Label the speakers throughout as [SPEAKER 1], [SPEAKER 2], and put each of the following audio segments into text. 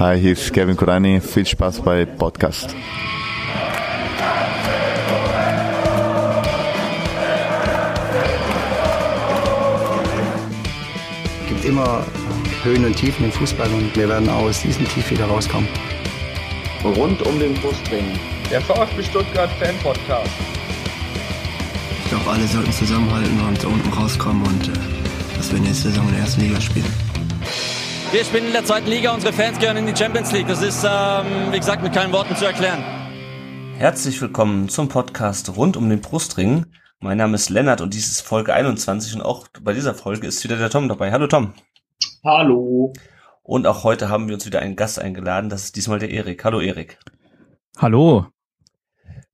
[SPEAKER 1] Hi, hier ist Kevin Kurani. Viel Spaß bei Podcast.
[SPEAKER 2] Es gibt immer Höhen und Tiefen im Fußball und wir werden auch aus diesem Tief wieder rauskommen.
[SPEAKER 3] Rund um den Brustring.
[SPEAKER 4] Der VfB Stuttgart Fan Podcast.
[SPEAKER 5] Ich glaube, alle sollten zusammenhalten und unten rauskommen und äh, dass wir nächste Saison in der ersten Liga spielen.
[SPEAKER 6] Wir spielen in der zweiten Liga, unsere Fans gehören in die Champions League. Das ist, ähm, wie gesagt, mit keinen Worten zu erklären.
[SPEAKER 7] Herzlich willkommen zum Podcast rund um den Brustring. Mein Name ist Lennart und dies ist Folge 21 und auch bei dieser Folge ist wieder der Tom dabei. Hallo Tom.
[SPEAKER 4] Hallo.
[SPEAKER 7] Und auch heute haben wir uns wieder einen Gast eingeladen. Das ist diesmal der Erik. Hallo Erik.
[SPEAKER 8] Hallo.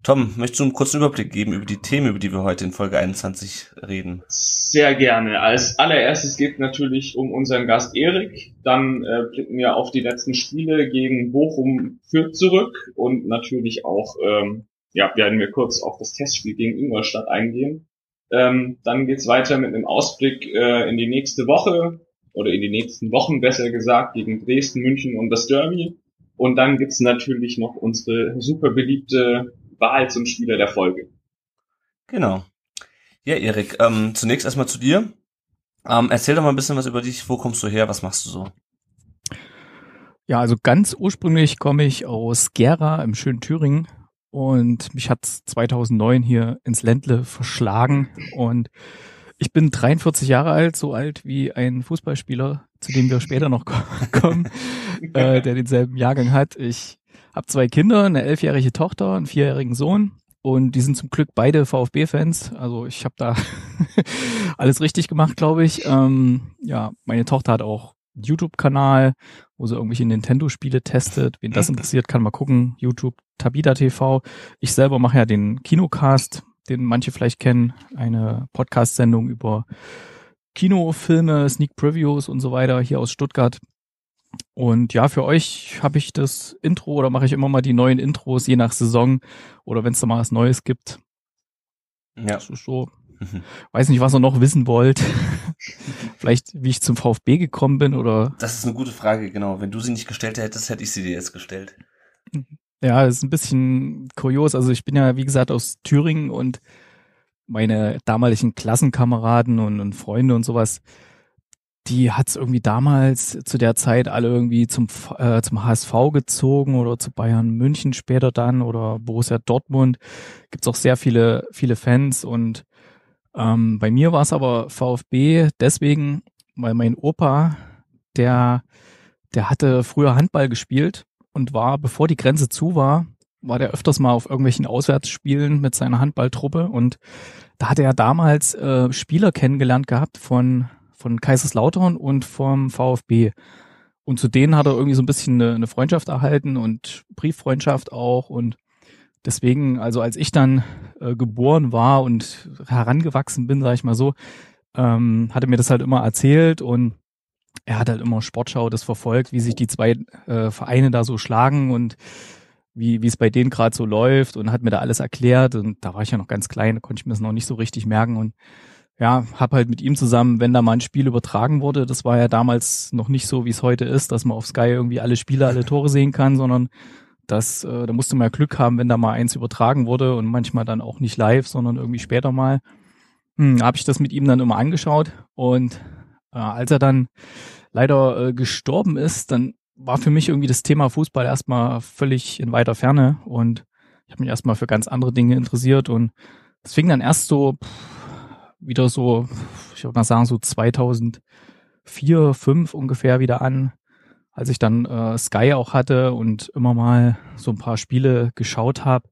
[SPEAKER 7] Tom, möchtest du einen kurzen Überblick geben über die Themen, über die wir heute in Folge 21 reden?
[SPEAKER 4] Sehr gerne. Als allererstes geht natürlich um unseren Gast Erik. Dann äh, blicken wir auf die letzten Spiele gegen Bochum Fürth zurück und natürlich auch, ähm, ja, werden wir kurz auf das Testspiel gegen Ingolstadt eingehen. Ähm, dann geht's weiter mit einem Ausblick äh, in die nächste Woche oder in die nächsten Wochen besser gesagt gegen Dresden, München und das Derby. Und dann gibt's natürlich noch unsere super beliebte Wahl zum Spieler der Folge.
[SPEAKER 7] Genau. Ja, Erik, ähm, zunächst erstmal zu dir. Ähm, erzähl doch mal ein bisschen was über dich. Wo kommst du her? Was machst du so?
[SPEAKER 8] Ja, also ganz ursprünglich komme ich aus Gera im schönen Thüringen und mich hat 2009 hier ins Ländle verschlagen und ich bin 43 Jahre alt, so alt wie ein Fußballspieler, zu dem wir später noch kommen, äh, der denselben Jahrgang hat. Ich habe zwei Kinder, eine elfjährige Tochter, einen vierjährigen Sohn und die sind zum Glück beide VfB-Fans. Also ich habe da alles richtig gemacht, glaube ich. Ähm, ja, meine Tochter hat auch einen YouTube-Kanal, wo sie irgendwelche Nintendo-Spiele testet. Wen das interessiert, kann mal gucken. YouTube Tabita TV. Ich selber mache ja den Kinocast, den manche vielleicht kennen. Eine Podcast-Sendung über Kinofilme, Sneak Previews und so weiter hier aus Stuttgart. Und ja, für euch habe ich das Intro oder mache ich immer mal die neuen Intros, je nach Saison oder wenn es da mal was Neues gibt. Ja. Das ist so. Mhm. Weiß nicht, was ihr noch wissen wollt. Vielleicht, wie ich zum VfB gekommen bin oder.
[SPEAKER 7] Das ist eine gute Frage, genau. Wenn du sie nicht gestellt hättest, hätte ich sie dir jetzt gestellt.
[SPEAKER 8] Ja, das ist ein bisschen kurios. Also ich bin ja, wie gesagt, aus Thüringen und meine damaligen Klassenkameraden und, und Freunde und sowas, die hat's irgendwie damals zu der Zeit alle irgendwie zum, äh, zum HSV gezogen oder zu Bayern München später dann oder Borussia Dortmund. Gibt's auch sehr viele, viele Fans und ähm, bei mir war es aber VfB deswegen, weil mein Opa, der, der hatte früher Handball gespielt und war, bevor die Grenze zu war, war der öfters mal auf irgendwelchen Auswärtsspielen mit seiner Handballtruppe und da hatte er damals äh, Spieler kennengelernt gehabt von von Kaiserslautern und vom VfB. Und zu denen hat er irgendwie so ein bisschen eine, eine Freundschaft erhalten und Brieffreundschaft auch. Und deswegen, also als ich dann äh, geboren war und herangewachsen bin, sage ich mal so, ähm, hat er mir das halt immer erzählt und er hat halt immer Sportschau das verfolgt, wie sich die zwei äh, Vereine da so schlagen und wie wie es bei denen gerade so läuft und hat mir da alles erklärt und da war ich ja noch ganz klein, da konnte ich mir das noch nicht so richtig merken und ja, hab halt mit ihm zusammen, wenn da mal ein Spiel übertragen wurde, das war ja damals noch nicht so, wie es heute ist, dass man auf Sky irgendwie alle Spiele, alle Tore sehen kann, sondern das, äh, da musste man ja Glück haben, wenn da mal eins übertragen wurde und manchmal dann auch nicht live, sondern irgendwie später mal. Hm, habe ich das mit ihm dann immer angeschaut und äh, als er dann leider äh, gestorben ist, dann war für mich irgendwie das Thema Fußball erstmal völlig in weiter Ferne und ich habe mich erstmal für ganz andere Dinge interessiert und es fing dann erst so pff, wieder so, ich würde mal sagen, so 2004, 2005 ungefähr wieder an, als ich dann äh, Sky auch hatte und immer mal so ein paar Spiele geschaut habe,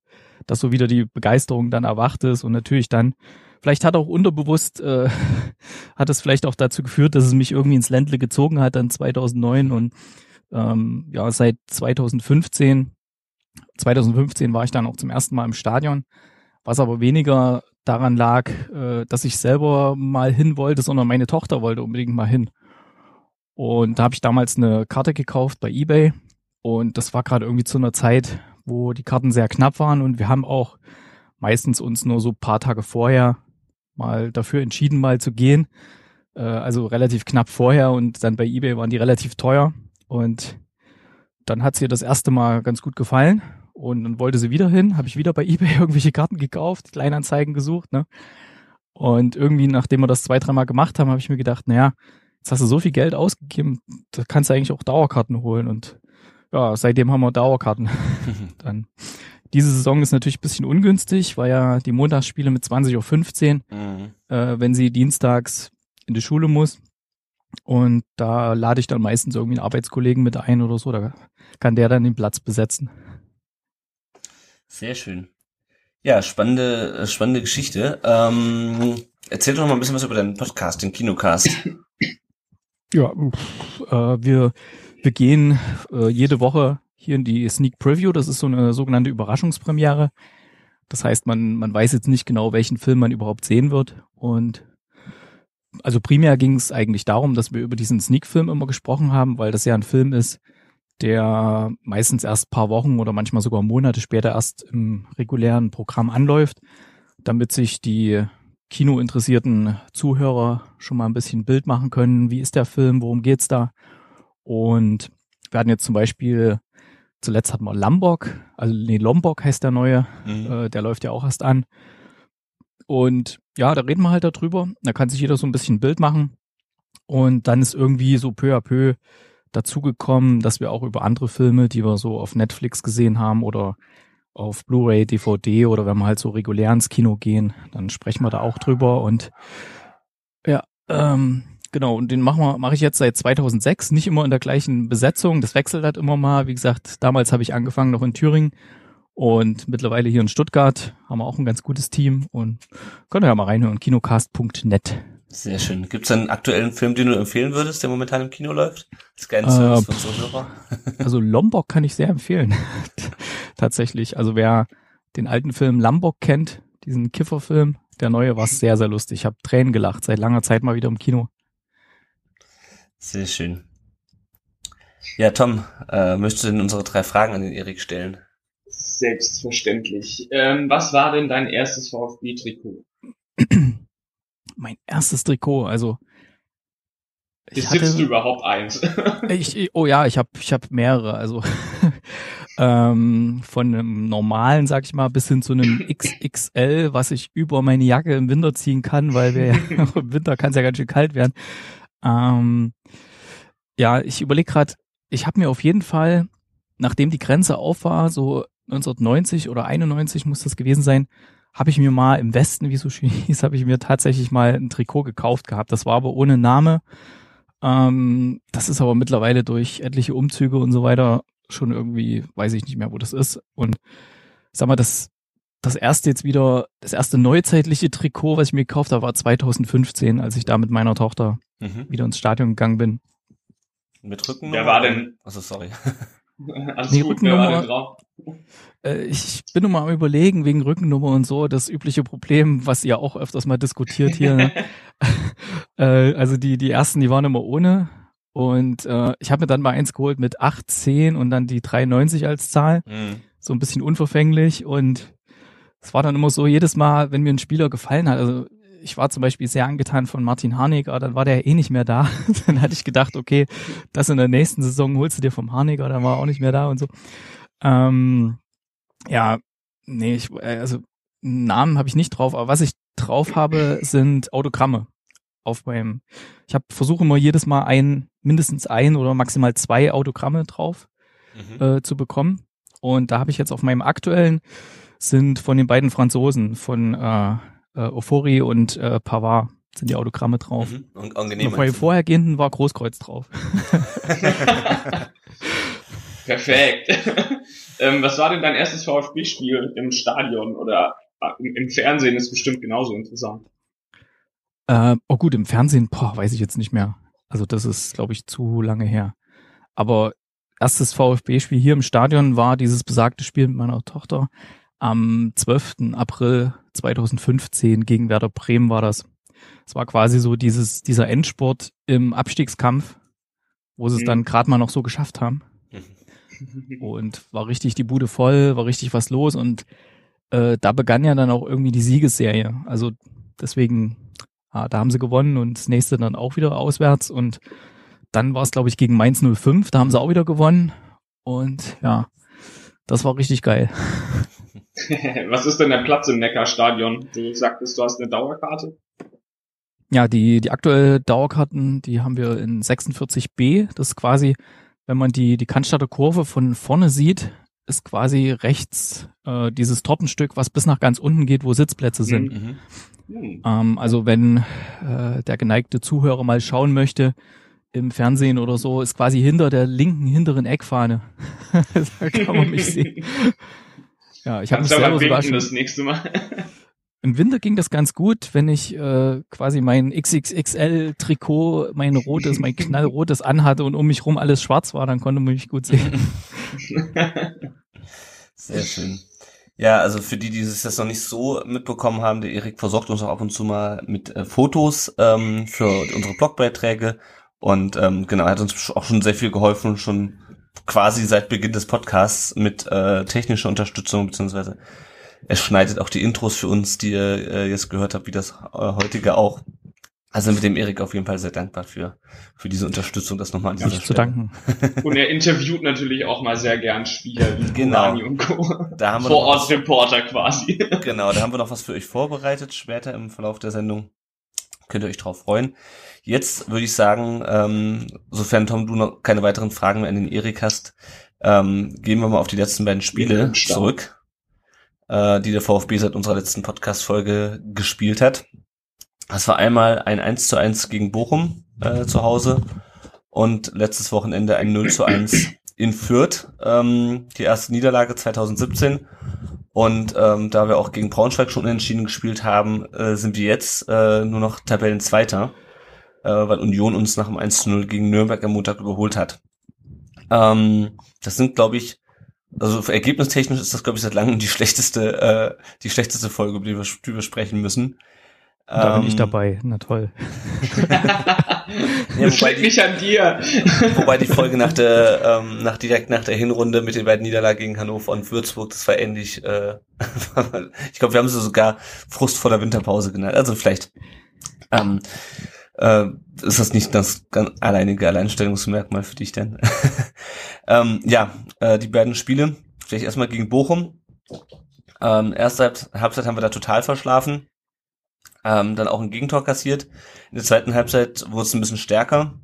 [SPEAKER 8] dass so wieder die Begeisterung dann erwacht ist und natürlich dann, vielleicht hat auch unterbewusst, äh, hat es vielleicht auch dazu geführt, dass es mich irgendwie ins Ländle gezogen hat dann 2009 und ähm, ja, seit 2015, 2015 war ich dann auch zum ersten Mal im Stadion, was aber weniger daran lag, äh, dass ich selber mal hin wollte, sondern meine Tochter wollte unbedingt mal hin. Und da habe ich damals eine Karte gekauft bei eBay. Und das war gerade irgendwie zu einer Zeit, wo die Karten sehr knapp waren. Und wir haben auch meistens uns nur so paar Tage vorher mal dafür entschieden, mal zu gehen. Äh, also relativ knapp vorher. Und dann bei eBay waren die relativ teuer. Und dann hat sie ihr das erste Mal ganz gut gefallen und dann wollte sie wieder hin, habe ich wieder bei eBay irgendwelche Karten gekauft, Kleinanzeigen gesucht, ne? Und irgendwie, nachdem wir das zwei, dreimal gemacht haben, habe ich mir gedacht, naja, jetzt hast du so viel Geld ausgegeben, da kannst du eigentlich auch Dauerkarten holen. Und ja, seitdem haben wir Dauerkarten. dann diese Saison ist natürlich ein bisschen ungünstig, weil ja die Montagsspiele mit 20.15 Uhr, mhm. äh, wenn sie dienstags in die Schule muss. Und da lade ich dann meistens irgendwie einen Arbeitskollegen mit ein oder so, da kann der dann den Platz besetzen.
[SPEAKER 7] Sehr schön. Ja, spannende, äh, spannende Geschichte. Ähm, erzähl doch mal ein bisschen was über deinen Podcast, den Kinocast.
[SPEAKER 8] Ja, äh, wir, wir gehen äh, jede Woche hier in die Sneak Preview. Das ist so eine sogenannte Überraschungspremiere. Das heißt, man, man weiß jetzt nicht genau, welchen Film man überhaupt sehen wird. Und also primär ging es eigentlich darum, dass wir über diesen Sneak-Film immer gesprochen haben, weil das ja ein Film ist, der meistens erst paar Wochen oder manchmal sogar Monate später erst im regulären Programm anläuft, damit sich die kinointeressierten Zuhörer schon mal ein bisschen Bild machen können. Wie ist der Film? Worum geht's da? Und wir hatten jetzt zum Beispiel, zuletzt hatten wir Lombok, also nee, Lombok heißt der neue, mhm. äh, der läuft ja auch erst an. Und ja, da reden wir halt darüber. Da kann sich jeder so ein bisschen ein Bild machen. Und dann ist irgendwie so peu à peu dazugekommen, dass wir auch über andere Filme, die wir so auf Netflix gesehen haben oder auf Blu-ray, DVD oder wenn wir halt so regulär ins Kino gehen, dann sprechen wir da auch drüber. Und ja, ähm, genau, und den machen wir, mache ich jetzt seit 2006, nicht immer in der gleichen Besetzung, das wechselt halt immer mal, wie gesagt, damals habe ich angefangen noch in Thüringen und mittlerweile hier in Stuttgart. Haben wir auch ein ganz gutes Team und könnt ihr ja mal reinhören, kinocast.net.
[SPEAKER 7] Sehr schön. Gibt es einen aktuellen Film, den du empfehlen würdest, der momentan im Kino läuft? Das äh, von
[SPEAKER 8] Zuhörer. Also Lombok kann ich sehr empfehlen. Tatsächlich. Also wer den alten Film Lombok kennt, diesen Kifferfilm, der neue war sehr, sehr lustig. Ich habe Tränen gelacht, seit langer Zeit mal wieder im Kino.
[SPEAKER 7] Sehr schön. Ja, Tom, äh, möchtest du denn unsere drei Fragen an den Erik stellen?
[SPEAKER 4] Selbstverständlich. Ähm, was war denn dein erstes VfB-Trikot?
[SPEAKER 8] mein erstes Trikot, also
[SPEAKER 4] ich Besitzt du überhaupt eins?
[SPEAKER 8] ich, oh ja, ich habe ich hab mehrere. Also ähm, von einem normalen, sag ich mal, bis hin zu einem XXL, was ich über meine Jacke im Winter ziehen kann, weil wir ja, im Winter kann es ja ganz schön kalt werden. Ähm, ja, ich überlege gerade, ich habe mir auf jeden Fall, nachdem die Grenze auf war, so 1990 oder 91 muss das gewesen sein, habe ich mir mal im Westen, wie so schön hieß, habe ich mir tatsächlich mal ein Trikot gekauft gehabt. Das war aber ohne Name. Ähm, das ist aber mittlerweile durch etliche Umzüge und so weiter schon irgendwie, weiß ich nicht mehr, wo das ist. Und sag mal, das, das erste jetzt wieder, das erste neuzeitliche Trikot, was ich mir gekauft habe, war 2015, als ich da mit meiner Tochter mhm. wieder ins Stadion gegangen bin.
[SPEAKER 7] Mit Rücken?
[SPEAKER 4] Wer war denn?
[SPEAKER 7] Also sorry.
[SPEAKER 8] Alles nee, gut, Rückennummer. Äh, ich bin nur mal am überlegen, wegen Rückennummer und so, das übliche Problem, was ihr auch öfters mal diskutiert hier. Ne? äh, also die, die ersten, die waren immer ohne. Und äh, ich habe mir dann mal eins geholt mit 8, 10 und dann die 93 als Zahl. Mhm. So ein bisschen unverfänglich. Und es war dann immer so, jedes Mal, wenn mir ein Spieler gefallen hat, also ich war zum Beispiel sehr angetan von Martin Harniger, dann war der eh nicht mehr da. dann hatte ich gedacht, okay, das in der nächsten Saison holst du dir vom Harniger, dann war er auch nicht mehr da und so. Ähm, ja, nee, ich, äh, also Namen habe ich nicht drauf, aber was ich drauf habe, sind Autogramme auf meinem. Ich habe versuche immer jedes Mal ein, mindestens ein oder maximal zwei Autogramme drauf mhm. äh, zu bekommen. Und da habe ich jetzt auf meinem aktuellen sind von den beiden Franzosen, von äh, äh, Ofori und äh, Pavard sind die Autogramme drauf. Mhm. Und, angenehm. Und bei den vorhergehenden war Großkreuz drauf.
[SPEAKER 4] Perfekt. ähm, was war denn dein erstes VfB-Spiel im Stadion oder äh, im Fernsehen ist bestimmt genauso interessant.
[SPEAKER 8] Äh, oh gut, im Fernsehen, boah, weiß ich jetzt nicht mehr. Also das ist, glaube ich, zu lange her. Aber erstes VfB-Spiel hier im Stadion war dieses besagte Spiel mit meiner Tochter. Am 12. April 2015 gegen Werder Bremen war das. Es war quasi so dieses, dieser Endsport im Abstiegskampf, wo sie es mhm. dann gerade mal noch so geschafft haben. Und war richtig die Bude voll, war richtig was los und äh, da begann ja dann auch irgendwie die Siegesserie. Also deswegen, ah, da haben sie gewonnen und das nächste dann auch wieder auswärts und dann war es, glaube ich, gegen Mainz 05, da haben sie auch wieder gewonnen Und ja, das war richtig geil.
[SPEAKER 4] Was ist denn der Platz im Neckarstadion? Du sagtest, du hast eine Dauerkarte?
[SPEAKER 8] Ja, die, die aktuelle Dauerkarten, die haben wir in 46b. Das ist quasi, wenn man die, die Cannstatter Kurve von vorne sieht, ist quasi rechts äh, dieses Treppenstück, was bis nach ganz unten geht, wo Sitzplätze sind.
[SPEAKER 7] Mhm.
[SPEAKER 4] Hm.
[SPEAKER 8] Ähm, also wenn äh, der geneigte Zuhörer mal schauen möchte, im Fernsehen oder so, ist quasi hinter der linken hinteren Eckfahne. da kann man mich sehen. Ja, ich habe mich selber sogar schon.
[SPEAKER 4] das nächste Mal.
[SPEAKER 8] Im Winter ging das ganz gut, wenn ich äh, quasi mein XXXL-Trikot, mein rotes, mein knallrotes anhatte und um mich rum alles schwarz war, dann konnte man mich gut sehen.
[SPEAKER 7] Sehr schön. Ja, also für die, die es das noch nicht so mitbekommen haben, der Erik versorgt uns auch ab und zu mal mit äh, Fotos ähm, für unsere Blogbeiträge und ähm, genau, er hat uns auch schon sehr viel geholfen, schon quasi seit Beginn des Podcasts mit äh, technischer Unterstützung, beziehungsweise er schneidet auch die Intros für uns, die ihr äh, jetzt gehört habt, wie das äh, heutige auch. Also mit dem Erik auf jeden Fall sehr dankbar für, für diese Unterstützung, das nochmal an dieser
[SPEAKER 8] zu
[SPEAKER 7] Stelle.
[SPEAKER 8] danken.
[SPEAKER 4] Und er interviewt natürlich auch mal sehr gern Spieler wie
[SPEAKER 7] Genau.
[SPEAKER 4] Und Co.
[SPEAKER 7] Da haben wir
[SPEAKER 4] Vor Ort
[SPEAKER 7] was-
[SPEAKER 4] Reporter quasi.
[SPEAKER 7] Genau, da haben wir noch was für euch vorbereitet, später im Verlauf der Sendung. Könnt ihr euch drauf freuen. Jetzt würde ich sagen, ähm, sofern Tom, du noch keine weiteren Fragen mehr an den Erik hast, ähm, gehen wir mal auf die letzten beiden Spiele zurück, äh, die der VfB seit unserer letzten Podcast-Folge gespielt hat. Das war einmal ein 1 zu 1 gegen Bochum äh, zu Hause und letztes Wochenende ein 0 zu 1 in Fürth, ähm, die erste Niederlage 2017. Und ähm, da wir auch gegen Braunschweig schon unentschieden gespielt haben, äh, sind wir jetzt äh, nur noch Tabellenzweiter, äh, weil Union uns nach dem 1 zu 0 gegen Nürnberg am Montag überholt hat. Ähm, das sind, glaube ich, also ergebnistechnisch ist das, glaube ich, seit langem die schlechteste, äh, die schlechteste Folge, über die wir, die wir sprechen müssen.
[SPEAKER 8] Da bin ich
[SPEAKER 7] Ähm,
[SPEAKER 8] dabei. Na toll.
[SPEAKER 7] Ja, wobei die-
[SPEAKER 4] nicht an dir.
[SPEAKER 7] Wobei die Folge nach der, ähm, nach direkt nach der Hinrunde mit den beiden Niederlagen gegen Hannover und Würzburg, das war ähnlich. Äh, ich glaube, wir haben sie sogar Frust vor der Winterpause genannt. Also vielleicht ähm, äh, ist das nicht das ganz alleinige Alleinstellungsmerkmal für dich denn. ähm, ja, äh, die beiden Spiele, vielleicht erstmal gegen Bochum. Ähm, erste Halb- Halbzeit haben wir da total verschlafen. Ähm, dann auch ein Gegentor kassiert. In der zweiten Halbzeit wurde es ein bisschen stärker.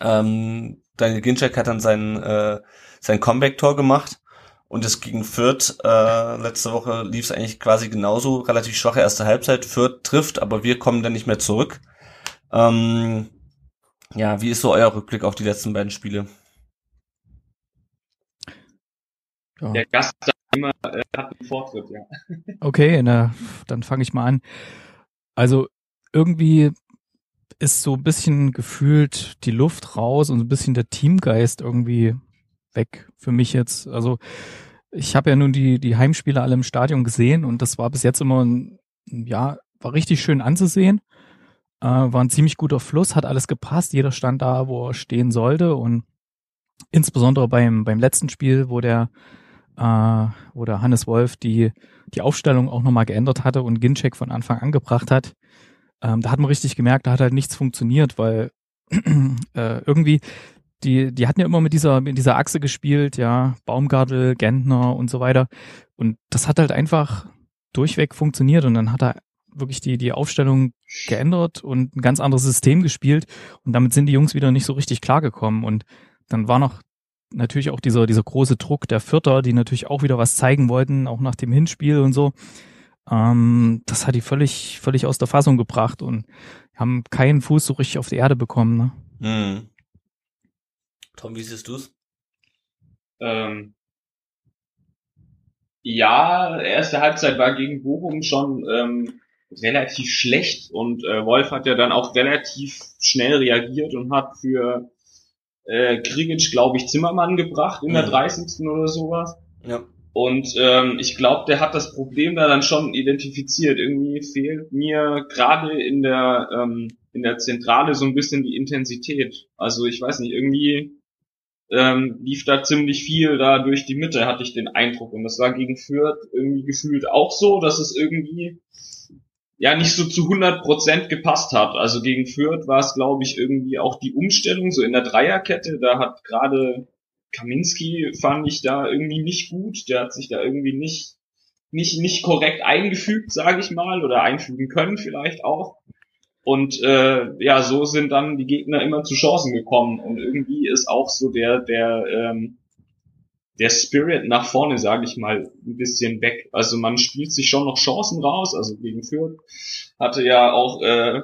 [SPEAKER 7] Ähm, Daniel Ginczek hat dann sein, äh, sein Comeback-Tor gemacht und es gegen Fürth äh, letzte Woche lief es eigentlich quasi genauso, relativ schwache erste Halbzeit. Fürth trifft, aber wir kommen dann nicht mehr zurück. Ähm, ja, wie ist so euer Rückblick auf die letzten beiden Spiele?
[SPEAKER 8] Ja.
[SPEAKER 4] Der Gast sagt immer, äh, hat einen Vortritt, ja.
[SPEAKER 8] Okay, na, dann fange ich mal an. Also irgendwie ist so ein bisschen gefühlt die Luft raus und so ein bisschen der Teamgeist irgendwie weg für mich jetzt. Also ich habe ja nun die, die Heimspiele alle im Stadion gesehen und das war bis jetzt immer ein, ja, war richtig schön anzusehen. Äh, war ein ziemlich guter Fluss, hat alles gepasst, jeder stand da, wo er stehen sollte und insbesondere beim, beim letzten Spiel, wo der äh, wo der Hannes Wolf die, die Aufstellung auch nochmal geändert hatte und Ginczek von Anfang an gebracht hat. Ähm, da hat man richtig gemerkt, da hat halt nichts funktioniert, weil äh, irgendwie die, die hatten ja immer mit dieser, mit dieser Achse gespielt, ja, Baumgartel, Gentner und so weiter. Und das hat halt einfach durchweg funktioniert und dann hat er wirklich die, die Aufstellung geändert und ein ganz anderes System gespielt und damit sind die Jungs wieder nicht so richtig klargekommen und dann war noch natürlich auch dieser, dieser große Druck der Vierter, die natürlich auch wieder was zeigen wollten, auch nach dem Hinspiel und so. Ähm, das hat die völlig, völlig aus der Fassung gebracht und haben keinen Fuß so richtig auf die Erde bekommen. Ne?
[SPEAKER 7] Hm. Tom, wie siehst du's?
[SPEAKER 4] Ähm, ja, erste Halbzeit war gegen Bochum schon ähm, relativ schlecht und äh, Wolf hat ja dann auch relativ schnell reagiert und hat für äh, Krigic, glaube ich, Zimmermann gebracht in der
[SPEAKER 7] Mhm.
[SPEAKER 4] 30. oder sowas.
[SPEAKER 7] Ja.
[SPEAKER 4] Und ähm, ich glaube, der hat das Problem da dann schon identifiziert. Irgendwie fehlt mir gerade in der ähm, in der Zentrale so ein bisschen die Intensität. Also ich weiß nicht, irgendwie ähm, lief da ziemlich viel da durch die Mitte, hatte ich den Eindruck. Und das war gegen Fürth irgendwie gefühlt auch so, dass es irgendwie ja nicht so zu 100% gepasst hat. Also gegen Fürth war es, glaube ich, irgendwie auch die Umstellung so in der Dreierkette. Da hat gerade Kaminski fand ich da irgendwie nicht gut. Der hat sich da irgendwie nicht nicht nicht korrekt eingefügt, sage ich mal, oder einfügen können vielleicht auch. Und äh, ja, so sind dann die Gegner immer zu Chancen gekommen. Und irgendwie ist auch so der der ähm, der Spirit nach vorne, sage ich mal, ein bisschen weg. Also man spielt sich schon noch Chancen raus. Also gegen Fürth hatte ja auch äh,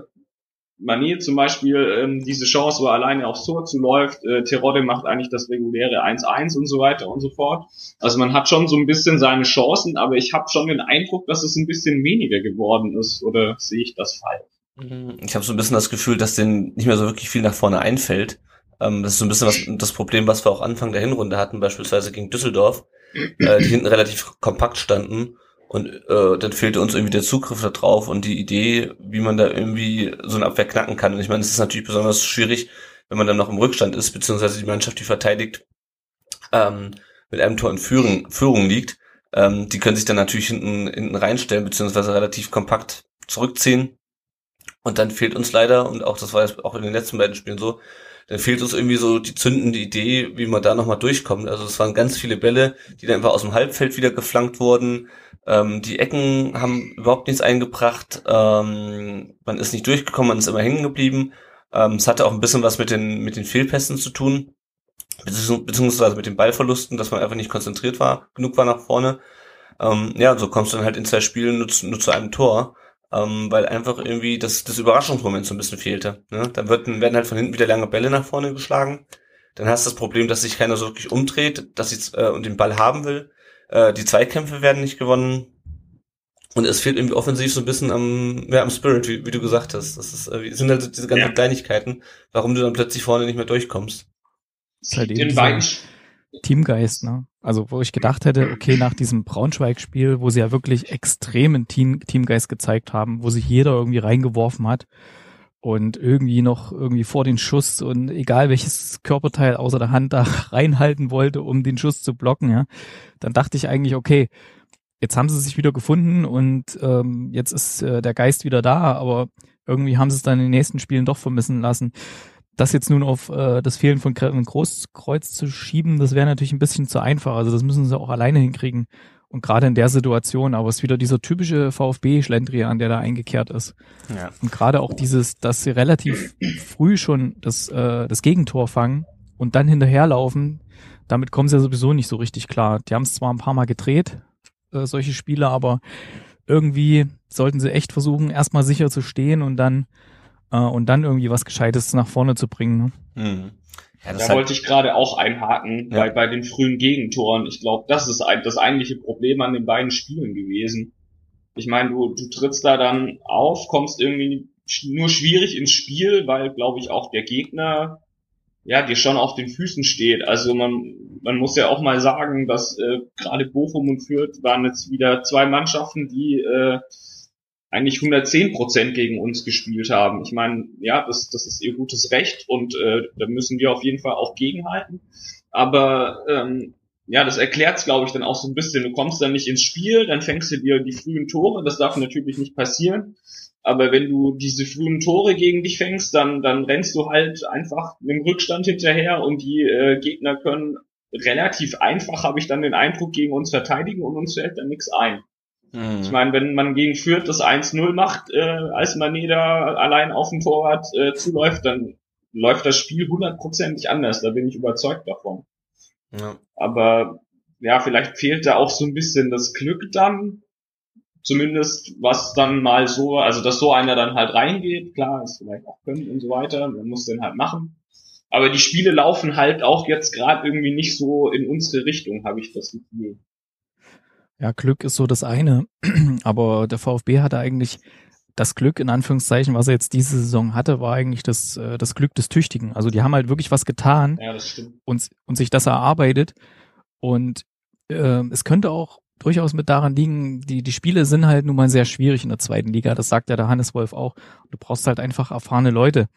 [SPEAKER 4] Mané zum Beispiel ähm, diese Chance, wo er alleine aufs Tor zuläuft. Äh, Terodde macht eigentlich das reguläre 1-1 und so weiter und so fort. Also man hat schon so ein bisschen seine Chancen, aber ich habe schon den Eindruck, dass es ein bisschen weniger geworden ist. Oder sehe ich das falsch?
[SPEAKER 7] Mhm. Ich habe so ein bisschen das Gefühl, dass denen nicht mehr so wirklich viel nach vorne einfällt. Ähm, das ist so ein bisschen was, das Problem, was wir auch Anfang der Hinrunde hatten, beispielsweise gegen Düsseldorf, äh, die hinten relativ kompakt standen und äh, dann fehlte uns irgendwie der Zugriff da drauf und die Idee, wie man da irgendwie so eine Abwehr knacken kann. Und ich meine, es ist natürlich besonders schwierig, wenn man dann noch im Rückstand ist, beziehungsweise die Mannschaft, die verteidigt, ähm, mit einem Tor in Führung, Führung liegt. Ähm, die können sich dann natürlich hinten, hinten reinstellen, beziehungsweise relativ kompakt zurückziehen. Und dann fehlt uns leider, und auch das war jetzt auch in den letzten beiden Spielen so, dann fehlt uns irgendwie so die zündende Idee, wie man da nochmal durchkommt. Also es waren ganz viele Bälle, die dann einfach aus dem Halbfeld wieder geflankt wurden. Ähm, die Ecken haben überhaupt nichts eingebracht. Ähm, man ist nicht durchgekommen, man ist immer hängen geblieben. Ähm, es hatte auch ein bisschen was mit den, mit den Fehlpässen zu tun, beziehungsweise mit den Ballverlusten, dass man einfach nicht konzentriert war, genug war nach vorne. Ähm, ja, so kommst du dann halt in zwei Spielen nur zu, nur zu einem Tor ähm, weil einfach irgendwie das, das Überraschungsmoment so ein bisschen fehlte. Ne? Dann wird, werden halt von hinten wieder lange Bälle nach vorne geschlagen. Dann hast du das Problem, dass sich keiner so wirklich umdreht, dass ich äh, und den Ball haben will. Äh, die Zweikämpfe werden nicht gewonnen. Und es fehlt irgendwie offensiv so ein bisschen am, ja, am Spirit, wie, wie du gesagt hast. Das ist, äh, sind halt diese ganzen ja. Kleinigkeiten, warum du dann plötzlich vorne nicht mehr durchkommst.
[SPEAKER 8] Das ist halt so Teamgeist, ne? Also wo ich gedacht hätte, okay, nach diesem Braunschweig-Spiel, wo sie ja wirklich extremen Team Teamgeist gezeigt haben, wo sich jeder irgendwie reingeworfen hat und irgendwie noch irgendwie vor den Schuss und egal welches Körperteil außer der Hand da reinhalten wollte, um den Schuss zu blocken, ja, dann dachte ich eigentlich, okay, jetzt haben sie sich wieder gefunden und ähm, jetzt ist äh, der Geist wieder da, aber irgendwie haben sie es dann in den nächsten Spielen doch vermissen lassen das jetzt nun auf äh, das Fehlen von Großkreuz zu schieben, das wäre natürlich ein bisschen zu einfach. Also das müssen sie auch alleine hinkriegen. Und gerade in der Situation, aber es ist wieder dieser typische VfB-Schlendrian, der da eingekehrt ist. Ja. Und gerade auch dieses, dass sie relativ früh schon das, äh, das Gegentor fangen und dann hinterherlaufen, damit kommen sie ja sowieso nicht so richtig klar. Die haben es zwar ein paar Mal gedreht, äh, solche Spiele, aber irgendwie sollten sie echt versuchen, erstmal sicher zu stehen und dann äh, und dann irgendwie was Gescheites nach vorne zu bringen. Ne? Mhm.
[SPEAKER 4] Ja, da wollte ich gerade auch einhaken ja. bei, bei den frühen Gegentoren. Ich glaube, das ist ein, das eigentliche Problem an den beiden Spielen gewesen. Ich meine, du, du trittst da dann auf, kommst irgendwie nur schwierig ins Spiel, weil, glaube ich, auch der Gegner ja dir schon auf den Füßen steht. Also man, man muss ja auch mal sagen, dass äh, gerade Bochum und Fürth waren jetzt wieder zwei Mannschaften, die äh, eigentlich 110 Prozent gegen uns gespielt haben. Ich meine, ja, das, das ist ihr gutes Recht und äh, da müssen wir auf jeden Fall auch gegenhalten. Aber ähm, ja, das erklärt glaube ich, dann auch so ein bisschen. Du kommst dann nicht ins Spiel, dann fängst du dir die frühen Tore. Das darf natürlich nicht passieren. Aber wenn du diese frühen Tore gegen dich fängst, dann, dann rennst du halt einfach mit dem Rückstand hinterher und die äh, Gegner können relativ einfach, habe ich dann den Eindruck, gegen uns verteidigen und uns fällt dann nichts ein. Mhm. Ich meine, wenn man gegen Fürth das 1-0 macht, äh, als Mané da allein auf dem Torwart äh, zuläuft, dann läuft das Spiel hundertprozentig anders. Da bin ich überzeugt davon. Ja. Aber ja, vielleicht fehlt da auch so ein bisschen das Glück dann. Zumindest was dann mal so, also dass so einer dann halt reingeht, klar, ist vielleicht auch können und so weiter, man muss den halt machen. Aber die Spiele laufen halt auch jetzt gerade irgendwie nicht so in unsere Richtung, habe ich das Gefühl.
[SPEAKER 8] Ja, Glück ist so das eine, aber der VfB hatte eigentlich das Glück, in Anführungszeichen, was er jetzt diese Saison hatte, war eigentlich das, äh, das Glück des Tüchtigen. Also die haben halt wirklich was getan
[SPEAKER 4] ja, das
[SPEAKER 8] und, und sich das erarbeitet. Und äh, es könnte auch durchaus mit daran liegen, die, die Spiele sind halt nun mal sehr schwierig in der zweiten Liga. Das sagt ja der Hannes Wolf auch. Du brauchst halt einfach erfahrene Leute.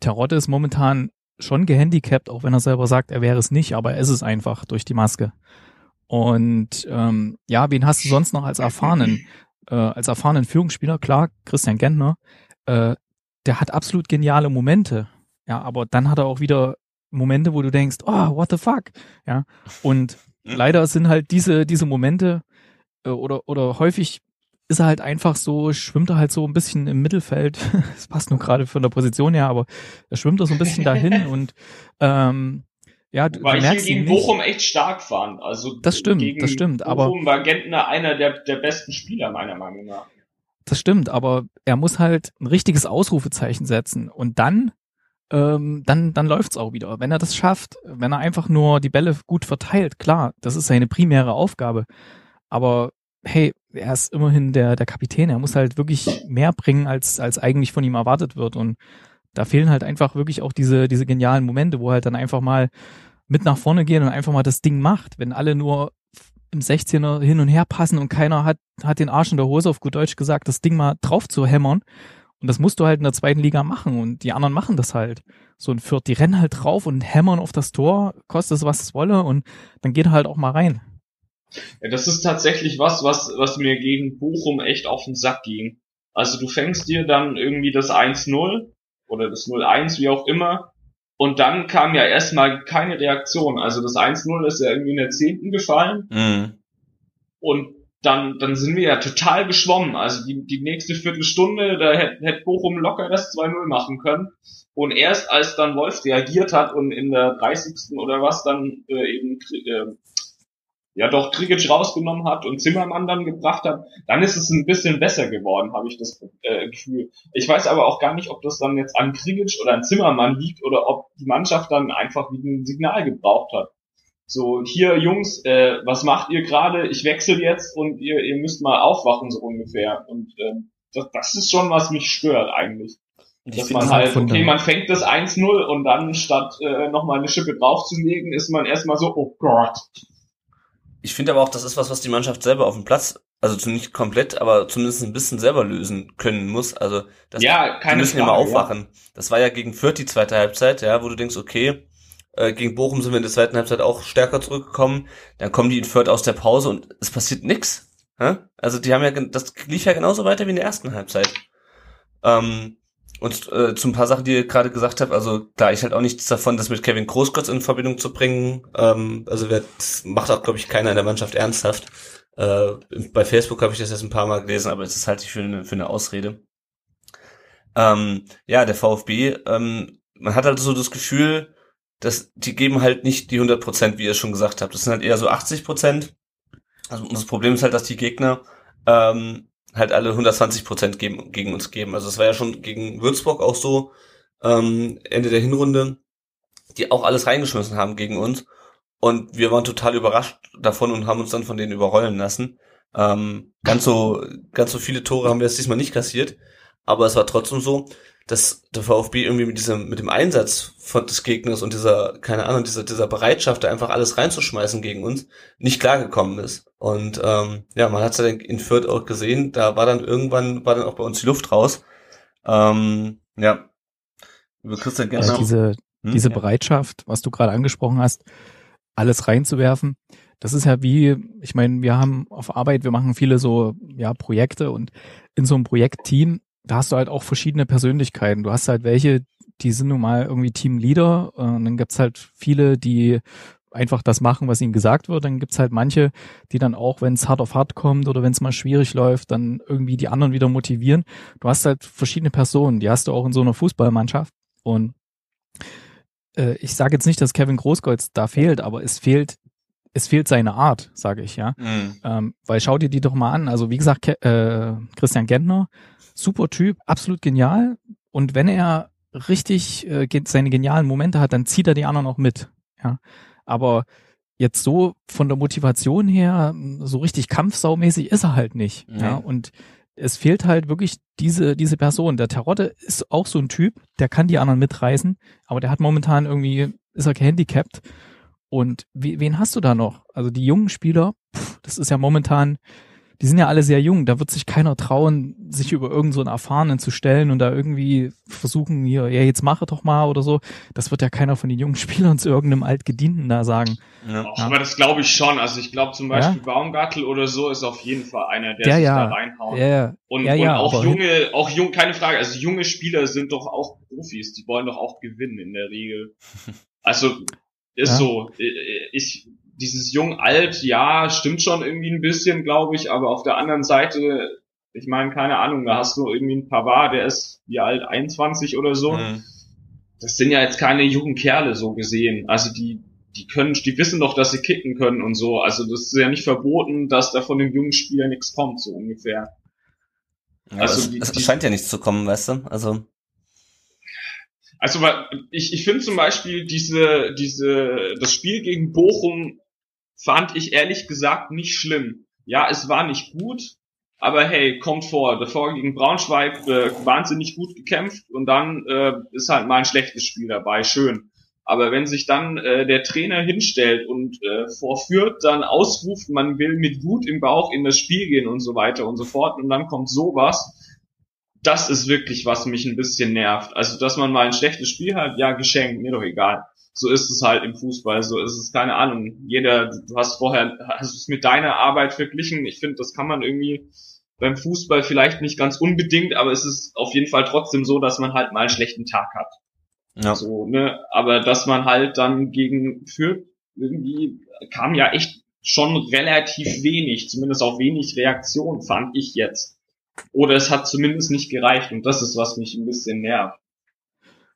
[SPEAKER 8] Terotte ist momentan schon gehandicapt, auch wenn er selber sagt, er wäre es nicht, aber er ist es einfach durch die Maske. Und ähm, ja, wen hast du sonst noch als erfahrenen, äh, als erfahrenen Führungsspieler? Klar, Christian Gentner. Äh, der hat absolut geniale Momente. Ja, aber dann hat er auch wieder Momente, wo du denkst, oh, what the fuck? Ja. Und leider sind halt diese, diese Momente, äh, oder, oder häufig ist er halt einfach so, schwimmt er halt so ein bisschen im Mittelfeld. Das passt nur gerade von der Position her, aber er schwimmt da so ein bisschen dahin und ähm, ja, du,
[SPEAKER 4] Weil
[SPEAKER 8] du
[SPEAKER 4] ich
[SPEAKER 8] ihn
[SPEAKER 4] gegen. Bochum echt stark fand. Also
[SPEAKER 8] Das stimmt, das stimmt, aber-
[SPEAKER 4] Bochum war Gentner einer der, der besten Spieler meiner Meinung nach.
[SPEAKER 8] Das stimmt, aber er muss halt ein richtiges Ausrufezeichen setzen und dann ähm, dann dann läuft's auch wieder. Wenn er das schafft, wenn er einfach nur die Bälle gut verteilt, klar, das ist seine primäre Aufgabe. Aber hey, er ist immerhin der der Kapitän. Er muss halt wirklich mehr bringen, als als eigentlich von ihm erwartet wird. Und da fehlen halt einfach wirklich auch diese diese genialen Momente, wo halt dann einfach mal mit nach vorne gehen und einfach mal das Ding macht. Wenn alle nur im 16er hin und her passen und keiner hat, hat den Arsch in der Hose auf gut Deutsch gesagt, das Ding mal drauf zu hämmern. Und das musst du halt in der zweiten Liga machen und die anderen machen das halt. So ein Fürth, die rennen halt drauf und hämmern auf das Tor, kostet es was es wolle und dann geht er halt auch mal rein.
[SPEAKER 4] Ja, das ist tatsächlich was, was, was mir gegen Bochum echt auf den Sack ging. Also du fängst dir dann irgendwie das 1-0 oder das 0-1, wie auch immer, und dann kam ja erstmal keine Reaktion. Also das 1-0 ist ja irgendwie in der zehnten gefallen
[SPEAKER 7] Mhm.
[SPEAKER 4] und dann, dann sind wir ja total geschwommen. Also die, die nächste Viertelstunde, da hätte hätt Bochum locker das 2-0 machen können. Und erst als dann Wolf reagiert hat und in der 30. oder was dann äh, eben äh, ja doch Krigic rausgenommen hat und Zimmermann dann gebracht hat, dann ist es ein bisschen besser geworden, habe ich das äh, Gefühl. Ich weiß aber auch gar nicht, ob das dann jetzt an Krigic oder an Zimmermann liegt oder ob die Mannschaft dann einfach wieder ein Signal gebraucht hat. So, hier Jungs, äh, was macht ihr gerade? Ich wechsle jetzt und ihr, ihr müsst mal aufwachen, so ungefähr. Und ähm, das, das ist schon, was mich stört eigentlich.
[SPEAKER 7] Ich
[SPEAKER 4] Dass man
[SPEAKER 8] das
[SPEAKER 4] halt,
[SPEAKER 8] von
[SPEAKER 4] okay, man fängt das 1-0 und dann statt äh, nochmal eine Schippe draufzulegen, ist man erstmal so, oh Gott.
[SPEAKER 7] Ich finde aber auch, das ist was, was die Mannschaft selber auf dem Platz, also nicht komplett, aber zumindest ein bisschen selber lösen können muss. Also das,
[SPEAKER 4] Ja,
[SPEAKER 7] die
[SPEAKER 4] keine
[SPEAKER 7] müssen ja
[SPEAKER 4] Frage,
[SPEAKER 7] mal aufwachen. Das war ja gegen Fürth die zweite Halbzeit, ja, wo du denkst, okay, äh, gegen Bochum sind wir in der zweiten Halbzeit auch stärker zurückgekommen. Dann kommen die in Fürth aus der Pause und es passiert nix. Also die haben ja, das lief ja genauso weiter wie in der ersten Halbzeit. Ähm, und äh, zu ein paar Sachen, die ihr gerade gesagt habt, also klar, ich halt auch nichts davon, das mit Kevin Großkotz in Verbindung zu bringen. Ähm, also wer, das macht auch, glaube ich, keiner in der Mannschaft ernsthaft. Äh, bei Facebook habe ich das jetzt ein paar Mal gelesen, aber es ist halt nicht für eine, für eine Ausrede. Ähm, ja, der VfB, ähm, man hat halt so das Gefühl, dass die geben halt nicht die 100 Prozent, wie ihr schon gesagt habt. Das sind halt eher so 80 Prozent. Also das Problem ist halt, dass die Gegner ähm, halt alle 120 Prozent geben, gegen uns geben. Also es war ja schon gegen Würzburg auch so ähm, Ende der Hinrunde, die auch alles reingeschmissen haben gegen uns. Und wir waren total überrascht davon und haben uns dann von denen überrollen lassen. Ähm, ganz so ganz so viele Tore haben wir jetzt diesmal nicht kassiert, aber es war trotzdem so, dass der VfB irgendwie mit diesem mit dem Einsatz von des Gegners und dieser keine Ahnung dieser dieser Bereitschaft, da einfach alles reinzuschmeißen gegen uns, nicht klargekommen ist. Und ähm, ja, man hat es ja in Fürth auch gesehen, da war dann irgendwann war dann auch bei uns die Luft raus. Ähm, ja, über Christian
[SPEAKER 8] Also
[SPEAKER 7] Gentner.
[SPEAKER 8] diese,
[SPEAKER 7] Hm?
[SPEAKER 8] diese. Bereitschaft, was du gerade angesprochen hast, alles reinzuwerfen. Das ist ja wie, ich meine, wir haben auf Arbeit, wir machen viele so ja Projekte und in so einem Projektteam, da hast du halt auch verschiedene Persönlichkeiten. Du hast halt welche, die sind nun mal irgendwie Teamleader äh, und dann gibt's halt viele, die einfach das machen, was ihnen gesagt wird. Dann gibt's halt manche, die dann auch, wenn es hart auf hart kommt oder wenn es mal schwierig läuft, dann irgendwie die anderen wieder motivieren. Du hast halt verschiedene Personen, die hast du auch in so einer Fußballmannschaft und äh, ich sage jetzt nicht, dass Kevin Großkreuz da fehlt, aber es fehlt, es fehlt seine Art, sage ich, ja.
[SPEAKER 7] Mhm.
[SPEAKER 8] Ähm, weil schau dir die doch mal an. Also wie gesagt, Ke äh, Christian Gentner, super Typ, absolut genial. Und wenn er richtig äh, seine genialen Momente hat, dann zieht er die anderen auch mit. Ja. Aber jetzt so von der Motivation her, so richtig kampfsaumäßig ist er halt nicht.
[SPEAKER 7] Nee.
[SPEAKER 8] Ja. Und es fehlt halt wirklich diese, diese Person. Der Terodde ist auch so ein Typ, der kann die anderen mitreißen, aber der hat momentan irgendwie, ist er gehandicapt. Und we, wen hast du da noch? Also die jungen Spieler, pff, das ist ja momentan, die sind ja alle sehr jung. Da wird sich keiner trauen, sich über irgendeinen so einen Erfahrenen zu stellen und da irgendwie versuchen, hier, ja, jetzt mache doch mal oder so. Das wird ja keiner von den jungen Spielern zu irgendeinem Altgedienten da sagen.
[SPEAKER 7] Ja.
[SPEAKER 4] Ach, Aber das glaube ich schon. Also ich glaube zum Beispiel
[SPEAKER 8] Ja.
[SPEAKER 4] Baumgartel oder so ist auf jeden Fall einer, der
[SPEAKER 8] Ja,
[SPEAKER 4] sich
[SPEAKER 8] ja.
[SPEAKER 4] da reinhaut.
[SPEAKER 8] Ja, ja.
[SPEAKER 4] Und,
[SPEAKER 8] ja,
[SPEAKER 4] und
[SPEAKER 8] ja,
[SPEAKER 4] auch junge, auch jung, keine Frage, also junge Spieler sind doch auch Profis, die wollen doch auch gewinnen in der Regel. Also ist ja. so. Ich dieses jung alt, ja, stimmt schon irgendwie ein bisschen, glaube ich, aber auf der anderen Seite, ich meine, keine Ahnung, da hast du irgendwie ein Pavard, der ist wie alt, 21 oder so. Mhm. Das sind ja jetzt keine jungen Kerle so gesehen. Also die die können, die wissen doch, dass sie kicken können und so. Also das ist ja nicht verboten, dass da von dem jungen Spieler nichts kommt, so ungefähr.
[SPEAKER 7] Ja, also es, die, es scheint ja nichts zu kommen, weißt du? Also
[SPEAKER 4] also ich, ich finde zum Beispiel diese, diese, das Spiel gegen Bochum fand ich ehrlich gesagt nicht schlimm. Ja, es war nicht gut, aber hey, kommt vor. Davor gegen Braunschweig äh, wahnsinnig gut gekämpft und dann äh, ist halt mal ein schlechtes Spiel dabei. Schön. Aber wenn sich dann äh, der Trainer hinstellt und äh, vorführt, dann ausruft, man will mit Wut im Bauch in das Spiel gehen und so weiter und so fort und dann kommt sowas, das ist wirklich, was mich ein bisschen nervt. Also, dass man mal ein schlechtes Spiel hat, ja, geschenkt, mir doch egal. So ist es halt im Fußball, so ist es, keine Ahnung. Jeder, du hast vorher, hast es mit deiner Arbeit verglichen. Ich finde, das kann man irgendwie beim Fußball vielleicht nicht ganz unbedingt, aber es ist auf jeden Fall trotzdem so, dass man halt mal einen schlechten Tag hat. Ja. So, ne? Aber dass man halt dann gegen Fürth irgendwie kam ja echt schon relativ wenig, zumindest auch wenig Reaktion, fand ich jetzt. Oder es hat zumindest nicht gereicht und das ist, was mich ein bisschen nervt.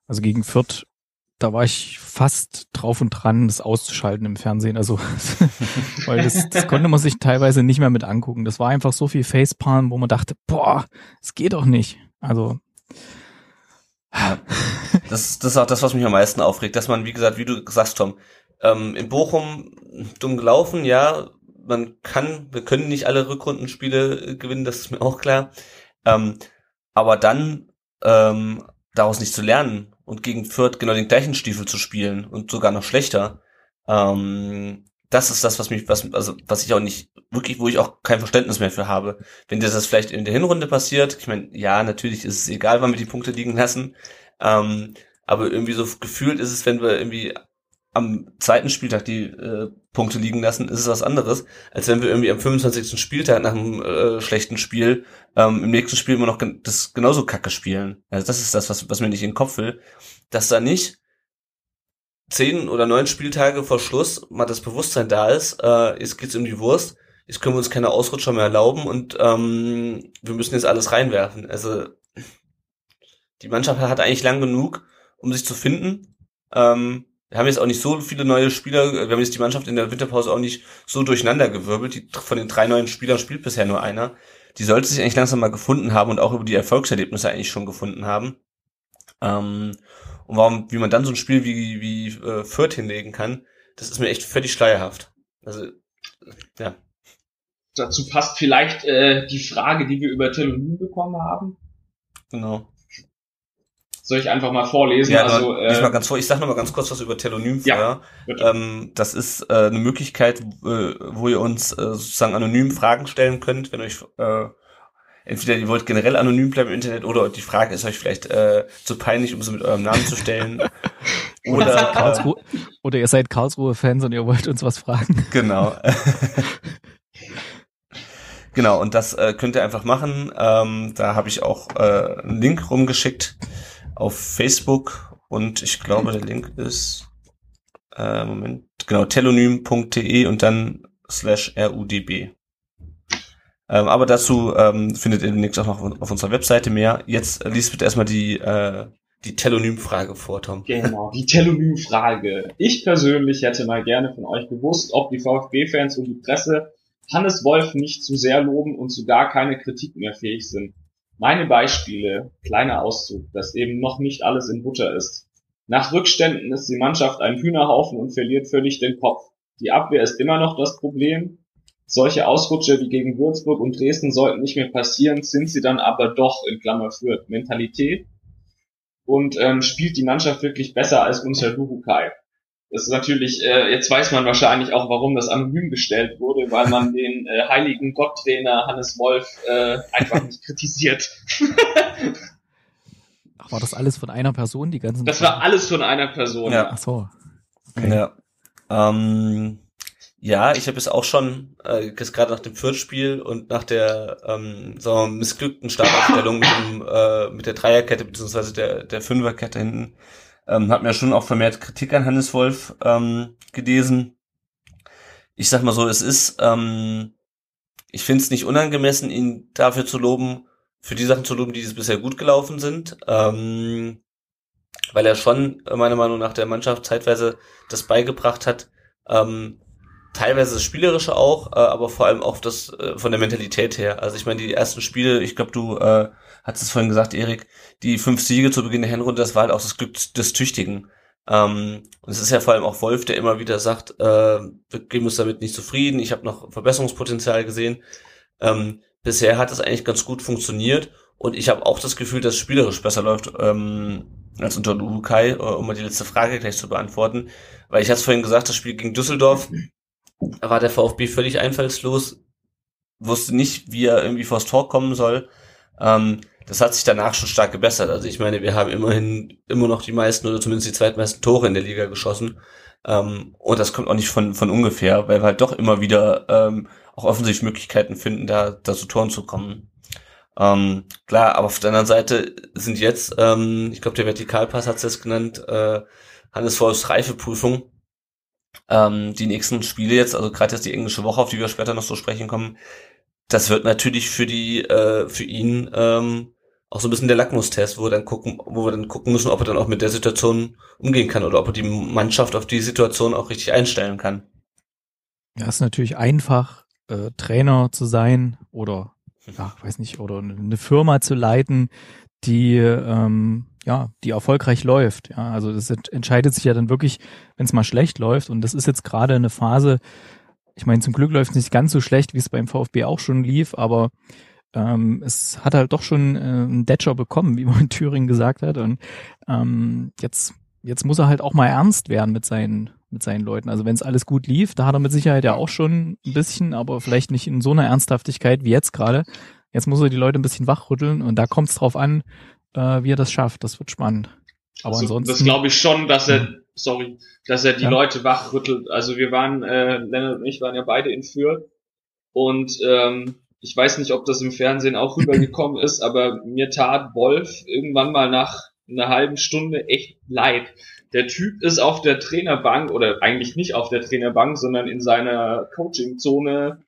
[SPEAKER 8] Also gegen Fürth, da war ich fast drauf und dran, das auszuschalten im Fernsehen. Also, weil das, das konnte man sich teilweise nicht mehr mit angucken. Das war einfach so viel Facepalm, wo man dachte, boah, es geht doch nicht. Also,
[SPEAKER 7] das, das ist auch das, was mich am meisten aufregt, dass man, wie gesagt, wie du sagst, Tom, ähm, in Bochum dumm gelaufen, ja, man kann, wir können nicht alle Rückrundenspiele äh, gewinnen, das ist mir auch klar. Ähm, aber dann ähm, daraus nicht zu lernen und gegen Fürth genau den gleichen Stiefel zu spielen und sogar noch schlechter, ähm, das ist das, was mich, was, also was ich auch nicht wirklich, wo ich auch kein Verständnis mehr für habe. Wenn dir das vielleicht in der Hinrunde passiert, ich meine, ja, natürlich ist es egal, wann wir die Punkte liegen lassen, ähm, aber irgendwie so gefühlt ist es, wenn wir irgendwie am zweiten Spieltag die äh, Punkte liegen lassen, ist es was anderes, als wenn wir irgendwie am 25. Spieltag nach einem äh, schlechten Spiel ähm, im nächsten Spiel immer noch gen das genauso kacke spielen. Also das ist das, was, was mir nicht in den Kopf will, dass da nicht zehn oder neun Spieltage vor Schluss mal das Bewusstsein da ist, äh, jetzt geht's um die Wurst, jetzt können wir uns keine Ausrutscher mehr erlauben und ähm, wir müssen jetzt alles reinwerfen. Also die Mannschaft hat eigentlich lang genug, um sich zu finden. Ähm, wir haben jetzt auch nicht so viele neue Spieler, wir haben jetzt die Mannschaft in der Winterpause auch nicht so durcheinander gewirbelt. Die, von den drei neuen Spielern spielt bisher nur einer. Die sollte sich eigentlich langsam mal gefunden haben und auch über die Erfolgserlebnisse eigentlich schon gefunden haben. Ähm, und warum, wie man dann so ein Spiel wie, wie äh, Fürth hinlegen kann, das ist mir echt völlig schleierhaft. Also, ja.
[SPEAKER 4] Dazu passt vielleicht äh, die Frage, die wir über Telonym bekommen haben.
[SPEAKER 7] Genau.
[SPEAKER 4] Soll ich einfach mal vorlesen?
[SPEAKER 7] Ja, also, äh, mal ganz vor. Ich sag noch mal ganz kurz was über Telonym vorher. Ja, ähm, das ist äh, eine Möglichkeit, äh, wo ihr uns äh, sozusagen anonym Fragen stellen könnt, wenn euch äh, entweder ihr wollt generell anonym bleiben im Internet oder die Frage ist euch vielleicht äh, zu peinlich, um sie mit eurem Namen zu stellen.
[SPEAKER 8] oder, Karlsruhe, oder ihr seid Karlsruhe-Fans und ihr wollt uns was fragen.
[SPEAKER 7] Genau. genau, und das äh, könnt ihr einfach machen. Ähm, da habe ich auch äh, einen Link rumgeschickt auf Facebook und ich glaube, der Link ist äh, Moment, genau, telonym.de und dann slash rudb. Ähm, aber dazu ähm, findet ihr demnächst auch noch auf unserer Webseite mehr. Jetzt liest bitte erstmal die, äh, die Telonym-Frage vor, Tom.
[SPEAKER 4] Genau, die Telonym-Frage. Ich persönlich hätte mal gerne von euch gewusst, ob die VfB-Fans und die Presse Hannes Wolf nicht zu sehr loben und zu gar keine Kritik mehr fähig sind. Meine Beispiele, kleiner Auszug, dass eben noch nicht alles in Butter ist. Nach Rückständen ist die Mannschaft ein Hühnerhaufen und verliert völlig den Kopf. Die Abwehr ist immer noch das Problem, solche Ausrutsche wie gegen Würzburg und Dresden sollten nicht mehr passieren, sind sie dann aber doch in Klammer für Mentalität und ähm, spielt die Mannschaft wirklich besser als unser Luhukai. Das ist natürlich, äh, jetzt weiß man wahrscheinlich auch, warum das anonym gestellt wurde, weil man den äh, heiligen Gotttrainer Hannes Wolf äh, einfach nicht kritisiert.
[SPEAKER 8] Ach, war das alles von einer Person, die ganzen?
[SPEAKER 4] Das war alles von einer Person.
[SPEAKER 7] Ja. Ach so. Okay. Ja. Ähm, ja, ich habe es auch schon, äh, gerade nach dem Fürth-Spiel und nach der ähm, sagen wir mal, missglückten Startaufstellung mit, dem, äh, mit der Dreierkette beziehungsweise der, der Fünferkette hinten, Ähm, hab mir schon auch vermehrt Kritik an Hannes Wolf ähm, gelesen. Ich sag mal so, es ist, ähm, ich finde es nicht unangemessen, ihn dafür zu loben, für die Sachen zu loben, die bisher gut gelaufen sind. Ähm, weil er schon, meiner Meinung nach, der Mannschaft zeitweise das beigebracht hat, ähm, teilweise das Spielerische auch, äh, aber vor allem auch das äh, von der Mentalität her. Also ich meine, die ersten Spiele, ich glaube, du äh, hast es vorhin gesagt, Erik, die fünf Siege zu Beginn der Hinrunde, das war halt auch das Glück des Tüchtigen. Ähm, und es ist ja vor allem auch Wolf, der immer wieder sagt, äh, wir geben uns damit nicht zufrieden, ich habe noch Verbesserungspotenzial gesehen. Ähm, bisher hat das eigentlich ganz gut funktioniert und ich habe auch das Gefühl, dass es spielerisch besser läuft ähm, als unter Urukai, äh, um mal die letzte Frage gleich zu beantworten. Weil ich hatte vorhin gesagt, das Spiel gegen Düsseldorf da war der VfB völlig einfallslos, wusste nicht, wie er irgendwie vors Tor kommen soll. Ähm, das hat sich danach schon stark gebessert. Also ich meine, wir haben immerhin immer noch die meisten oder zumindest die zweitmeisten Tore in der Liga geschossen. Ähm, und das kommt auch nicht von, von ungefähr, weil wir halt doch immer wieder ähm, auch offensichtlich Möglichkeiten finden, da, da zu Toren zu kommen. Ähm, klar, aber auf der anderen Seite sind jetzt, ähm, ich glaube, der Vertikalpass hat es jetzt genannt, äh, Hannes Wolfs Reifeprüfung ähm, die nächsten Spiele jetzt, also gerade jetzt die englische Woche, auf die wir später noch so sprechen kommen, das wird natürlich für die, äh, für ihn ähm, auch so ein bisschen der Lackmustest, wo wir dann gucken, wo wir dann gucken müssen, ob er dann auch mit der Situation umgehen kann oder ob er die Mannschaft auf die Situation auch richtig einstellen kann.
[SPEAKER 8] Ja, ist natürlich einfach, äh, Trainer zu sein oder, ja, weiß nicht, oder eine Firma zu leiten, die ähm, ja, die erfolgreich läuft. Ja, also das entscheidet sich ja dann wirklich, wenn es mal schlecht läuft. Und das ist jetzt gerade eine Phase, ich meine, zum Glück läuft es nicht ganz so schlecht, wie es beim VfB auch schon lief, aber ähm, es hat halt doch schon äh, einen Detscher bekommen, wie man in Thüringen gesagt hat. Und ähm, jetzt, jetzt muss er halt auch mal ernst werden mit seinen, mit seinen Leuten. Also wenn es alles gut lief, da hat er mit Sicherheit ja auch schon ein bisschen, aber vielleicht nicht in so einer Ernsthaftigkeit wie jetzt gerade. Jetzt muss er die Leute ein bisschen wachrütteln und da kommt es drauf an, äh, wie er das schafft. Das wird spannend.
[SPEAKER 4] Aber also, ansonsten. Das glaube ich schon, dass er, sorry, dass er die ja. Leute wachrüttelt. Also wir waren, äh, Lennart und ich waren ja beide in Fürth und ähm, ich weiß nicht, ob das im Fernsehen auch rübergekommen ist, aber mir tat Wolf irgendwann mal nach einer halben Stunde echt leid. Der Typ ist auf der Trainerbank oder eigentlich nicht auf der Trainerbank, sondern in seiner Coachingzone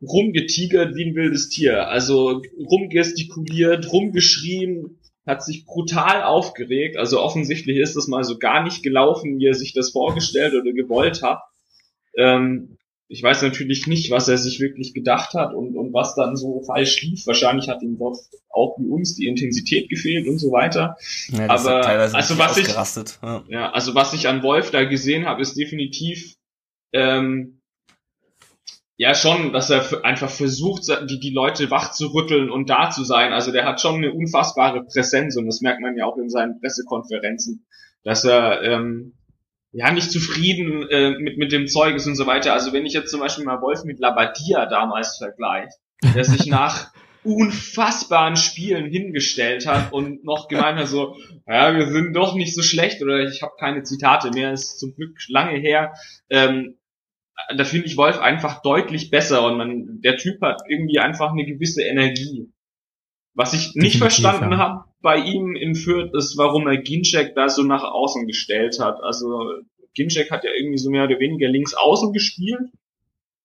[SPEAKER 4] rumgetigert wie ein wildes Tier. Also rumgestikuliert, rumgeschrien, hat sich brutal aufgeregt. Also offensichtlich ist das mal so gar nicht gelaufen, wie er sich das vorgestellt oder gewollt hat. Ähm, ich weiß natürlich nicht, was er sich wirklich gedacht hat und, und was dann so falsch lief. Wahrscheinlich hat ihm dort auch wie uns die Intensität gefehlt und so weiter. Ja, Aber also was ich ja. ja. also was ich an Wolf da gesehen habe, ist definitiv ähm, ja schon, dass er einfach versucht, die, die Leute wach zu rütteln und da zu sein. Also der hat schon eine unfassbare Präsenz und das merkt man ja auch in seinen Pressekonferenzen, dass er ähm, ja nicht zufrieden äh, mit, mit dem Zeug ist und so weiter. Also wenn ich jetzt zum Beispiel mal Wolf mit Labadia damals vergleiche, der sich nach unfassbaren Spielen hingestellt hat und noch gemeint hat so, ja, wir sind doch nicht so schlecht oder ich habe keine Zitate mehr, ist zum Glück lange her. Ähm, da finde ich Wolf einfach deutlich besser und man, der Typ hat irgendwie einfach eine gewisse Energie. Was ich nicht verstanden ja. habe bei ihm in Fürth ist, warum er Ginczek da so nach außen gestellt hat. Also Ginczek hat ja irgendwie so mehr oder weniger links außen gespielt,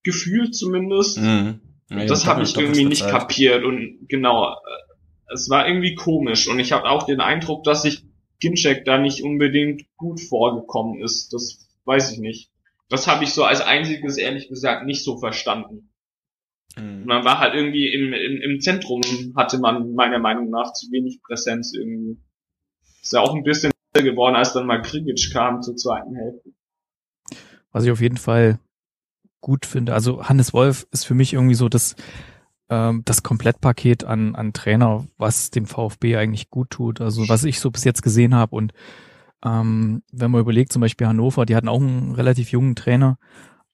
[SPEAKER 4] gefühlt zumindest. Mhm. Ja, das habe ich irgendwie nicht kapiert und genau, äh, es war irgendwie komisch und ich habe auch den Eindruck, dass sich Ginczek da nicht unbedingt gut vorgekommen ist. Das weiß ich nicht. Das habe ich so als einziges, ehrlich gesagt, nicht so verstanden. Mhm. Man war halt irgendwie im, im, im Zentrum, hatte man meiner Meinung nach zu wenig Präsenz irgendwie. Ist ja auch ein bisschen geworden, als dann mal Krigic kam zur zweiten Hälfte.
[SPEAKER 8] Was ich auf jeden Fall gut finde, also Hannes Wolf ist für mich irgendwie so das, ähm, das Komplettpaket an, an Trainer, was dem VfB eigentlich gut tut. Also was ich so bis jetzt gesehen habe und ähm, wenn man überlegt, zum Beispiel Hannover, die hatten auch einen relativ jungen Trainer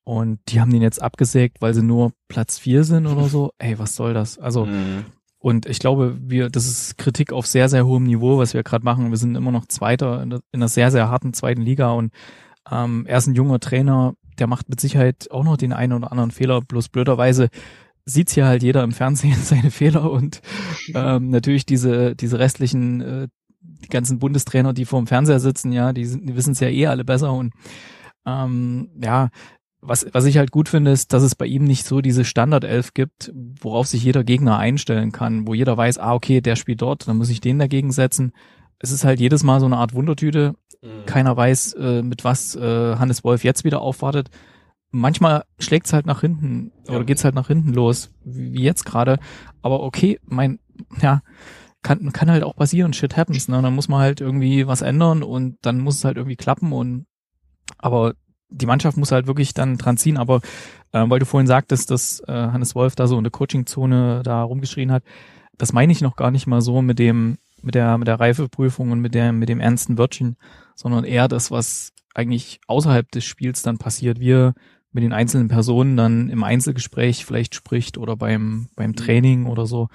[SPEAKER 8] und die haben den jetzt abgesägt, weil sie nur Platz vier sind oder so. Ey, was soll das? Also, mhm. und ich glaube, wir, das ist Kritik auf sehr, sehr hohem Niveau, was wir gerade machen. Wir sind immer noch Zweiter in, einer sehr, sehr harten zweiten Liga und ähm, er ist ein junger Trainer, der macht mit Sicherheit auch noch den einen oder anderen Fehler, bloß blöderweise sieht's hier halt jeder im Fernsehen seine Fehler und ähm, natürlich diese diese restlichen äh, die ganzen Bundestrainer, die vor dem Fernseher sitzen, ja, die, sind, die wissen es ja eh alle besser und ähm, ja, was, was ich halt gut finde, ist, dass es bei ihm nicht so diese Standardelf gibt, worauf sich jeder Gegner einstellen kann, wo jeder weiß, ah, okay, der spielt dort, dann muss ich den dagegen setzen. Es ist halt jedes Mal so eine Art Wundertüte. Mhm. Keiner weiß, äh, mit was äh, Hannes Wolf jetzt wieder aufwartet. Manchmal schlägt's halt nach hinten ja. oder geht's halt nach hinten los, wie jetzt gerade. Aber okay, mein, ja, kann, kann halt auch passieren, shit happens, ne? Dann muss man halt irgendwie was ändern und dann muss es halt irgendwie klappen und aber die Mannschaft muss halt wirklich dann dran ziehen, aber äh, weil du vorhin sagtest, dass äh, Hannes Wolf da so in der Coachingzone da rumgeschrien hat, das meine ich noch gar nicht mal so mit dem, mit der, mit der Reifeprüfung und mit der, mit dem ernsten Wörtchen, sondern eher das, was eigentlich außerhalb des Spiels dann passiert, wie er mit den einzelnen Personen dann im Einzelgespräch vielleicht spricht oder beim, beim Training oder so,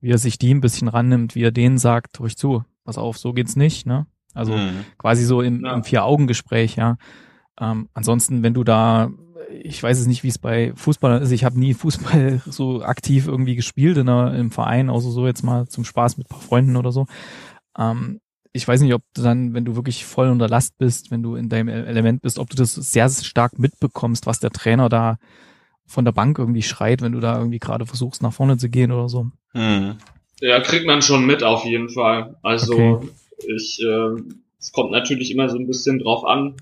[SPEAKER 8] wie er sich die ein bisschen rannimmt, wie er denen sagt, ruhig zu, pass auf, so geht's nicht, ne? Also mhm. quasi so im, ja. im Vier-Augen-Gespräch, ja. Ähm, ansonsten, wenn du da, ich weiß es nicht, wie es bei Fußballern ist, ich habe nie Fußball so aktiv irgendwie gespielt in einer, im Verein, außer so jetzt mal zum Spaß mit ein paar Freunden oder so. Ähm, ich weiß nicht, ob du dann, wenn du wirklich voll unter Last bist, wenn du in deinem Element bist, ob du das sehr stark mitbekommst, was der Trainer da von der Bank irgendwie schreit, wenn du da irgendwie gerade versuchst, nach vorne zu gehen oder so.
[SPEAKER 4] Hm. Ja, kriegt man schon mit auf jeden Fall. Also okay. ich, äh, es kommt natürlich immer so ein bisschen drauf an,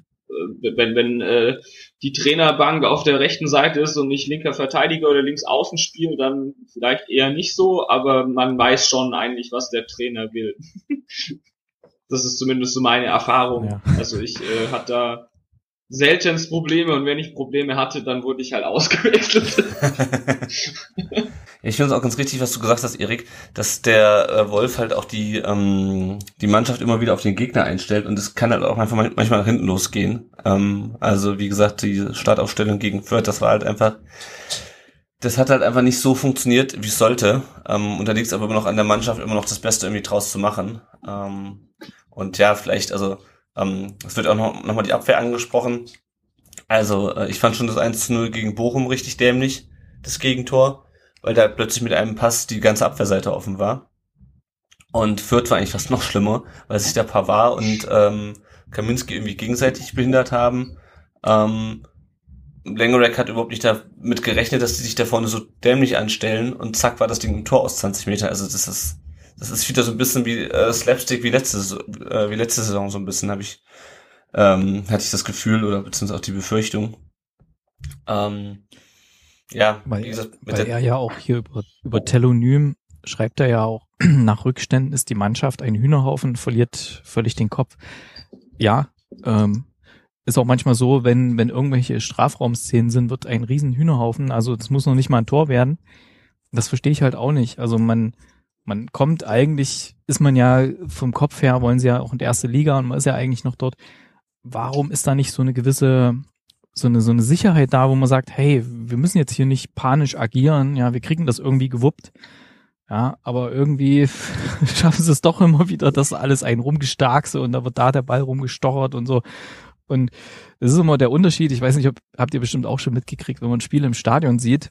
[SPEAKER 4] wenn, wenn äh, die Trainerbank auf der rechten Seite ist und nicht linker Verteidiger oder links außen spielt, dann vielleicht eher nicht so, aber man weiß schon eigentlich, was der Trainer will. das ist zumindest so meine Erfahrung. Ja. Also ich äh, hatte da seltenst Probleme und wenn ich Probleme hatte, dann wurde ich halt ausgewechselt.
[SPEAKER 7] ich finde es auch ganz richtig, was du gesagt hast, Erik, dass der äh, Wolf halt auch die, ähm, die Mannschaft immer wieder auf den Gegner einstellt und es kann halt auch einfach manchmal nach hinten losgehen. Ähm, also wie gesagt, die Startaufstellung gegen Fürth, das war halt einfach, das hat halt einfach nicht so funktioniert, wie es sollte. Ähm, und da liegt es aber immer noch an der Mannschaft, immer noch das Beste irgendwie draus zu machen. Ähm, und ja, vielleicht, also ähm, es wird auch noch, noch mal die Abwehr angesprochen. Also äh, ich fand schon das 1-0 gegen Bochum richtig dämlich, das Gegentor, weil da plötzlich mit einem Pass die ganze Abwehrseite offen war. Und Fürth war eigentlich fast noch schlimmer, weil sich der Pavard und ähm, Kaminski irgendwie gegenseitig behindert haben. Ähm, Langerack hat überhaupt nicht damit gerechnet, dass die sich da vorne so dämlich anstellen und zack war das Ding im Tor aus 20 Meter. Also das ist das ist wieder so ein bisschen wie äh, Slapstick wie letzte, äh, wie letzte Saison so ein bisschen, habe ich, ähm, hatte ich das Gefühl oder beziehungsweise auch die Befürchtung. Ähm, ja,
[SPEAKER 8] weil, gesagt, weil er ja auch hier über, über Telonym schreibt er ja auch, nach Rückständen ist die Mannschaft ein Hühnerhaufen, verliert völlig den Kopf. Ja, ähm, ist auch manchmal so, wenn, wenn irgendwelche Strafraumszenen sind, wird ein riesen Hühnerhaufen. Also das muss noch nicht mal ein Tor werden. Das verstehe ich halt auch nicht. Also man, man kommt eigentlich, ist man ja vom Kopf her, wollen sie ja auch in der erste Liga und man ist ja eigentlich noch dort. Warum ist da nicht so eine gewisse, so eine, so eine Sicherheit da, wo man sagt, hey, wir müssen jetzt hier nicht panisch agieren, ja, wir kriegen das irgendwie gewuppt. Ja, aber irgendwie schaffen sie es doch immer wieder, dass alles ein rumgestarkse und da wird da der Ball rumgestochert und so. Und das ist immer der Unterschied. Ich weiß nicht, ob, habt ihr bestimmt auch schon mitgekriegt, wenn man ein Spiel im Stadion sieht,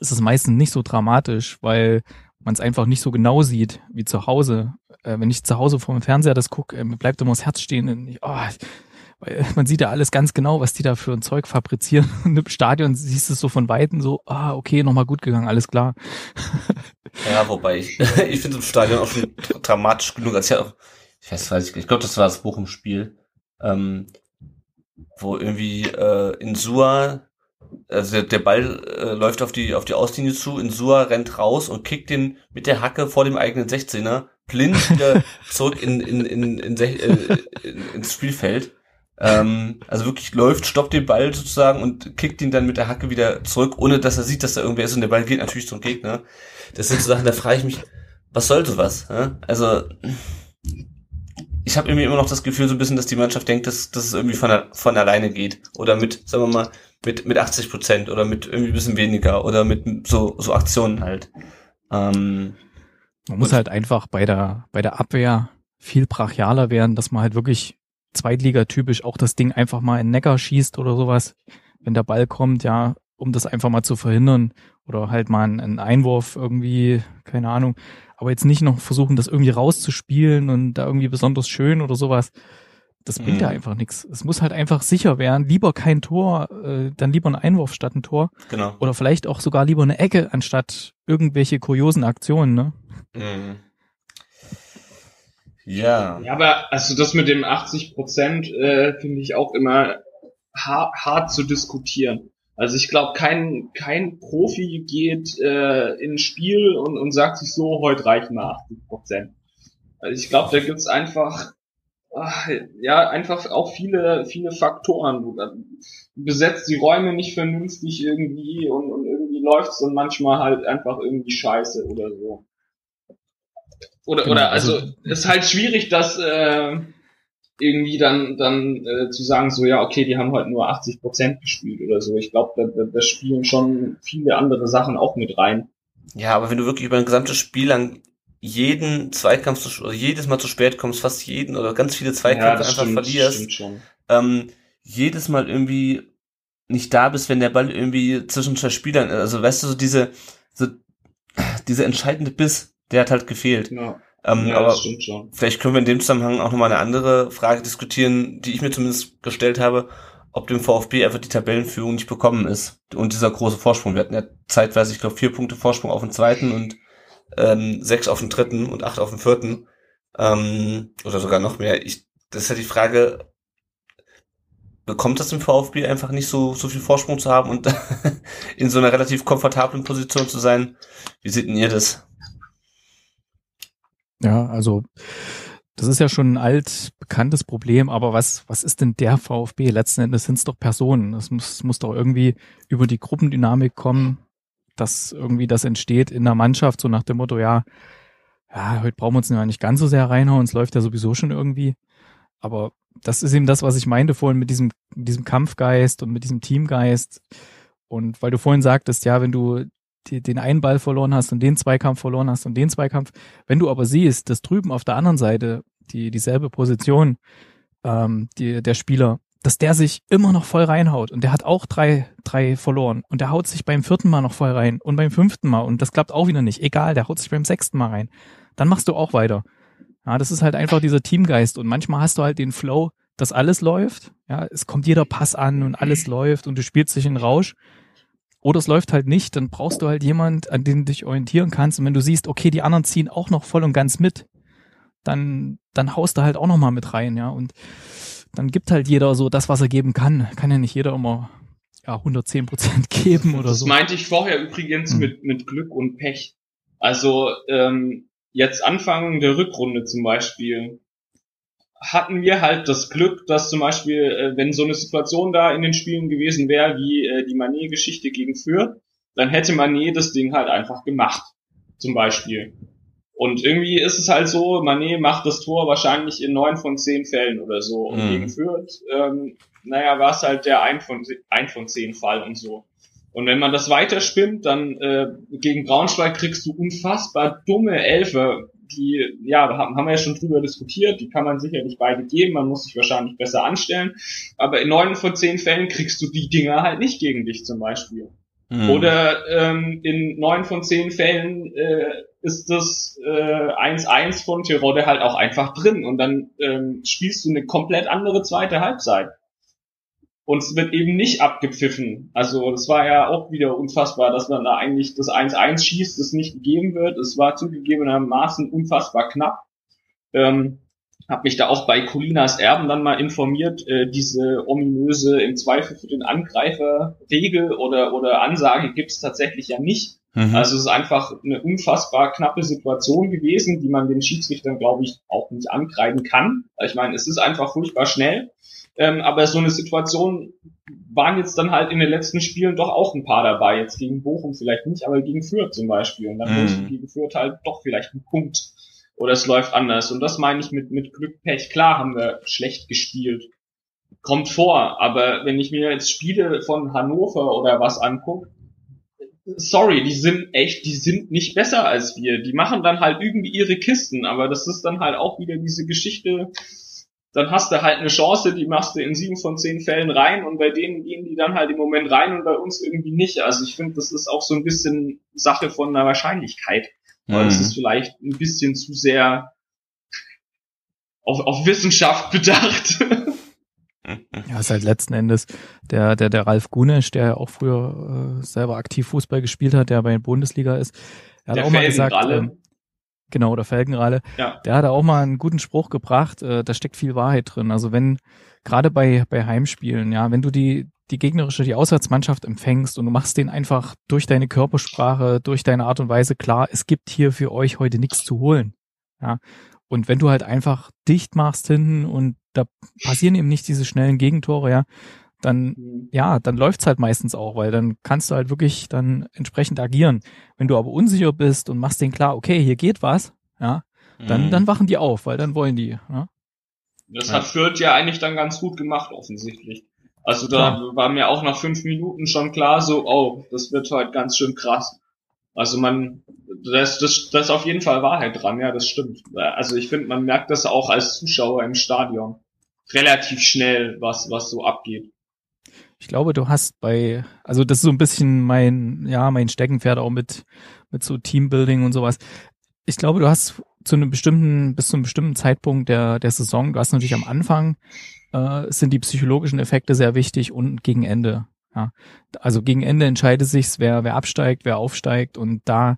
[SPEAKER 8] ist es meistens nicht so dramatisch, weil man es einfach nicht so genau sieht wie zu Hause. Äh, wenn ich zu Hause vor dem Fernseher das gucke, äh, bleibt immer das Herz stehen. Und ich, oh, man sieht ja alles ganz genau, was die da für ein Zeug fabrizieren. Und im Stadion siehst du es so von Weitem so, ah, okay, nochmal gut gegangen, alles klar.
[SPEAKER 7] Ja, wobei ich, ich finde im Stadion auch schon dramatisch genug. als ich, auch, ich weiß, weiß ich, ich glaube, das war das Bochum-Spiel, ähm, wo irgendwie äh, in Sua also der, der Ball äh, läuft auf die auf die Auslinie zu, Insua rennt raus und kickt den mit der Hacke vor dem eigenen 16er blind wieder zurück in, in, in, in, äh, in, ins Spielfeld. Ähm, also wirklich läuft, stoppt den Ball sozusagen und kickt ihn dann mit der Hacke wieder zurück, ohne dass er sieht, dass da irgendwer ist und der Ball geht natürlich zum Gegner. Das sind so Sachen, da frage ich mich, was soll sowas? Ja? Also ich habe irgendwie immer noch das Gefühl so ein bisschen, dass die Mannschaft denkt, dass, dass es irgendwie von, von alleine geht. Oder mit, sagen wir mal, mit, mit 80 Prozent oder mit irgendwie ein bisschen weniger oder mit so, so Aktionen halt. Ähm,
[SPEAKER 8] man muss halt einfach bei der, bei der Abwehr viel brachialer werden, dass man halt wirklich zweitligatypisch auch das Ding einfach mal in Neckar schießt oder sowas. Wenn der Ball kommt, ja, um das einfach mal zu verhindern oder halt mal einen Einwurf irgendwie, keine Ahnung, aber jetzt nicht noch versuchen, das irgendwie rauszuspielen und da irgendwie besonders schön oder sowas. Das bringt ja
[SPEAKER 7] Mhm.
[SPEAKER 8] einfach nichts. Es muss halt einfach sicher werden. Lieber kein Tor, äh, dann lieber ein Einwurf statt ein Tor.
[SPEAKER 7] Genau.
[SPEAKER 8] Oder vielleicht auch sogar lieber eine Ecke anstatt irgendwelche kuriosen Aktionen, ne?
[SPEAKER 7] Mhm. Ja.
[SPEAKER 4] Ja, aber also das mit dem 80 Prozent äh, finde ich auch immer ha hart zu diskutieren. Also ich glaube, kein kein Profi geht äh, in ein Spiel und, und sagt sich so, heute reichen mal 80 Prozent. Also ich glaube, da gibt's einfach ach, ja einfach auch viele viele Faktoren. Du, du besetzt die Räume nicht vernünftig irgendwie und, und irgendwie läuft's dann manchmal halt einfach irgendwie scheiße oder so. Oder,
[SPEAKER 8] Genau,
[SPEAKER 4] oder also,
[SPEAKER 8] also-
[SPEAKER 4] ist halt schwierig, das äh, irgendwie dann dann äh, zu sagen, so ja, okay, die haben halt nur 80 Prozent gespielt oder so. Ich glaube, da, da, da spielen schon viele andere Sachen auch mit rein.
[SPEAKER 7] Ja, aber wenn du wirklich über ein gesamtes Spiel lang jeden Zweikampf zu, oder jedes Mal zu spät kommst, fast jeden oder ganz viele Zweikämpfe
[SPEAKER 4] das
[SPEAKER 7] einfach
[SPEAKER 4] stimmt,
[SPEAKER 7] verlierst, ähm, jedes Mal irgendwie nicht da bist, wenn der Ball irgendwie zwischen zwei Spielern, also weißt du, so diese, so, diese entscheidende Biss, der hat halt gefehlt.
[SPEAKER 4] Ja,
[SPEAKER 7] Ähm,
[SPEAKER 4] ja
[SPEAKER 7] aber
[SPEAKER 4] das stimmt schon.
[SPEAKER 7] vielleicht können wir in dem Zusammenhang auch nochmal eine andere Frage diskutieren, die ich mir zumindest gestellt habe, ob dem VfB einfach die Tabellenführung nicht bekommen ist und dieser große Vorsprung. Wir hatten ja zeitweise, ich glaube, vier Punkte Vorsprung auf den zweiten und ähm, sechs auf den dritten und acht auf den vierten. Ähm, oder sogar noch mehr. Ich, das ist ja die Frage, bekommt das dem VfB einfach nicht so, so viel Vorsprung zu haben und in so einer relativ komfortablen Position zu sein? Wie seht denn ihr das?
[SPEAKER 8] Ja, also das ist ja schon ein alt bekanntes Problem, aber was, was ist denn der VfB? Letzten Endes sind es doch Personen. Es muss, muss doch irgendwie über die Gruppendynamik kommen, dass irgendwie das entsteht in der Mannschaft, so nach dem Motto, ja, ja, heute brauchen wir uns ja nicht ganz so sehr reinhauen, es läuft ja sowieso schon irgendwie. Aber das ist eben das, was ich meinte vorhin mit diesem, mit diesem Kampfgeist und mit diesem Teamgeist. Und weil du vorhin sagtest, ja, wenn du die, den einen Ball verloren hast und den Zweikampf verloren hast und den Zweikampf, wenn du aber siehst, dass drüben auf der anderen Seite die dieselbe Position ähm, die, der Spieler, dass der sich immer noch voll reinhaut und der hat auch drei, drei verloren und der haut sich beim vierten Mal noch voll rein und beim fünften Mal und das klappt auch wieder nicht. Egal, der haut sich beim sechsten Mal rein. Dann machst du auch weiter. Ja, das ist halt einfach dieser Teamgeist und manchmal hast du halt den Flow, dass alles läuft. Ja, es kommt jeder Pass an und alles läuft und du spielst dich in Rausch. Oder es läuft halt nicht, dann brauchst du halt jemand, an den du dich orientieren kannst. Und wenn du siehst, okay, die anderen ziehen auch noch voll und ganz mit, dann, dann haust du halt auch noch mal mit rein, ja. Und dann gibt halt jeder so das, was er geben kann. Kann ja nicht jeder immer ja, 110 Prozent geben oder
[SPEAKER 4] das
[SPEAKER 8] so.
[SPEAKER 4] meinte ich vorher übrigens
[SPEAKER 8] Hm.
[SPEAKER 4] mit, mit Glück und Pech. Also ähm, jetzt Anfang der Rückrunde zum Beispiel hatten wir halt das Glück, dass zum Beispiel, äh, wenn so eine Situation da in den Spielen gewesen wäre, wie äh, die Manet-Geschichte gegen Fürth, dann hätte Manet das Ding halt einfach gemacht. Zum Beispiel. Und irgendwie ist es halt so, Manet macht das Tor wahrscheinlich in neun von zehn Fällen oder so. Und
[SPEAKER 7] Mhm.
[SPEAKER 4] gegen Fürth, ähm, naja, war es halt der ein von, ein von zehn Fall und so. Und wenn man das weiterspinnt, dann äh, gegen Braunschweig kriegst du unfassbar dumme Elfer, die, ja, haben haben wir ja schon drüber diskutiert, die kann man sicherlich beide geben, man muss sich wahrscheinlich besser anstellen, aber in neun von zehn Fällen kriegst du die Dinger halt nicht gegen dich zum Beispiel.
[SPEAKER 7] Hm.
[SPEAKER 4] Oder ähm, in neun von zehn Fällen äh, ist das äh, 1-1 von Tirode halt auch einfach drin und dann ähm, spielst du eine komplett andere zweite Halbzeit. Und es wird eben nicht abgepfiffen. Also das war ja auch wieder unfassbar, dass man da eigentlich das 1-1 schießt, das nicht gegeben wird. Es war zugegebenermaßen unfassbar knapp. Ähm, hab mich da auch bei Colinas Erben dann mal informiert, äh, diese ominöse im Zweifel für den Angreifer Regel oder, oder Ansage gibt's tatsächlich ja nicht.
[SPEAKER 7] Mhm.
[SPEAKER 4] Also es ist einfach eine unfassbar knappe Situation gewesen, die man den Schiedsrichtern, glaube ich, auch nicht ankreiden kann. Ich meine, es ist einfach furchtbar schnell. Ähm, aber so eine Situation waren jetzt dann halt in den letzten Spielen doch auch ein paar dabei. Jetzt gegen Bochum vielleicht nicht, aber gegen Fürth zum Beispiel. Und dann
[SPEAKER 7] Mhm.
[SPEAKER 4] gegen Fürth halt doch vielleicht einen Punkt. Oder es läuft anders. Und das meine ich mit, mit Glück, Pech. Klar haben wir schlecht gespielt. Kommt vor. Aber wenn ich mir jetzt Spiele von Hannover oder was angucke, sorry, die sind echt, die sind nicht besser als wir. Die machen dann halt irgendwie ihre Kisten, aber das ist dann halt auch wieder diese Geschichte, dann hast du halt eine Chance, die machst du in sieben von zehn Fällen rein und bei denen gehen die dann halt im Moment rein und bei uns irgendwie nicht. Also ich finde, das ist auch so ein bisschen Sache von einer Wahrscheinlichkeit. Weil es
[SPEAKER 7] Mhm.
[SPEAKER 4] ist vielleicht ein bisschen zu sehr auf, auf Wissenschaft bedacht.
[SPEAKER 8] Ja, ist halt letzten Endes der, der, der Ralf Gunesch, der ja auch früher äh, selber aktiv Fußball gespielt hat, der bei der Bundesliga ist. Er hat
[SPEAKER 4] Der
[SPEAKER 8] auch mal gesagt, ähm, genau, der Felgenralle,
[SPEAKER 4] Ja.
[SPEAKER 8] der hat auch mal einen guten Spruch gebracht, äh, da steckt viel Wahrheit drin. Also wenn, gerade bei, bei Heimspielen, ja, wenn du die, die gegnerische, die Auswärtsmannschaft empfängst und du machst denen einfach durch deine Körpersprache, durch deine Art und Weise klar, es gibt hier für euch heute nichts zu holen. Ja. Und wenn du halt einfach dicht machst hinten und da passieren eben nicht diese schnellen Gegentore, ja, dann, ja, dann läuft's halt meistens auch, weil dann kannst du halt wirklich dann entsprechend agieren. Wenn du aber unsicher bist und machst denen klar, okay, hier geht was, ja, dann,
[SPEAKER 7] Mhm.
[SPEAKER 8] dann wachen die auf, weil dann wollen die, ja.
[SPEAKER 4] Das
[SPEAKER 7] Ja.
[SPEAKER 4] hat Fürth ja eigentlich dann ganz gut gemacht, offensichtlich. Also da war mir auch nach fünf Minuten schon klar, so, oh, das wird heute ganz schön krass. Also man, das, das, das ist auf jeden Fall Wahrheit dran, ja, das stimmt. Also ich finde, man merkt das auch als Zuschauer im Stadion relativ schnell, was, was so abgeht.
[SPEAKER 8] Ich glaube, du hast bei, also das ist so ein bisschen mein, ja, mein Steckenpferd auch mit, mit so Teambuilding und sowas. Ich glaube, du hast zu einem bestimmten, bis zu einem bestimmten Zeitpunkt der, der Saison, du hast natürlich am Anfang, äh, sind die psychologischen Effekte sehr wichtig und gegen Ende. Ja. Also gegen Ende entscheidet sich's, wer, wer absteigt, wer aufsteigt und da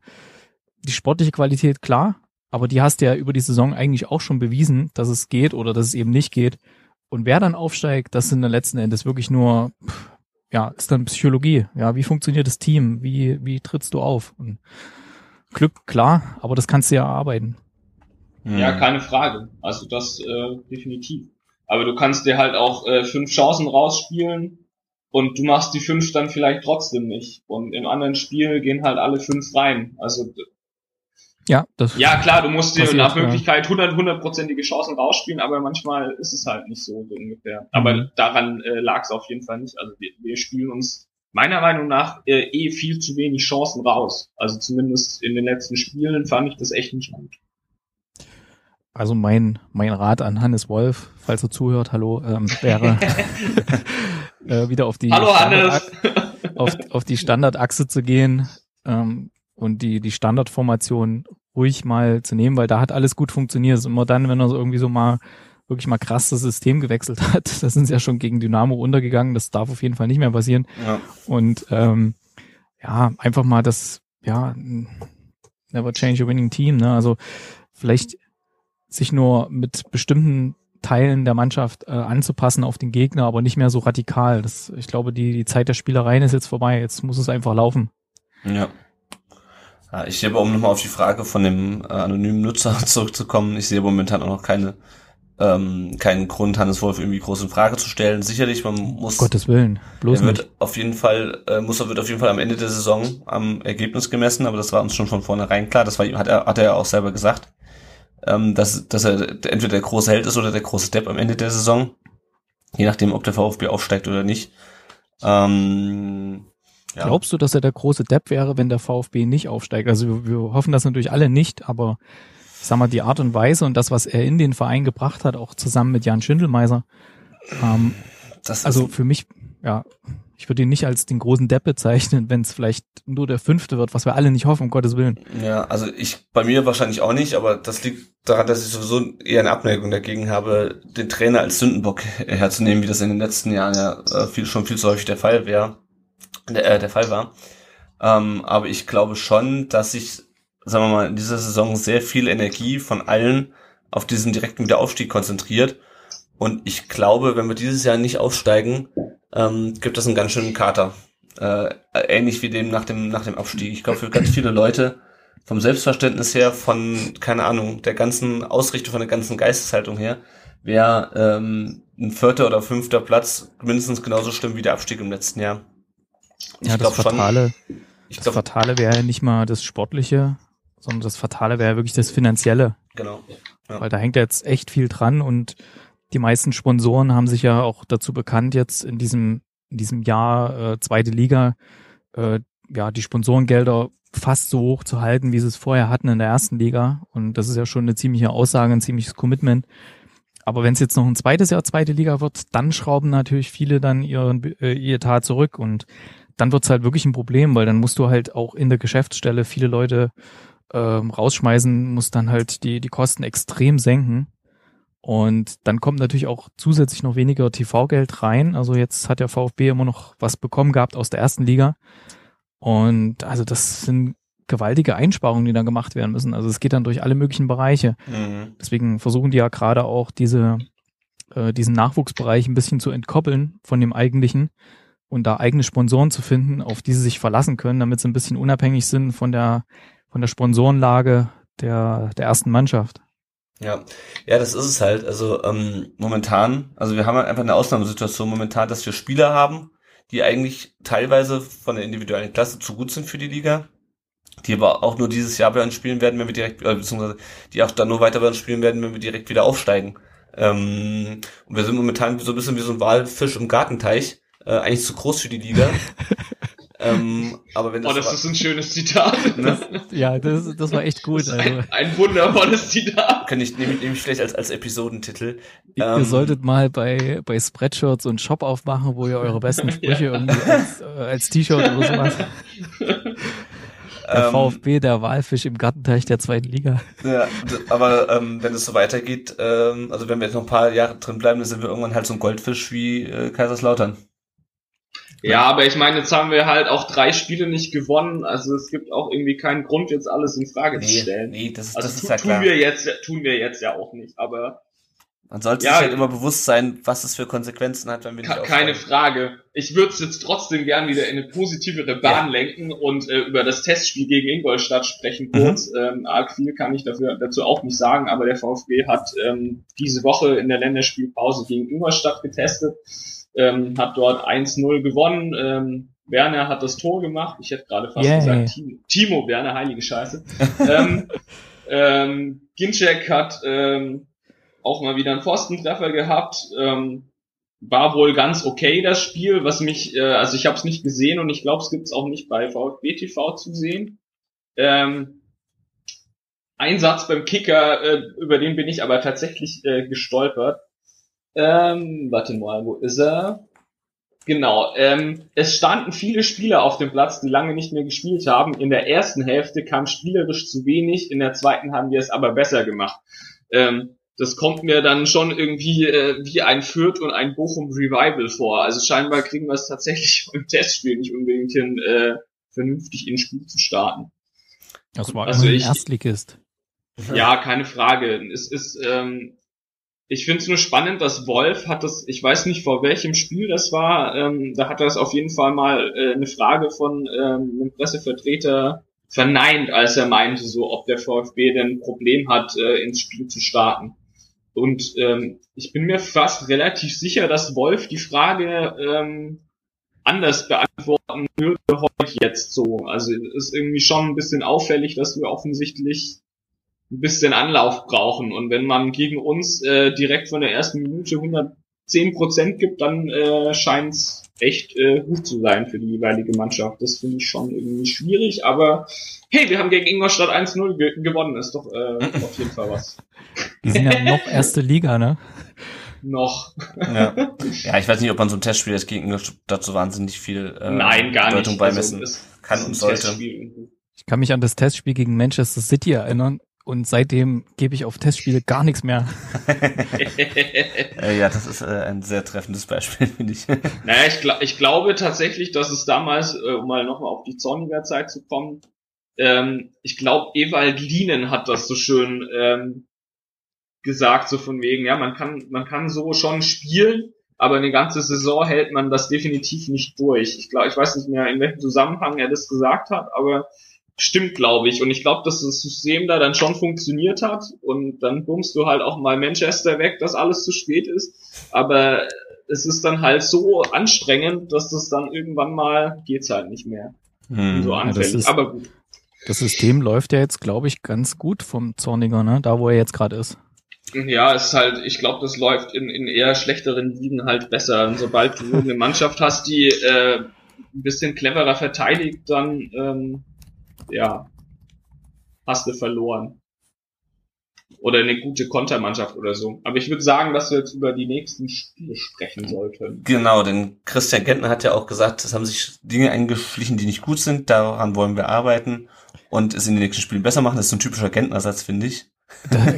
[SPEAKER 8] die sportliche Qualität, klar, aber die hast du ja über die Saison eigentlich auch schon bewiesen, dass es geht oder dass es eben nicht geht. Und wer dann aufsteigt, das sind dann letzten Endes wirklich nur, ja, ist dann Psychologie. Ja, wie funktioniert das Team? Wie, wie trittst du auf? Und Glück, klar, aber das kannst du ja erarbeiten.
[SPEAKER 4] Ja, keine Frage. Also das äh, definitiv. Aber du kannst dir halt auch äh, fünf Chancen rausspielen und du machst die fünf dann vielleicht trotzdem nicht. Und im anderen Spiel gehen halt alle fünf rein. Also
[SPEAKER 8] Ja, das,
[SPEAKER 4] ja klar, du musst dir nach. Möglichkeit 100 hundertprozentige Chancen rausspielen, aber manchmal ist es halt nicht so, so ungefähr. Aber
[SPEAKER 8] Mhm.
[SPEAKER 4] daran äh, lag es auf jeden Fall nicht. Also wir, wir spielen uns meiner Meinung nach äh, eh viel zu wenig Chancen raus. Also zumindest in den letzten Spielen fand ich das echt nicht gut.
[SPEAKER 8] also mein, mein Rat an Hannes Wolf, falls er zuhört, hallo, ähm, wäre äh, wieder auf die
[SPEAKER 4] Hallo
[SPEAKER 8] auf, auf die Standardachse zu gehen ähm, und die, die Standardformation ruhig mal zu nehmen, weil da hat alles gut funktioniert. Ist immer dann, wenn er so irgendwie so mal wirklich mal krass das System gewechselt hat. Da sind sie ja schon gegen Dynamo untergegangen. Das darf auf jeden Fall nicht mehr passieren.
[SPEAKER 7] Ja.
[SPEAKER 8] Und ähm, ja, einfach mal das, ja, never change a winning team. Ne? Also vielleicht sich nur mit bestimmten Teilen der Mannschaft äh, anzupassen auf den Gegner, aber nicht mehr so radikal. Das, ich glaube, die, die Zeit der Spielereien ist jetzt vorbei. Jetzt muss es einfach laufen.
[SPEAKER 7] Ja. Ja ich sehe aber, um nochmal auf die Frage von dem äh, anonymen Nutzer zurückzukommen, ich sehe momentan auch noch keine, ähm, keinen Grund, Hannes Wolf irgendwie groß in Frage zu stellen. Sicherlich, man muss,
[SPEAKER 8] Gottes Willen. Bloß
[SPEAKER 7] er
[SPEAKER 8] nicht.
[SPEAKER 7] wird auf jeden Fall, äh, muss er wird auf jeden Fall am Ende der Saison am Ergebnis gemessen, aber das war uns schon von vornherein klar. Das war, hat er, hat er ja auch selber gesagt, ähm, dass, dass er entweder der große Held ist oder der große Depp am Ende der Saison. Je nachdem, ob der VfB aufsteigt oder nicht. Ähm, ja.
[SPEAKER 8] Glaubst du, dass er der große Depp wäre, wenn der VfB nicht aufsteigt? Also wir, wir hoffen das natürlich alle nicht, aber ich sag mal, die Art und Weise und das, was er in den Verein gebracht hat, auch zusammen mit Jan Schindelmeiser, ähm, also für mich, ja, ich würde ihn nicht als den großen Depp bezeichnen, wenn es vielleicht nur der fünfte wird, was wir alle nicht hoffen, um Gottes Willen.
[SPEAKER 7] Ja, also ich bei mir wahrscheinlich auch nicht, aber das liegt daran, dass ich sowieso eher eine Abneigung dagegen habe, den Trainer als Sündenbock herzunehmen, wie das in den letzten Jahren ja äh, viel, schon viel zu häufig der Fall wäre, der, äh, der Fall war. Ähm, aber ich glaube schon, dass sich, sagen wir mal, in dieser Saison sehr viel Energie von allen auf diesen direkten Wiederaufstieg konzentriert. Und ich glaube, wenn wir dieses Jahr nicht aufsteigen, ähm, gibt es einen ganz schönen Kater. Äh, ähnlich wie dem nach dem, nach dem Abstieg. Ich glaube, für ganz viele Leute vom Selbstverständnis her, von, keine Ahnung, der ganzen Ausrichtung, von der ganzen Geisteshaltung her, wäre ähm, ein vierter oder fünfter Platz mindestens genauso schlimm wie der Abstieg im letzten Jahr. Ich
[SPEAKER 8] ja, das
[SPEAKER 7] schon-
[SPEAKER 8] Fatale,
[SPEAKER 7] Ich
[SPEAKER 8] das Fatale wäre ja nicht mal das Sportliche, sondern das Fatale wäre ja wirklich das Finanzielle.
[SPEAKER 7] genau. Ja.
[SPEAKER 8] Weil da hängt ja jetzt echt viel dran und die meisten Sponsoren haben sich ja auch dazu bekannt, jetzt in diesem, in diesem Jahr äh, zweite Liga, äh, ja, die Sponsorengelder fast so hoch zu halten, wie sie es vorher hatten in der ersten Liga. Und das ist ja schon eine ziemliche Aussage, ein ziemliches Commitment. aber wenn es jetzt noch ein zweites Jahr zweite Liga wird, dann schrauben natürlich viele dann ihren äh, ihr Tat zurück und dann wird's halt wirklich ein Problem, weil dann musst du halt auch in der Geschäftsstelle viele Leute ähm, rausschmeißen, musst dann halt die, die Kosten extrem senken. Und dann kommt natürlich auch zusätzlich noch weniger TV-Geld rein. Also jetzt hat der VfB immer noch was bekommen gehabt aus der ersten Liga. Und also das sind gewaltige Einsparungen, die dann gemacht werden müssen. Also es geht dann durch alle möglichen Bereiche.
[SPEAKER 7] Mhm.
[SPEAKER 8] Deswegen versuchen die ja gerade auch diese, äh, diesen Nachwuchsbereich ein bisschen zu entkoppeln von dem eigentlichen und da eigene Sponsoren zu finden, auf die sie sich verlassen können, damit sie ein bisschen unabhängig sind von der, von der Sponsorenlage der, der ersten Mannschaft.
[SPEAKER 7] Ja, ja, das ist es halt. Also ähm, momentan, also wir haben halt einfach eine Ausnahmesituation momentan, dass wir Spieler haben, die eigentlich teilweise von der individuellen Klasse zu gut sind für die Liga, die aber auch nur dieses Jahr bei uns spielen werden, wenn wir direkt, äh, beziehungsweise die auch dann nur weiter bei uns spielen werden, wenn wir direkt wieder aufsteigen. Ähm, und wir sind momentan so ein bisschen wie so ein Walfisch im Gartenteich, äh, eigentlich zu groß für die Liga. ähm, aber wenn
[SPEAKER 4] Oh, das ist ein schönes Zitat.
[SPEAKER 7] ne,
[SPEAKER 8] Ja, das, das war echt gut.
[SPEAKER 4] Das
[SPEAKER 8] Also,
[SPEAKER 4] ein, ein wundervolles Zitat.
[SPEAKER 7] kann ich nehme nehm ich vielleicht als als Episodentitel.
[SPEAKER 8] ihr
[SPEAKER 7] ähm,
[SPEAKER 8] solltet mal bei, bei Spreadshirts und Shop aufmachen, wo ihr eure besten Sprüche irgendwie als, äh, als T-Shirt oder sowas. Der
[SPEAKER 7] ähm,
[SPEAKER 8] VfB, der Walfisch im Gartenteich der zweiten Liga.
[SPEAKER 7] Ja, aber ähm, wenn es so weitergeht, ähm, also wenn wir jetzt noch ein paar Jahre drin bleiben, dann sind wir irgendwann halt so ein Goldfisch wie äh, Kaiserslautern.
[SPEAKER 4] Ja, aber ich meine, jetzt haben wir halt auch drei Spiele nicht gewonnen. Also es gibt auch irgendwie keinen Grund, jetzt alles in Frage zu stellen.
[SPEAKER 7] nee, das ist,
[SPEAKER 4] Also
[SPEAKER 7] das
[SPEAKER 4] tu,
[SPEAKER 7] ist ja
[SPEAKER 4] tun
[SPEAKER 7] klar.
[SPEAKER 4] wir jetzt, tun wir jetzt ja auch nicht. Aber
[SPEAKER 7] Man sollte
[SPEAKER 4] Ja,
[SPEAKER 7] sich halt immer bewusst sein, was es für Konsequenzen hat, wenn wir nicht
[SPEAKER 4] ke- keine. Frage. Ich würde es jetzt trotzdem gern wieder in eine positivere Bahn lenken und äh, über das Testspiel gegen Ingolstadt sprechen
[SPEAKER 7] Mhm.
[SPEAKER 4] kurz. Ähm, arg viel kann ich dafür, dazu auch nicht sagen, aber der VfB hat ähm, diese Woche in der Länderspielpause gegen Ingolstadt getestet, ähm, hat dort 1-0 gewonnen. Ähm, Werner hat das Tor gemacht. Ich hätte gerade fast
[SPEAKER 8] Yay.
[SPEAKER 4] gesagt Timo, Timo Werner, heilige Scheiße. ähm, ähm, Ginczek hat ähm, auch mal wieder einen Pfostentreffer gehabt. Ähm, war wohl ganz okay das Spiel, was mich, äh, also ich habe es nicht gesehen und ich glaube, es gibt es auch nicht bei VfB TV zu sehen. Ähm, ein Satz beim Kicker, äh, über den bin ich aber tatsächlich äh, gestolpert. Ähm, warte mal, wo ist er? Genau, ähm, es standen viele Spieler auf dem Platz, die lange nicht mehr gespielt haben. In der ersten Hälfte kam spielerisch zu wenig, in der zweiten haben wir es aber besser gemacht. Ähm, das kommt mir dann schon irgendwie äh, wie ein Fürth und ein Bochum Revival vor. Also scheinbar kriegen wir es tatsächlich im Testspiel nicht unbedingt hin, äh, vernünftig ins Spiel zu starten.
[SPEAKER 8] Das war
[SPEAKER 4] Also ich-
[SPEAKER 8] Erstligist.
[SPEAKER 4] Ja, keine Frage. Es ist, ähm, ich finde es nur spannend, dass Wolf hat das, ich weiß nicht vor welchem Spiel das war, ähm, da hat er es auf jeden Fall mal äh, eine Frage von ähm, einem Pressevertreter verneint, als er meinte, so ob der VfB denn ein Problem hat, äh, ins Spiel zu starten. Und ähm, ich bin mir fast relativ sicher, dass Wolf die Frage ähm, anders beantworten würde heute jetzt so. Also es ist irgendwie schon ein bisschen auffällig, dass wir offensichtlich ein bisschen Anlauf brauchen. Und wenn man gegen uns äh, direkt von der ersten Minute 110 Prozent gibt, dann äh, scheint es echt äh, gut zu sein für die jeweilige Mannschaft. Das finde ich schon irgendwie schwierig, aber hey, wir haben gegen Ingolstadt 1-0 ge gewonnen, ist doch äh, auf jeden Fall was.
[SPEAKER 8] Die sind ja noch erste Liga, ne?
[SPEAKER 4] Noch.
[SPEAKER 7] Ja. ja, ich weiß nicht, ob man so ein Testspiel jetzt gegen Ingolstadt so wahnsinnig viel äh,
[SPEAKER 4] Nein, gar
[SPEAKER 7] Bedeutung
[SPEAKER 4] nicht.
[SPEAKER 7] beimessen
[SPEAKER 4] Also,
[SPEAKER 7] kann
[SPEAKER 4] ist
[SPEAKER 7] und sollte.
[SPEAKER 4] Testspiel.
[SPEAKER 8] Ich kann mich an das Testspiel gegen Manchester City erinnern und seitdem gebe ich auf Testspiele gar nichts mehr.
[SPEAKER 7] Äh, ja, das ist äh, ein sehr treffendes Beispiel, finde ich.
[SPEAKER 4] Naja, ich, gla ich glaube tatsächlich, dass es damals, äh, um mal nochmal auf die Zorniger Zeit zu kommen, ähm, ich glaube, Ewald Lienen hat das so schön ähm, gesagt, so von wegen, ja, man kann, man kann so schon spielen, aber eine ganze Saison hält man das definitiv nicht durch. Ich glaube, ich weiß nicht mehr, in welchem Zusammenhang er das gesagt hat, aber stimmt, glaube ich. Und ich glaube, dass das System da dann schon funktioniert hat und dann bummst du halt auch mal Manchester weg, dass alles zu spät ist. Aber es ist dann halt so anstrengend, dass das dann irgendwann mal geht's halt nicht mehr.
[SPEAKER 7] Hm.
[SPEAKER 4] So anfällig.
[SPEAKER 8] ist-
[SPEAKER 4] Aber gut.
[SPEAKER 8] Das System läuft ja jetzt, glaube ich, ganz gut vom Zorniger, ne? Da, wo er jetzt gerade ist.
[SPEAKER 4] Ja, es ist halt, ich glaube, das läuft in, in eher schlechteren Ligen halt besser. Und sobald du eine Mannschaft hast, die äh, ein bisschen cleverer verteidigt, dann ähm, ja, hast du verloren. oder eine gute Kontermannschaft oder so. Aber ich würde sagen, dass wir jetzt über die nächsten Spiele sprechen sollten.
[SPEAKER 7] Genau, denn Christian Gentner hat ja auch gesagt, es haben sich Dinge eingeschlichen, die nicht gut sind. Daran wollen wir arbeiten und es in den nächsten Spielen besser machen. Das ist so ein typischer Gentner-Satz, finde ich.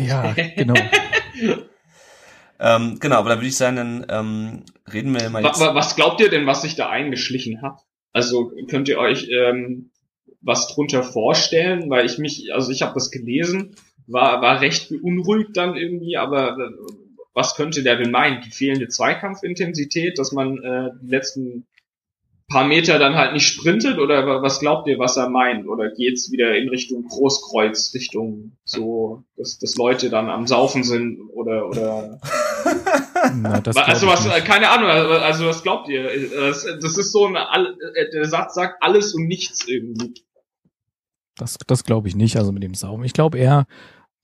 [SPEAKER 8] ja, genau.
[SPEAKER 7] ähm, genau, aber da würde ich sagen, dann ähm, reden wir mal
[SPEAKER 4] jetzt. Was, was glaubt ihr denn, was sich da eingeschlichen hat? Also könnt ihr euch ähm, was drunter vorstellen? Weil ich mich, also ich habe das gelesen war, war recht beunruhigt dann irgendwie, aber äh, was könnte der denn meinen? Die fehlende Zweikampfintensität, dass man äh, die letzten paar Meter dann halt nicht sprintet oder was glaubt ihr, was er meint? Oder geht's wieder in Richtung Großkreuz, Richtung so, dass, dass Leute dann am Saufen sind oder oder Na, also was, nicht. keine Ahnung, also, also was glaubt ihr? Das, das ist so ein, der Satz sagt alles und nichts irgendwie.
[SPEAKER 8] Das, das glaube ich nicht, also mit dem Saufen. Ich glaube eher,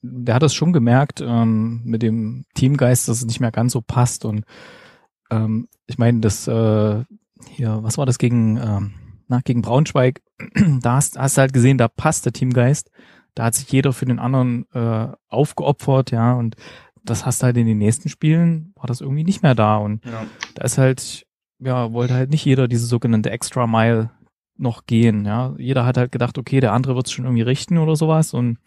[SPEAKER 8] der hat es schon gemerkt ähm, mit dem Teamgeist, dass es nicht mehr ganz so passt. Und ähm, ich meine, das äh, hier, was war das gegen, ähm, na, gegen Braunschweig? da hast, hast du halt gesehen, da passt der Teamgeist. Da hat sich jeder für den anderen äh, aufgeopfert, ja, und das hast du halt in den nächsten Spielen, war das irgendwie nicht mehr da. Und ja. da ist halt, ja, wollte halt nicht jeder diese sogenannte Extra Mile noch gehen, ja. Jeder hat halt gedacht, okay, der andere wird es schon irgendwie richten oder sowas und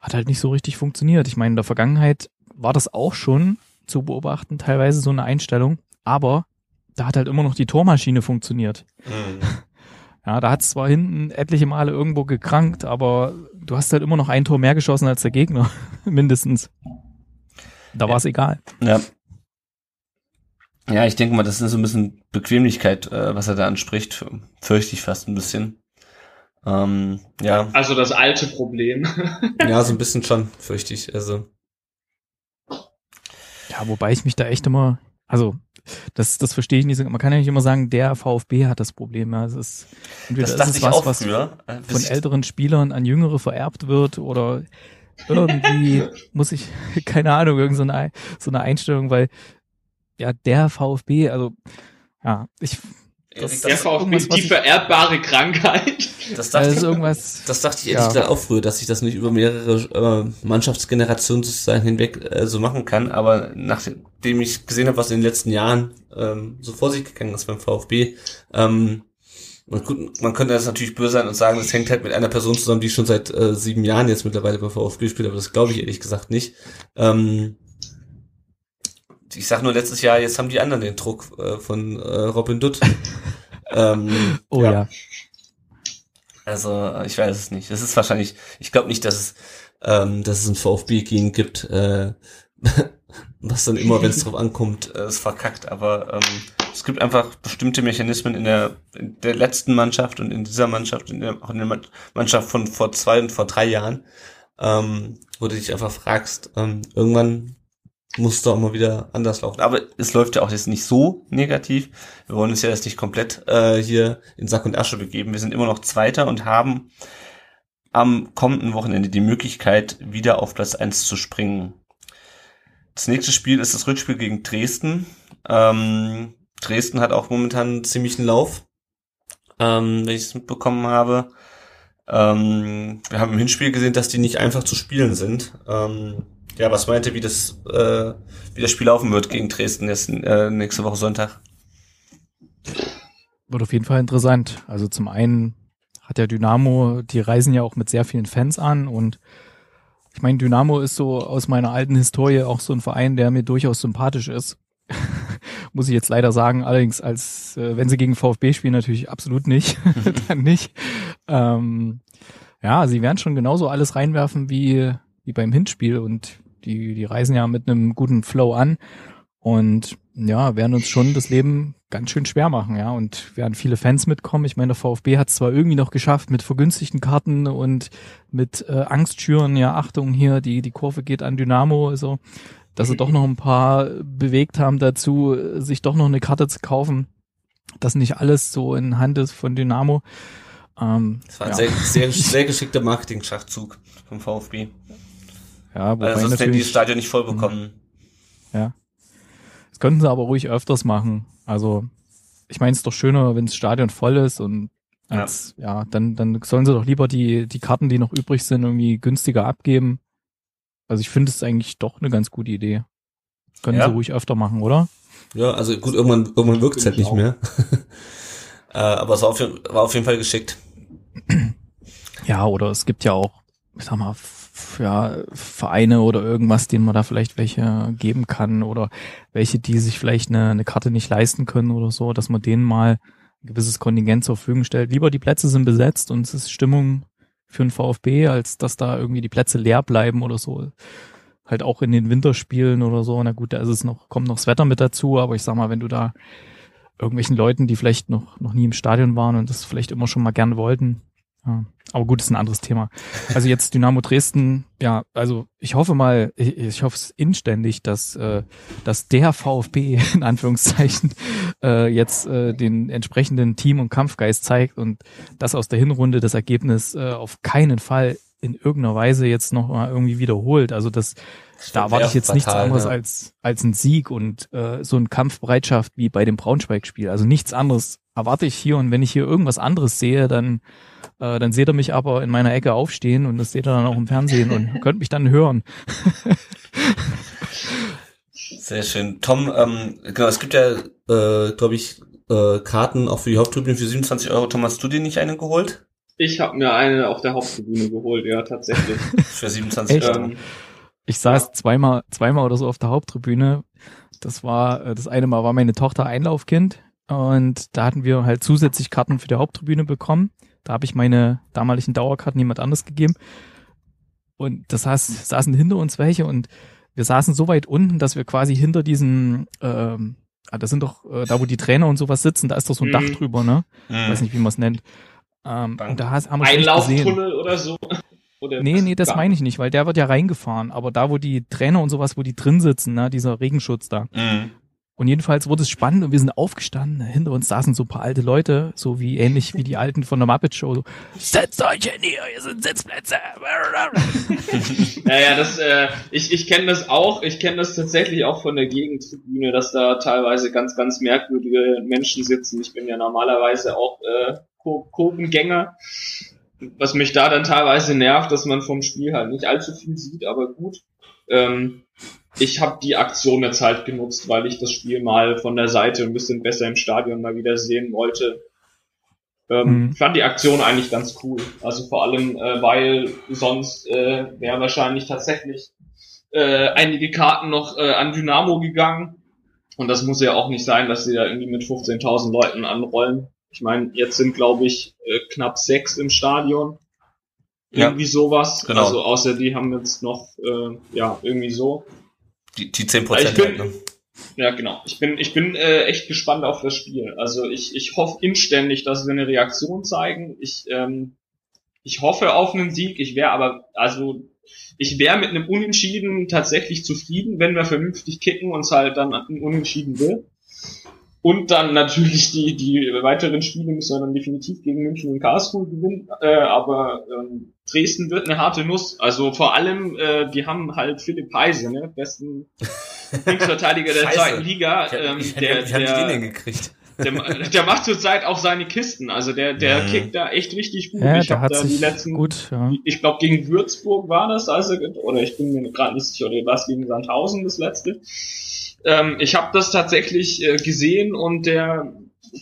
[SPEAKER 8] hat halt nicht so richtig funktioniert. Ich meine, in der Vergangenheit war das auch schon zu beobachten, teilweise so eine Einstellung, aber da hat halt immer noch die Tormaschine funktioniert. Mhm. Ja, da hat es zwar hinten etliche Male irgendwo gekrankt, aber du hast halt immer noch ein Tor mehr geschossen als der Gegner, mindestens. Da war es egal.
[SPEAKER 7] Ja. Ja, ich denke mal, das ist so ein bisschen Bequemlichkeit, äh, was er da anspricht. Fürchte ich fast ein bisschen. Ähm, ja.
[SPEAKER 4] Also das alte Problem.
[SPEAKER 7] ja, so ein bisschen schon, fürchte ich. Also.
[SPEAKER 8] Ja, wobei ich mich da echt immer, also das, das verstehe ich nicht. Man kann ja nicht immer sagen, der VfB hat das Problem. Ja, es ist entweder das ist es was, was früher, äh, von älteren Spielern an Jüngere vererbt wird oder irgendwie muss ich, keine Ahnung, irgend so eine, so eine Einstellung, weil ja, der VfB, also ja, ich
[SPEAKER 4] das, der VfB ist die vererbbare Krankheit.
[SPEAKER 7] Das dachte, also ich, irgendwas, das dachte ich ehrlich ja. gesagt auch früher, dass ich das nicht über mehrere äh, Mannschaftsgenerationen sozusagen hinweg äh, so machen kann. Aber nachdem ich gesehen habe, was in den letzten Jahren ähm, so vor sich gegangen ist beim VfB, ähm, man, gut, man könnte das natürlich böse sein und sagen, das hängt halt mit einer Person zusammen, die schon seit äh, sieben Jahren jetzt mittlerweile beim VfB spielt, aber das glaube ich ehrlich gesagt nicht. Ähm, ich sag nur letztes Jahr, jetzt haben die anderen den Druck äh, von äh, Robin Dutt.
[SPEAKER 8] ähm, oh ja. ja.
[SPEAKER 7] Also ich weiß es nicht. Es ist wahrscheinlich, ich glaube nicht, dass es, ähm, dass es ein VfB-Gehen gibt, äh, was dann immer, wenn es drauf ankommt, äh, es verkackt. Aber ähm, es gibt einfach bestimmte Mechanismen in der, in der letzten Mannschaft und in dieser Mannschaft, in der, auch in der Mannschaft von vor zwei und vor drei Jahren, ähm, wo du dich einfach fragst, ähm, irgendwann muss doch immer wieder anders laufen. Aber es läuft ja auch jetzt nicht so negativ. Wir wollen uns ja jetzt nicht komplett äh, hier in Sack und Asche begeben. Wir sind immer noch Zweiter und haben am kommenden Wochenende die Möglichkeit, wieder auf Platz eins zu springen. Das nächste Spiel ist das Rückspiel gegen Dresden. Ähm, Dresden hat auch momentan einen ziemlichen Lauf, ähm, wenn ich es mitbekommen habe. Ähm, wir haben im Hinspiel gesehen, dass die nicht einfach zu spielen sind. Ähm, ja, was meinte, wie das, äh, wie das Spiel laufen wird gegen Dresden jetzt, äh, nächste Woche Sonntag?
[SPEAKER 8] Wird auf jeden Fall interessant. Also zum einen hat der Dynamo, die reisen ja auch mit sehr vielen Fans an und ich meine, Dynamo ist so aus meiner alten Historie auch so ein Verein, der mir durchaus sympathisch ist. Muss ich jetzt leider sagen, allerdings als äh, wenn sie gegen VfB spielen, natürlich absolut nicht. Dann nicht. Ähm, ja, sie werden schon genauso alles reinwerfen wie, wie beim Hinspiel und die, die reisen ja mit einem guten Flow an und ja, werden uns schon das Leben ganz schön schwer machen, ja. Und werden viele Fans mitkommen. Ich meine, der VfB hat es zwar irgendwie noch geschafft mit vergünstigten Karten und mit äh, Angstschüren, ja, Achtung hier, die, die Kurve geht an Dynamo, also, dass sie doch noch ein paar bewegt haben dazu, sich doch noch eine Karte zu kaufen. Das nicht alles so in Hand ist von Dynamo.
[SPEAKER 7] Ähm, das war ein ja. sehr, sehr, sehr geschickter Marketing-Schachzug vom VfB. Ja, wobei also sonst hätten die das Stadion nicht voll bekommen.
[SPEAKER 8] Ja. Das könnten sie aber ruhig öfters machen. Also, ich meine, es ist doch schöner, wenn das Stadion voll ist und als, ja. ja, dann, dann sollen sie doch lieber die, die Karten, die noch übrig sind, irgendwie günstiger abgeben. Also ich finde es eigentlich doch eine ganz gute Idee. Können
[SPEAKER 7] Ja.
[SPEAKER 8] sie ruhig öfter machen, oder?
[SPEAKER 7] Ja, also gut, irgendwann, irgendwann wirkt es halt nicht mehr. äh, aber es war auf, jeden- war auf jeden Fall geschickt.
[SPEAKER 8] Ja, oder es gibt ja auch, ich sag mal, ja, Vereine oder irgendwas, denen man da vielleicht welche geben kann oder welche, die sich vielleicht eine, eine Karte nicht leisten können oder so, dass man denen mal ein gewisses Kontingent zur Verfügung stellt. Lieber die Plätze sind besetzt und es ist Stimmung für einen VfB, als dass da irgendwie die Plätze leer bleiben oder so. Halt auch in den Winterspielen oder so. Na gut, da ist es noch, kommt noch das Wetter mit dazu, aber ich sag mal, wenn du da irgendwelchen Leuten, die vielleicht noch, noch nie im Stadion waren und das vielleicht immer schon mal gern wollten, ja, aber gut, ist ein anderes Thema. Also jetzt Dynamo Dresden, ja, also ich hoffe mal, ich, ich hoffe es inständig, dass, äh, dass der VfB in Anführungszeichen äh, jetzt äh, den entsprechenden Team- und Kampfgeist zeigt und dass aus der Hinrunde das Ergebnis äh, auf keinen Fall in irgendeiner Weise jetzt noch mal irgendwie wiederholt. Also das, da erwarte ich jetzt nichts
[SPEAKER 7] fatal,
[SPEAKER 8] anderes
[SPEAKER 7] ja.
[SPEAKER 8] als, als ein Sieg und äh, so eine Kampfbereitschaft wie bei dem Braunschweig-Spiel. Also nichts anderes erwarte ich hier und wenn ich hier irgendwas anderes sehe, dann äh, dann seht ihr mich aber in meiner Ecke aufstehen und das seht ihr dann auch im Fernsehen und könnt mich dann hören.
[SPEAKER 7] Sehr schön. Tom, ähm, genau, es gibt ja, äh, glaube ich, äh, Karten auch für die Haupttribüne für 27 Euro. Tom, hast du dir nicht eine geholt?
[SPEAKER 4] Ich habe mir eine auf der Haupttribüne geholt, ja, tatsächlich.
[SPEAKER 7] Für 27
[SPEAKER 8] Echt?
[SPEAKER 7] Euro.
[SPEAKER 4] ähm,
[SPEAKER 8] Ich saß zweimal, zweimal oder so auf der Haupttribüne. Das war, äh, das eine Mal war meine Tochter Einlaufkind und da hatten wir halt zusätzlich Karten für die Haupttribüne bekommen. Da habe ich meine damaligen Dauerkarten jemand anders gegeben. Und das saß, saßen hinter uns welche und wir saßen so weit unten, dass wir quasi hinter diesen, ähm, ah, das sind doch, äh, da wo die Trainer und sowas sitzen, da ist doch so ein
[SPEAKER 4] Mhm.
[SPEAKER 8] Dach drüber, ne?
[SPEAKER 7] Hm.
[SPEAKER 8] Weiß nicht, wie man es nennt. Ähm, und da haben wir.
[SPEAKER 4] Einlauftunnel oder so. Oder
[SPEAKER 8] Nee, nee, das meine ich nicht, weil der wird ja reingefahren. Aber da, wo die Trainer und sowas, wo die drin sitzen, ne, dieser Regenschutz da.
[SPEAKER 7] Mhm.
[SPEAKER 8] Und jedenfalls wurde es spannend und wir sind aufgestanden. Hinter uns saßen so ein paar alte Leute, so wie ähnlich wie die Alten von der Muppet Show. So, Setzt euch hin hier, hier sind Sitzplätze.
[SPEAKER 4] Ja, ja, das, äh, ich, ich kenne das auch. Ich kenne das tatsächlich auch von der Gegentribüne, dass da teilweise ganz, ganz merkwürdige Menschen sitzen. Ich bin ja normalerweise auch äh, Kurvengänger. Was mich da dann teilweise nervt, dass man vom Spiel halt nicht allzu viel sieht, aber gut. Ähm, ich habe die Aktion jetzt halt genutzt, weil ich das Spiel mal von der Seite ein bisschen besser im Stadion mal wieder sehen wollte. Ähm,
[SPEAKER 8] Mhm.
[SPEAKER 4] Fand die Aktion eigentlich ganz cool. Also vor allem, äh, weil sonst äh, wäre wahrscheinlich tatsächlich äh, einige Karten noch äh, an Dynamo gegangen. Und das muss ja auch nicht sein, dass sie da irgendwie mit 15.000 Leuten anrollen. Ich meine, jetzt sind, glaube ich, äh, knapp sechs im Stadion.
[SPEAKER 7] Ja.
[SPEAKER 4] Irgendwie sowas.
[SPEAKER 7] Genau.
[SPEAKER 4] Also außer die haben jetzt noch, äh, ja, irgendwie so.
[SPEAKER 7] Die, die 10 Prozent.
[SPEAKER 4] Ich bin-
[SPEAKER 7] Halt, ne?
[SPEAKER 4] Ja, genau. Ich bin, ich bin äh, echt gespannt auf das Spiel. Also ich, ich hoffe inständig, dass wir eine Reaktion zeigen. Ich, ähm, ich hoffe auf einen Sieg. Ich wäre aber, also ich wäre mit einem Unentschieden tatsächlich zufrieden, wenn wir vernünftig kicken und es halt dann ein Unentschieden will. Und dann natürlich die, die weiteren Spiele müssen wir dann definitiv gegen München und Karlsruhe gewinnen. Äh, aber ähm, Dresden wird eine harte Nuss. Also vor allem, äh, die haben halt Philipp Heise, ne? besten Linksverteidiger der zweiten Liga.
[SPEAKER 7] Ich hab-
[SPEAKER 4] Ähm,
[SPEAKER 7] ich-
[SPEAKER 4] der,
[SPEAKER 7] wie haben die den denn
[SPEAKER 4] der,
[SPEAKER 7] gekriegt?
[SPEAKER 4] der, der macht zurzeit auch seine Kisten. Also der, der
[SPEAKER 7] Mhm.
[SPEAKER 4] kickt da echt richtig gut.
[SPEAKER 8] Ja,
[SPEAKER 4] ich
[SPEAKER 8] der
[SPEAKER 4] habe da die letzten,
[SPEAKER 8] gut, ja.
[SPEAKER 4] ich glaube gegen Würzburg war das, also oder ich bin mir gerade nicht sicher, oder war es gegen Sandhausen das letzte. Ähm, ich habe das tatsächlich äh, gesehen und der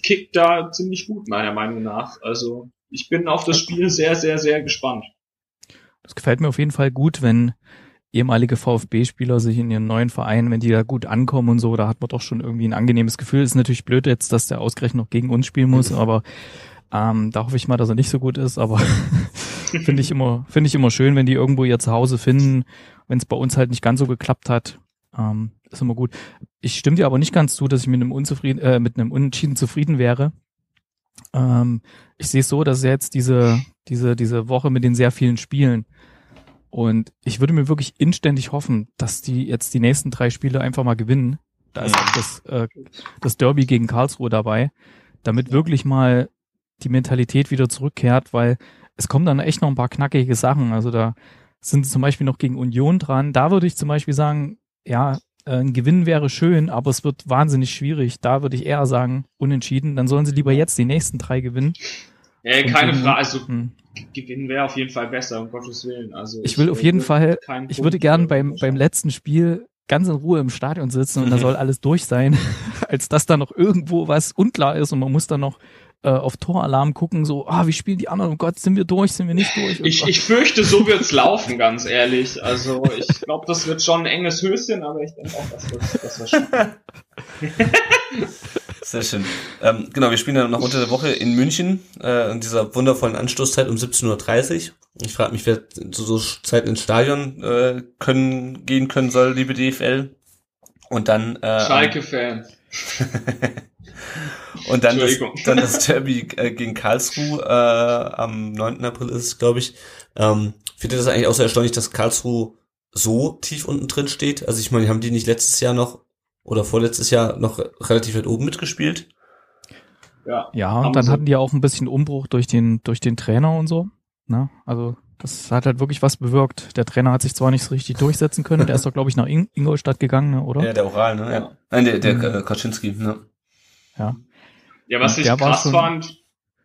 [SPEAKER 4] kickt da ziemlich gut meiner Meinung nach. Also ich bin auf das Spiel sehr, sehr, sehr gespannt.
[SPEAKER 8] Das gefällt mir auf jeden Fall gut, wenn ehemalige VfB-Spieler sich in ihren neuen Verein, wenn die da gut ankommen und so, da hat man doch schon irgendwie ein angenehmes Gefühl. Ist natürlich blöd jetzt, dass der ausgerechnet noch gegen uns spielen muss, aber ähm, da hoffe ich mal, dass er nicht so gut ist, aber finde ich immer, finde ich immer schön, wenn die irgendwo ihr Zuhause finden, wenn es bei uns halt nicht ganz so geklappt hat. Ähm, ist immer gut. Ich stimme dir aber nicht ganz zu, dass ich mit einem Unzufrieden, äh, mit einem Unentschieden zufrieden wäre. Ähm, ich sehe es so, dass jetzt diese, diese, diese Woche mit den sehr vielen Spielen und ich würde mir wirklich inständig hoffen, dass die jetzt die nächsten drei Spiele einfach mal gewinnen. Da ist auch das, äh, das Derby gegen Karlsruhe dabei, damit wirklich mal die Mentalität wieder zurückkehrt, weil es kommen dann echt noch ein paar knackige Sachen. Also da sind sie zum Beispiel noch gegen Union dran. Da würde ich zum Beispiel sagen, ja, ein Gewinn wäre schön, aber es wird wahnsinnig schwierig. Da würde ich eher sagen, unentschieden. Dann sollen sie lieber jetzt die nächsten drei gewinnen. Und
[SPEAKER 4] keine Frage. Also
[SPEAKER 8] Hm.
[SPEAKER 4] gewinnen wäre auf jeden Fall besser, um Gottes Willen. Also
[SPEAKER 8] Ich will auf jeden
[SPEAKER 4] äh,
[SPEAKER 8] Fall, ich würde gern
[SPEAKER 4] äh,
[SPEAKER 8] beim, beim letzten Spiel ganz in Ruhe im Stadion sitzen und da soll alles durch sein, als dass da noch irgendwo was unklar ist und man muss dann noch äh, auf Toralarm gucken, so, ah, wie spielen die anderen? Oh Gott, sind wir durch, sind wir nicht durch? Und,
[SPEAKER 4] Ich, ich fürchte, so wird's laufen, ganz ehrlich. Also ich glaube, das wird schon ein enges Höschen, aber ich denke auch, dass wir das wir schaffen.
[SPEAKER 7] Sehr schön. Ähm, genau, wir spielen dann noch unter der Woche in München, äh, in dieser wundervollen Anstoßzeit um 17.30 Uhr. Ich frage mich, wer zu so Zeiten ins Stadion äh, können, gehen können soll, liebe DFL. Und dann äh,
[SPEAKER 4] Schalke-Fan.
[SPEAKER 7] Und dann das, dann das Derby äh, gegen Karlsruhe äh, am 9. April ist es, glaube ich. Ähm, findet ihr das eigentlich auch so erstaunlich, dass Karlsruhe so tief unten drin steht? Also ich meine, haben die nicht letztes Jahr noch oder vorletztes Jahr noch relativ weit oben mitgespielt?
[SPEAKER 4] Ja.
[SPEAKER 8] ja, und dann
[SPEAKER 4] sie.
[SPEAKER 8] hatten die auch ein bisschen Umbruch durch den, durch den Trainer und so. Ne? Also das hat halt wirklich was bewirkt. Der Trainer hat sich zwar nicht so richtig durchsetzen können, der ist doch, glaube ich, nach In Ingolstadt gegangen, ne, oder?
[SPEAKER 7] Ja, der Oral, ne? Ja.
[SPEAKER 4] Ja.
[SPEAKER 7] Nein, der, der
[SPEAKER 8] Mhm.
[SPEAKER 7] äh, Kaczynski, ne?
[SPEAKER 8] Ja.
[SPEAKER 4] Ja, was ich krass
[SPEAKER 8] schon-
[SPEAKER 4] fand.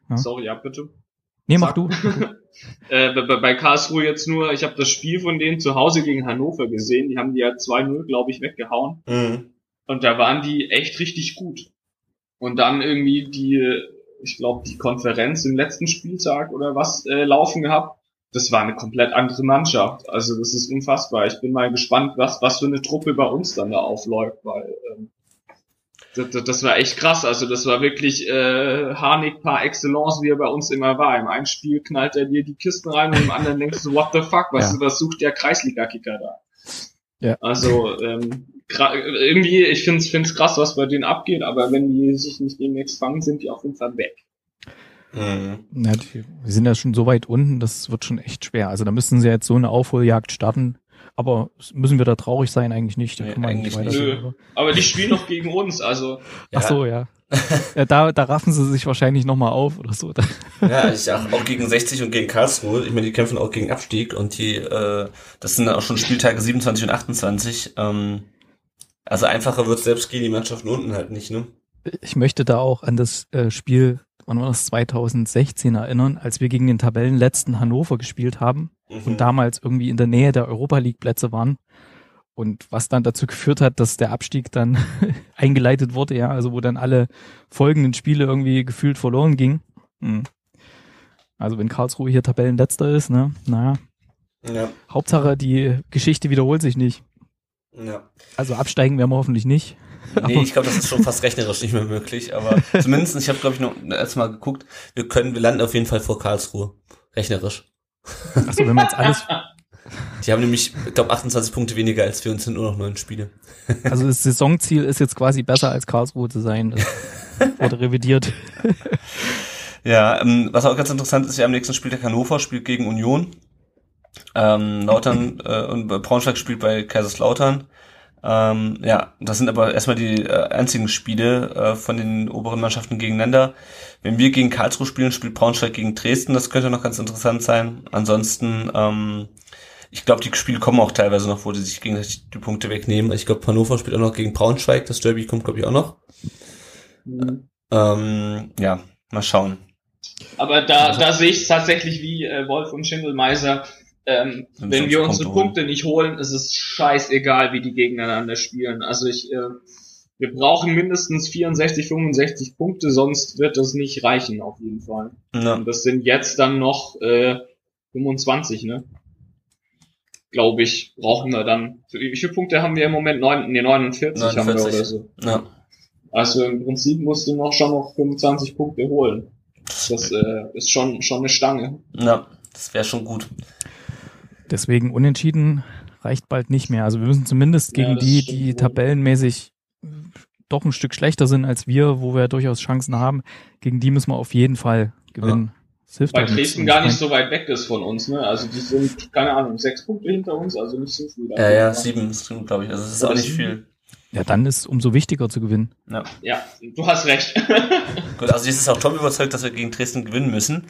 [SPEAKER 8] Ja.
[SPEAKER 4] Sorry, ja, bitte.
[SPEAKER 8] Nee, mach du.
[SPEAKER 4] Äh, bei, bei Karlsruhe jetzt nur, ich habe das Spiel von denen zu Hause gegen Hannover gesehen. Die haben die ja 2-0, glaube ich, weggehauen.
[SPEAKER 7] Mhm.
[SPEAKER 4] Und da waren die echt richtig gut. Und dann irgendwie die, ich glaube, die Konferenz im letzten Spieltag oder was äh, laufen gehabt. Das war eine komplett andere Mannschaft. Also das ist unfassbar. Ich bin mal gespannt, was, was für eine Truppe bei uns dann da aufläuft, weil ähm, das, das- das war echt krass. Also das war wirklich äh, Harnik par excellence, wie er bei uns immer war. Im einen Spiel knallt er dir die Kisten rein und im anderen denkst du, what the fuck, was,
[SPEAKER 8] Ja.
[SPEAKER 4] was sucht der Kreisliga-Kicker da?
[SPEAKER 8] Ja.
[SPEAKER 4] Also ähm, irgendwie, ich find's find's krass, was bei denen abgeht, aber wenn die sich nicht demnächst fangen, sind die auf jeden Fall weg.
[SPEAKER 7] Mhm.
[SPEAKER 8] Ja, die, wir sind ja schon so weit unten, das wird schon echt schwer. Also da müssen sie jetzt so eine Aufholjagd starten. Aber müssen wir da traurig sein? Eigentlich nicht. Da
[SPEAKER 7] Nee,
[SPEAKER 8] kann man
[SPEAKER 7] eigentlich
[SPEAKER 8] nicht
[SPEAKER 4] Nö. Aber die spielen noch gegen uns, also
[SPEAKER 8] Ach so, ja. ja da, da raffen sie sich wahrscheinlich nochmal auf oder so.
[SPEAKER 7] Ja, ich sag auch gegen 60 und gegen Karlsruhe. Ich meine, die kämpfen auch gegen Abstieg und die, äh, das sind dann auch schon Spieltage 27 und 28. Ähm, also einfacher wird selbst gegen die Mannschaften unten halt nicht, ne?
[SPEAKER 8] Ich möchte da auch an das äh, Spiel, wann war das, 2016 erinnern, als wir gegen den Tabellenletzten Hannover gespielt haben
[SPEAKER 7] Mhm.
[SPEAKER 8] und damals irgendwie in der Nähe der Europa League Plätze waren. Und was dann dazu geführt hat, dass der Abstieg dann eingeleitet wurde, ja, also wo dann alle folgenden Spiele irgendwie gefühlt verloren gingen. Hm. Also wenn Karlsruhe hier Tabellenletzter ist, ne, naja,
[SPEAKER 7] Ja,
[SPEAKER 8] Hauptsache die Geschichte wiederholt sich nicht.
[SPEAKER 7] ja.
[SPEAKER 8] Also absteigen werden wir hoffentlich nicht.
[SPEAKER 7] Nee, ich glaube, das ist schon fast rechnerisch nicht mehr möglich, aber zumindest, ich habe glaube ich noch erstmal geguckt, wir können, wir landen auf jeden Fall vor Karlsruhe. Rechnerisch.
[SPEAKER 8] Achso, wenn man jetzt alles,
[SPEAKER 7] Die haben nämlich, ich glaube, 28 Punkte weniger als wir und sind nur noch neun Spiele.
[SPEAKER 8] also das Saisonziel ist jetzt quasi besser als Karlsruhe zu sein. Das wurde revidiert.
[SPEAKER 7] Ja, ähm, was auch ganz interessant ist, ja am nächsten Spieltag Hannover spielt gegen Union. Ähm, Lautern äh, und Braunschweig spielt bei Kaiserslautern. Ähm, ja, das sind aber erstmal die äh, einzigen Spiele äh, von den oberen Mannschaften gegeneinander. Wenn wir gegen Karlsruhe spielen, spielt Braunschweig gegen Dresden. Das könnte noch ganz interessant sein. Ansonsten, ähm, ich glaube, die Spiele kommen auch teilweise noch, wo die sich gegenseitig die Punkte wegnehmen. Ich glaube, Hannover spielt auch noch gegen Braunschweig. Das Derby kommt, glaube ich, auch noch. Ähm, ja, mal schauen.
[SPEAKER 4] Aber da, da sehe ich es tatsächlich wie äh, Wolf und Schindelmeiser. Ähm,
[SPEAKER 7] Wenn wir
[SPEAKER 4] wir
[SPEAKER 7] uns
[SPEAKER 4] unsere
[SPEAKER 7] Punkte
[SPEAKER 4] nicht holen, ist es scheißegal, wie die gegeneinander spielen. Also ich, äh, wir brauchen mindestens 64, 65 Punkte, sonst wird das nicht reichen, auf jeden Fall.
[SPEAKER 7] Ja.
[SPEAKER 4] Und das sind jetzt dann noch äh, 25, ne? Glaube ich, brauchen wir dann. Wie viele Punkte haben wir im Moment? Neun, nee, 49, haben wir
[SPEAKER 7] 49.
[SPEAKER 4] oder so.
[SPEAKER 7] Ja.
[SPEAKER 4] Also im Prinzip musst du noch schon noch 25 Punkte holen. Das äh, ist schon schon eine Stange.
[SPEAKER 7] Ja, das wäre schon gut.
[SPEAKER 8] Deswegen unentschieden reicht bald nicht mehr. Also wir müssen zumindest
[SPEAKER 4] Ja,
[SPEAKER 8] gegen
[SPEAKER 4] das
[SPEAKER 8] die, die tabellenmäßig doch ein Stück schlechter sind als wir, wo wir durchaus Chancen haben, gegen die müssen wir auf jeden Fall gewinnen. Das hilft
[SPEAKER 4] Weil. Dresden gar
[SPEAKER 8] ich
[SPEAKER 4] nicht so weit weg ist von uns, ne? Also die sind, keine Ahnung, sechs Punkte hinter uns, also nicht so viel.
[SPEAKER 7] Ja, ja, sieben, glaube ich. Also es ist
[SPEAKER 4] Oder
[SPEAKER 7] auch nicht
[SPEAKER 4] sieben?
[SPEAKER 7] viel.
[SPEAKER 8] ja, dann ist umso wichtiger zu gewinnen.
[SPEAKER 7] Ja.
[SPEAKER 4] Ja, du hast recht.
[SPEAKER 7] Gut, also jetzt ist auch Tom überzeugt, dass wir gegen Dresden gewinnen müssen.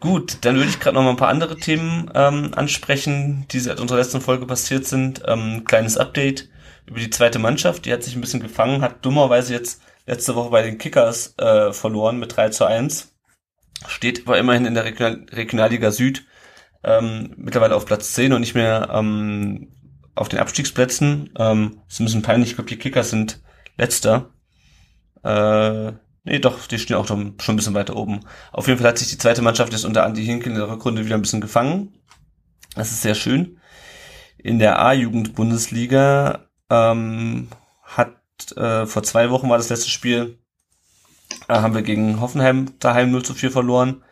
[SPEAKER 7] Gut, dann würde ich gerade noch mal ein paar andere Themen ähm, ansprechen, die seit unserer letzten Folge passiert sind. Ähm, kleines Update über die zweite Mannschaft, die hat sich ein bisschen gefangen, hat dummerweise jetzt letzte Woche bei den Kickers äh, verloren mit 3 zu 1. steht aber immerhin in der Regional Regionalliga Süd ähm, mittlerweile auf Platz 10 und nicht mehr ähm, auf den Abstiegsplätzen. Ähm, ist ein bisschen peinlich, ich glaube, die Kickers sind letzter. Äh, nee, doch, die stehen auch schon ein bisschen weiter oben. Auf jeden Fall hat sich die zweite Mannschaft jetzt unter Andi Hinkel in der Rückrunde wieder ein bisschen gefangen. Das ist sehr schön. In der A-Jugend-Bundesliga ähm, hat äh, vor zwei Wochen war das letzte Spiel, äh, haben wir gegen Hoffenheim daheim 0 zu 4 verloren.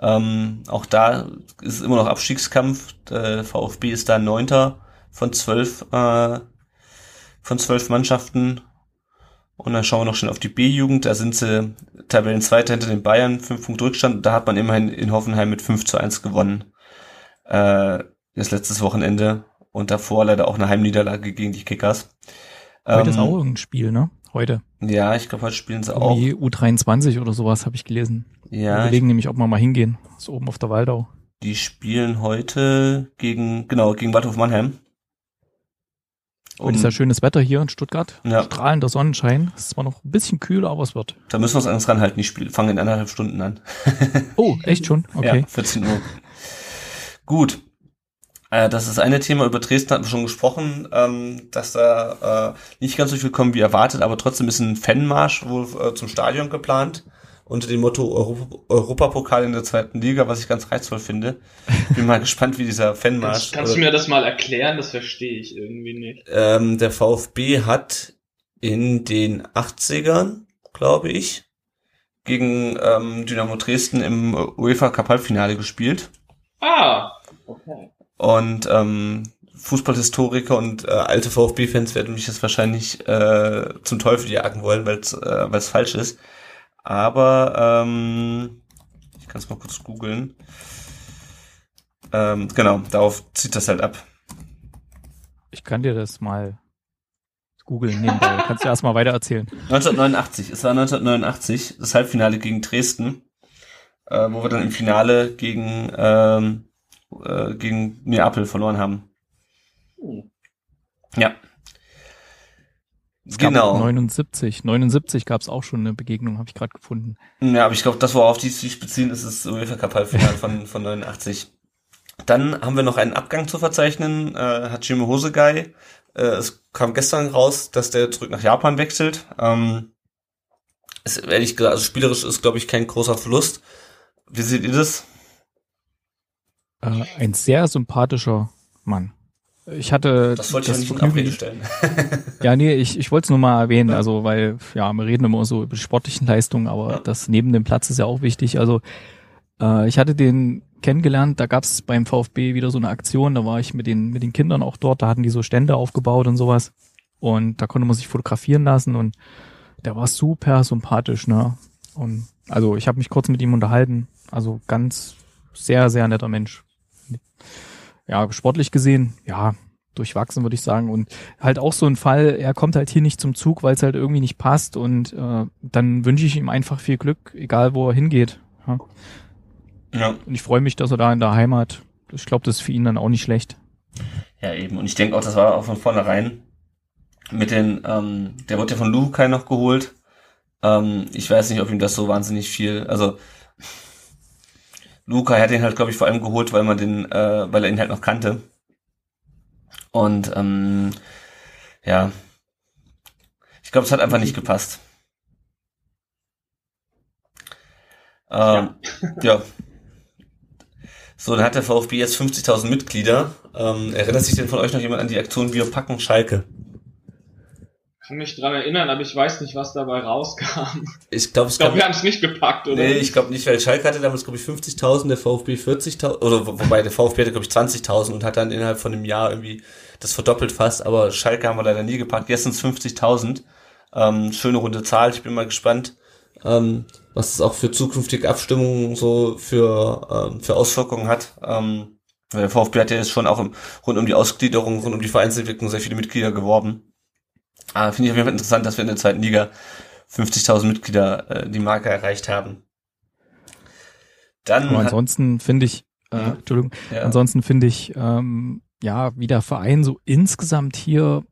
[SPEAKER 7] Ähm, auch da ist immer noch Abstiegskampf. Der VfB ist da Neunter von zwölf, äh, von zwölf Mannschaften. Und dann schauen wir noch schon auf die B-Jugend. Da sind sie Tabellenzweiter hinter den Bayern, fünf Punkte Rückstand. Da hat man immerhin in Hoffenheim mit 5 zu 1 gewonnen. Äh, das letztes Wochenende. Und davor leider auch eine Heimniederlage gegen die Kickers.
[SPEAKER 8] Heute
[SPEAKER 7] Ähm,
[SPEAKER 8] ist auch irgendein Spiel, ne? Heute.
[SPEAKER 7] Ja, ich glaube, heute spielen sie auch.
[SPEAKER 8] Irgendwie U23 oder sowas habe ich gelesen. Wir
[SPEAKER 7] Ja,
[SPEAKER 8] überlegen nämlich, ob wir mal hingehen. ist oben auf der Waldau.
[SPEAKER 7] die spielen heute gegen, genau, gegen Waldhof Mannheim.
[SPEAKER 8] Heute ist ja schönes Wetter hier in Stuttgart.
[SPEAKER 7] Ja.
[SPEAKER 8] Strahlender Sonnenschein. Es ist zwar noch ein bisschen kühl, aber es wird.
[SPEAKER 7] Da müssen wir uns anders ranhalten. Die Spiele fangen in anderthalb Stunden an.
[SPEAKER 8] Oh, echt schon? Okay.
[SPEAKER 7] Ja, 14 Uhr. Gut. Äh, das ist eine Thema. Über Dresden hatten wir schon gesprochen, ähm, dass da äh, nicht ganz so viel kommen wie erwartet, aber trotzdem ist ein Fanmarsch wohl äh, zum Stadion geplant. Unter dem Motto Europa Europapokal in der zweiten Liga, was ich ganz reizvoll finde. Bin mal gespannt, wie dieser Fanmarsch.
[SPEAKER 4] Kannst, kannst du mir das mal erklären? Das verstehe ich irgendwie nicht.
[SPEAKER 7] ähm, der VfB hat in den 80ern, glaube ich, gegen ähm, Dynamo Dresden im UEFA Cup Halbfinale gespielt.
[SPEAKER 4] Ah, okay.
[SPEAKER 7] Und ähm, Fußballhistoriker und äh, alte VfB-Fans werden mich jetzt wahrscheinlich äh, zum Teufel jagen wollen, weil es äh, weil's falsch ist. Aber ähm, ich kann es mal kurz googeln. Ähm, genau, darauf zieht das halt ab.
[SPEAKER 8] Ich kann dir das mal googeln nebenbei. Kannst du erstmal weiter erzählen.
[SPEAKER 7] 1989, es war 1989, das Halbfinale gegen Dresden, äh, wo wir dann im Finale gegen, ähm, äh, gegen Neapel verloren haben.
[SPEAKER 4] Hm.
[SPEAKER 7] Ja.
[SPEAKER 8] Es gab
[SPEAKER 7] Genau.
[SPEAKER 8] 79. 79 gab es auch schon eine Begegnung, habe ich gerade gefunden.
[SPEAKER 7] Ja, aber ich glaube, das, worauf die sich beziehen, ist das UEFA Cup Halbfinale von, von 89. Dann haben wir noch einen Abgang zu verzeichnen. Äh, Hajime Hosegai. Äh, es kam gestern raus, dass der zurück nach Japan wechselt. Ähm, ist, ehrlich gesagt, also spielerisch ist, glaube ich, kein großer Verlust. Wie seht ihr das?
[SPEAKER 8] Äh, ein sehr sympathischer Mann. Ich hatte
[SPEAKER 7] Das wollte ich nicht in Abrede stellen.
[SPEAKER 8] Ja, nee, ich, ich wollte es nur mal erwähnen, also weil, ja, wir reden immer so über die sportlichen Leistungen, aber
[SPEAKER 7] Ja.
[SPEAKER 8] das neben dem Platz ist ja auch wichtig. Also äh, ich hatte den kennengelernt, da gab's beim VfB wieder so eine Aktion, da war ich mit den, mit den Kindern auch dort, da hatten die so Stände aufgebaut und sowas. Und da konnte man sich fotografieren lassen und der war super sympathisch, ne? Und also ich habe mich kurz mit ihm unterhalten. Also ganz sehr, sehr netter Mensch. Ja, sportlich gesehen, ja, durchwachsen, würde ich sagen. Und halt auch so ein Fall, er kommt halt hier nicht zum Zug, weil es halt irgendwie nicht passt. Und äh, dann wünsche ich ihm einfach viel Glück, egal wo er hingeht. Ja.
[SPEAKER 7] Ja.
[SPEAKER 8] Und ich freue mich, dass er da in der Heimat, ich glaube, das ist für ihn dann auch nicht schlecht.
[SPEAKER 7] Ja, eben. Und ich denke auch, das war auch von vornherein mit den, ähm, der wurde ja von Lukai noch geholt. Ähm, ich weiß nicht, ob ihm das so wahnsinnig viel, also Lukai hat ihn halt, glaube ich, vor allem geholt, weil man den, äh, weil er ihn halt noch kannte. Und ähm, ja, ich glaube, es hat einfach nicht gepasst. Ähm, ja. So, dann hat der VfB jetzt 50.000 Mitglieder. Ähm, erinnert sich denn von euch noch jemand an die Aktion Wir packen Schalke?
[SPEAKER 4] Kann mich dran erinnern, aber ich weiß nicht, was dabei rauskam.
[SPEAKER 7] Ich glaube,
[SPEAKER 4] Ich glaube,
[SPEAKER 7] gab
[SPEAKER 4] wir haben es nicht gepackt, oder?
[SPEAKER 7] Nee, ich glaube nicht, weil Schalke hatte damals, glaube ich, 50.000, der VfB 40.000, oder wo- wobei der VfB hatte, glaube ich, 20.000 und hat dann innerhalb von einem Jahr irgendwie das verdoppelt fast, aber Schalke haben wir leider nie gepackt. Jetzt sind es 50.000. Ähm, schöne runde Zahl, ich bin mal gespannt, ähm, was es auch für zukünftige Abstimmungen so für, ähm, für Auswirkungen hat. Ähm, weil der VfB hat ja jetzt schon auch im, rund um die Ausgliederung, rund um die Vereinsentwicklung sehr viele Mitglieder geworben. Ah, Finde ich auf jeden Fall interessant, dass wir in der zweiten Liga 50.000 Mitglieder äh, die Marke erreicht haben. Dann
[SPEAKER 8] Aber ansonsten finde ich, äh,
[SPEAKER 7] Mhm.
[SPEAKER 8] Entschuldigung,
[SPEAKER 7] ja,
[SPEAKER 8] ansonsten finde ich, ähm, ja, wie der Verein so insgesamt hier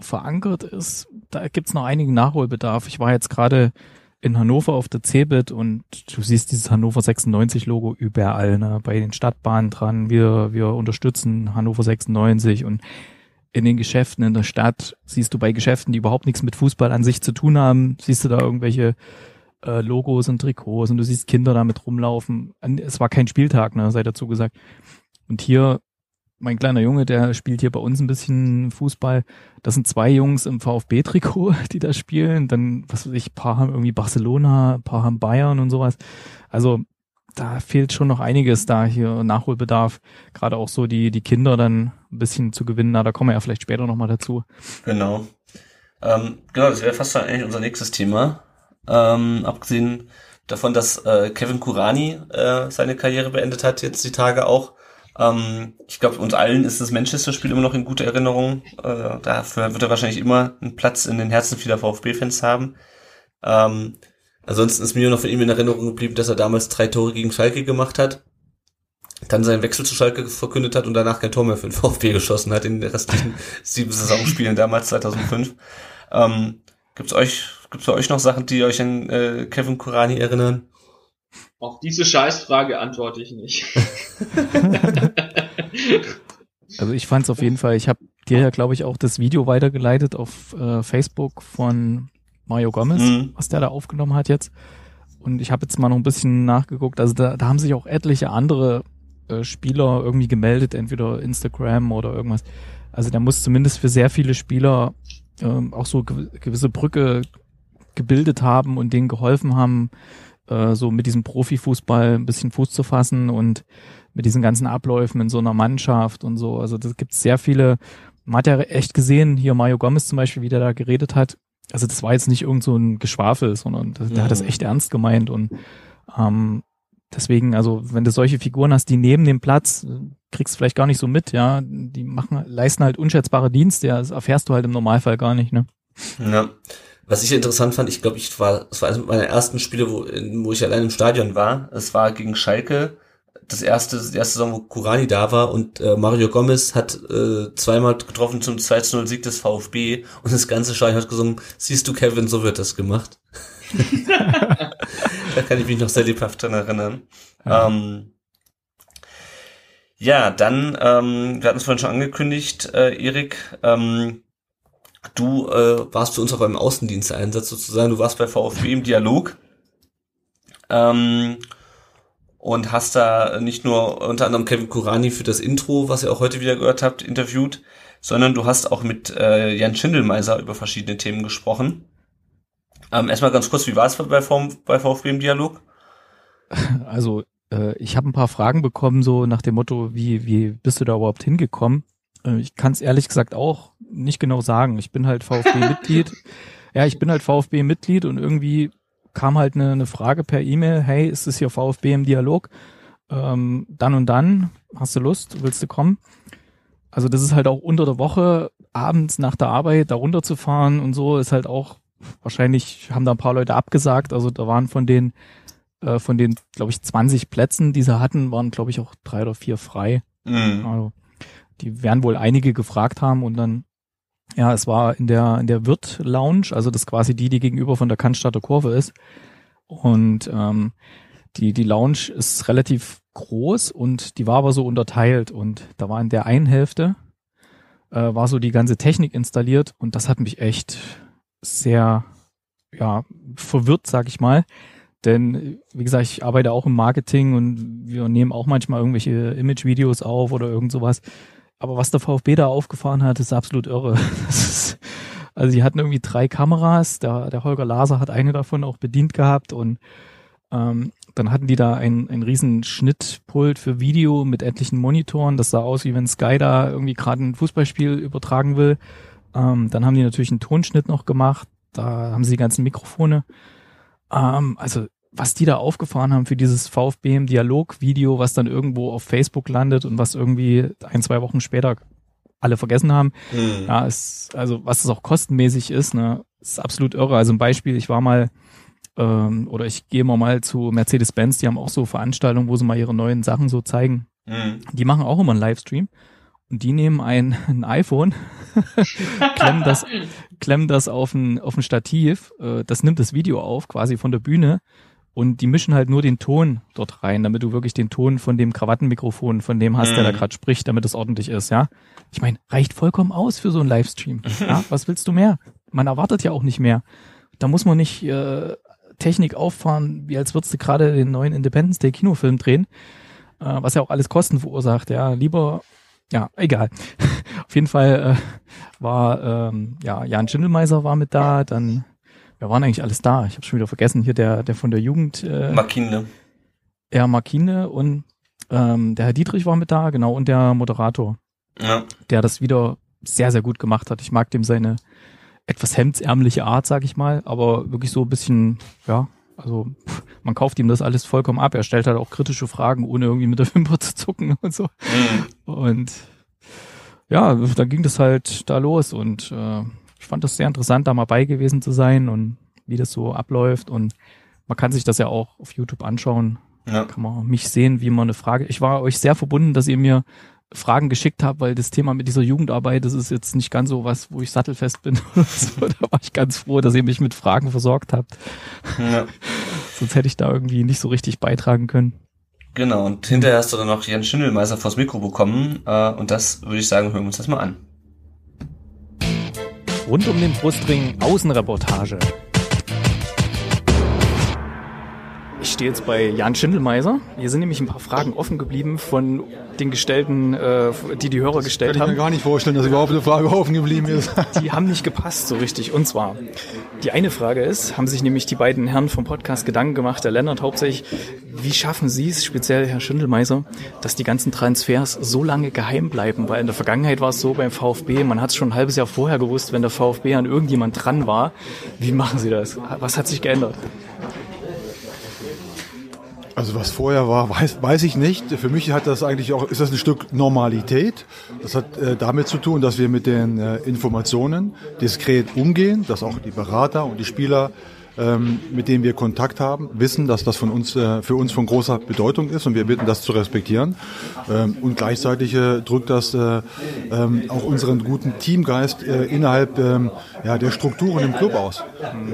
[SPEAKER 8] verankert ist, da gibt's noch einigen Nachholbedarf. Ich war jetzt gerade in Hannover auf der Cebit und du siehst dieses Hannover 96 Logo überall, ne, bei den Stadtbahnen dran. Wir, wir unterstützen Hannover 96 und in den Geschäften in der Stadt siehst du bei Geschäften, die überhaupt nichts mit Fußball an sich zu tun haben, siehst du da irgendwelche äh, Logos und Trikots und du siehst Kinder damit rumlaufen. Es war kein Spieltag, ne, sei dazu gesagt. Und hier, mein kleiner Junge, der spielt hier bei uns ein bisschen Fußball. Das sind zwei Jungs im VfB-Trikot, die da spielen. Dann, was weiß ich, paar haben irgendwie Barcelona, paar haben Bayern und sowas. Also da fehlt schon noch einiges da hier Nachholbedarf. Gerade auch so die, die Kinder dann ein bisschen zu gewinnen. Na, da kommen wir ja vielleicht später nochmal dazu.
[SPEAKER 7] Genau. Ähm, genau, das wäre fast eigentlich unser nächstes Thema. Ähm, abgesehen davon, dass äh, Kevin Kurani äh, seine Karriere beendet hat, jetzt die Tage auch. Ähm, ich glaube, uns allen ist das Manchester-Spiel immer noch in guter Erinnerung. Äh, dafür wird er wahrscheinlich immer einen Platz in den Herzen vieler VfB-Fans haben. Ähm, ansonsten ist mir noch von ihm in Erinnerung geblieben, dass er damals drei Tore gegen Schalke gemacht hat, dann seinen Wechsel zu Schalke verkündet hat und danach kein Tor mehr für den VfB geschossen hat in den restlichen sieben Saisonspielen damals 2005. Ähm, gibt's euch Gibt es bei euch noch Sachen, die euch an äh, Kevin Kurani erinnern?
[SPEAKER 4] Auf diese Scheißfrage antworte ich nicht.
[SPEAKER 8] also ich fand es auf jeden Fall, ich habe dir ja, glaube ich, auch das Video weitergeleitet auf äh, Facebook von Mario Gomez, mhm. was der da aufgenommen hat jetzt. Und ich habe jetzt mal noch ein bisschen nachgeguckt. Also da, da haben sich auch etliche andere äh, Spieler irgendwie gemeldet, entweder Instagram oder irgendwas. Also der muss zumindest für sehr viele Spieler ähm, auch so gewisse Brücke gebildet haben und denen geholfen haben, äh, so mit diesem Profifußball ein bisschen Fuß zu fassen und mit diesen ganzen Abläufen in so einer Mannschaft und so. Also das gibt sehr viele, man hat ja echt gesehen, hier Mario Gomez zum Beispiel, wie der da geredet hat. Also das war jetzt nicht irgend so ein Geschwafel, sondern der, der hat das mhm. echt ernst gemeint und ähm, deswegen, also wenn du solche Figuren hast, die neben dem Platz, kriegst du vielleicht gar nicht so mit, ja, die machen, leisten halt unschätzbare Dienste, ja, das erfährst du halt im Normalfall gar nicht, ne?
[SPEAKER 7] Ja. Was ich interessant fand, ich glaube, ich war, es war eines meiner ersten Spiele, wo, wo ich allein im Stadion war. Es war gegen Schalke. Das erste, die erste Saison, wo Kurani da war und äh, Mario Gomez hat äh, zweimal getroffen zum 2-0-Sieg des VfB und das ganze Stadion hat gesungen, siehst du Kevin, so wird das gemacht. da kann ich mich noch sehr lebhaft dran erinnern. Ja. Ähm, ja, dann, ähm, wir hatten es vorhin schon angekündigt, äh, Erik, ähm, Du äh, warst für uns auf einem Außendiensteinsatz sozusagen. Du warst bei VfB im Dialog. Ähm, und hast da nicht nur unter anderem Kevin Kurani für das Intro, was ihr auch heute wieder gehört habt, interviewt, sondern du hast auch mit äh, Jan Schindelmeiser über verschiedene Themen gesprochen. Ähm, erstmal ganz kurz, wie war es bei, bei VfB im Dialog?
[SPEAKER 8] Also äh, ich habe ein paar Fragen bekommen, so nach dem Motto, wie, wie bist du da überhaupt hingekommen? Äh, ich kann es ehrlich gesagt auch nicht genau sagen. Ich bin halt VfB-Mitglied. ja, ich bin halt VfB-Mitglied und irgendwie kam halt eine, eine Frage per E-Mail, hey, ist es hier VfB im Dialog? Ähm, dann und dann, hast du Lust, willst du kommen? Also das ist halt auch unter der Woche, abends nach der Arbeit da runterzufahren und so, ist halt auch, wahrscheinlich haben da ein paar Leute abgesagt, also da waren von den, äh, von den, glaube ich, 20 Plätzen, die sie hatten, waren, glaube ich, auch drei oder vier frei. Mhm. Also, die werden wohl einige gefragt haben und dann ja, es war in der, in der Wirt Lounge, also das quasi die, die gegenüber von der Cannstatter Kurve ist. Und ähm, die, die Lounge ist relativ groß und die war aber so unterteilt. Und da war in der einen Hälfte, äh, war so die ganze Technik installiert und das hat mich echt sehr, ja, verwirrt, sag ich mal. Denn, wie gesagt, ich arbeite auch im Marketing und wir nehmen auch manchmal irgendwelche Image-Videos auf oder irgend sowas. Aber was der VfB da aufgefahren hat, ist absolut irre. Ist, also sie hatten irgendwie drei Kameras, der, der Holger Laser hat eine davon auch bedient gehabt und ähm, dann hatten die da ein, ein riesen Schnittpult für Video mit etlichen Monitoren. Das sah aus, wie wenn Sky da irgendwie gerade ein Fußballspiel übertragen will. Ähm, dann haben die natürlich einen Tonschnitt noch gemacht. Da haben sie die ganzen Mikrofone. Ähm, also was die da aufgefahren haben für dieses VfB im Dialog-Video, was dann irgendwo auf Facebook landet und was irgendwie ein, zwei Wochen später alle vergessen haben. Mhm. Ja, ist, also was es auch kostenmäßig ist, ne, ist absolut irre. Also ein Beispiel, ich war mal ähm, oder ich gehe mal mal zu Mercedes-Benz, die haben auch so Veranstaltungen, wo sie mal ihre neuen Sachen so zeigen. Mhm. Die machen auch immer einen Livestream. Und die nehmen ein, ein iPhone, klemmen das, klemmen das auf ein, auf ein Stativ, äh, das nimmt das Video auf, quasi von der Bühne. Und die mischen halt nur den Ton dort rein, damit du wirklich den Ton von dem Krawattenmikrofon, von dem hast, der da
[SPEAKER 7] Mhm.
[SPEAKER 8] gerade spricht, damit es ordentlich ist, ja. Ich meine, reicht vollkommen aus für so einen Livestream. Ja, was willst du mehr? Man erwartet ja auch nicht mehr. Da muss man nicht äh, Technik auffahren, wie als würdest du gerade den neuen Independence Day Kinofilm drehen, äh, was ja auch alles Kosten verursacht. Ja, lieber, ja, egal. Auf jeden Fall äh, war ähm, ja Jan Schindelmeiser war mit da, dann wir waren eigentlich alles da. Ich habe schon wieder vergessen hier der der von der Jugend äh,
[SPEAKER 7] Makine.
[SPEAKER 8] ja Markine und ähm, der Herr Dietrich war mit da, genau und der Moderator
[SPEAKER 7] Ja.
[SPEAKER 8] der das wieder sehr, sehr gut gemacht hat. Ich mag dem seine etwas hemdsärmliche Art, sag ich mal, aber wirklich so ein bisschen, ja, also pff, man kauft ihm das alles vollkommen ab. Er stellt halt auch kritische Fragen, ohne irgendwie mit der Wimper zu zucken und so.
[SPEAKER 7] Mhm.
[SPEAKER 8] Und ja, da ging das halt da los und äh, ich fand das sehr interessant, da mal bei gewesen zu sein und wie das so abläuft und man kann sich das ja auch auf YouTube anschauen
[SPEAKER 7] Ja.
[SPEAKER 8] kann man mich sehen, wie man eine Frage. Ich war euch sehr verbunden, dass ihr mir Fragen geschickt habt, weil das Thema mit dieser Jugendarbeit, das ist jetzt nicht ganz so was, wo ich sattelfest bin. so. Da war ich ganz froh, dass ihr mich mit Fragen versorgt habt.
[SPEAKER 7] ja.
[SPEAKER 8] Sonst hätte ich da irgendwie nicht so richtig beitragen können.
[SPEAKER 7] Genau, und hinterher hast du dann noch Jan Schindelmeiser vors Mikro bekommen. Äh, und das würde ich sagen, hören wir uns das mal an.
[SPEAKER 8] Rund um den Brustring Außenreportage. Stehe jetzt bei Jan Schindelmeiser. Hier sind nämlich ein paar Fragen offen geblieben von den gestellten, äh, die die Hörer gestellt
[SPEAKER 9] Kann ich
[SPEAKER 8] haben.
[SPEAKER 9] mir gar nicht vorstellen, dass überhaupt eine Frage offen geblieben ist.
[SPEAKER 8] Die haben nicht gepasst so richtig. Und zwar, die eine Frage ist, haben sich nämlich die beiden Herren vom Podcast Gedanken gemacht, der Lennart hauptsächlich, wie schaffen Sie es, speziell Herr Schindelmeiser, dass die ganzen Transfers so lange geheim bleiben? Weil in der Vergangenheit war es so beim VfB, man hat es schon ein halbes Jahr vorher gewusst, wenn der VfB an irgendjemand dran war. Wie machen Sie das? Was hat sich geändert?
[SPEAKER 9] Also was vorher war, weiß, weiß ich nicht. Für mich hat das eigentlich auch, ist das ein Stück Normalität. Das hat äh, damit zu tun, dass wir mit den äh, Informationen diskret umgehen, dass auch die Berater und die Spieler, ähm, mit denen wir Kontakt haben, wissen, dass das von uns, äh, für uns von großer Bedeutung ist und wir bitten, das zu respektieren. Ähm, und gleichzeitig äh, drückt das äh, ähm, auch unseren guten Teamgeist äh, innerhalb ähm, ja, der Strukturen im Club aus.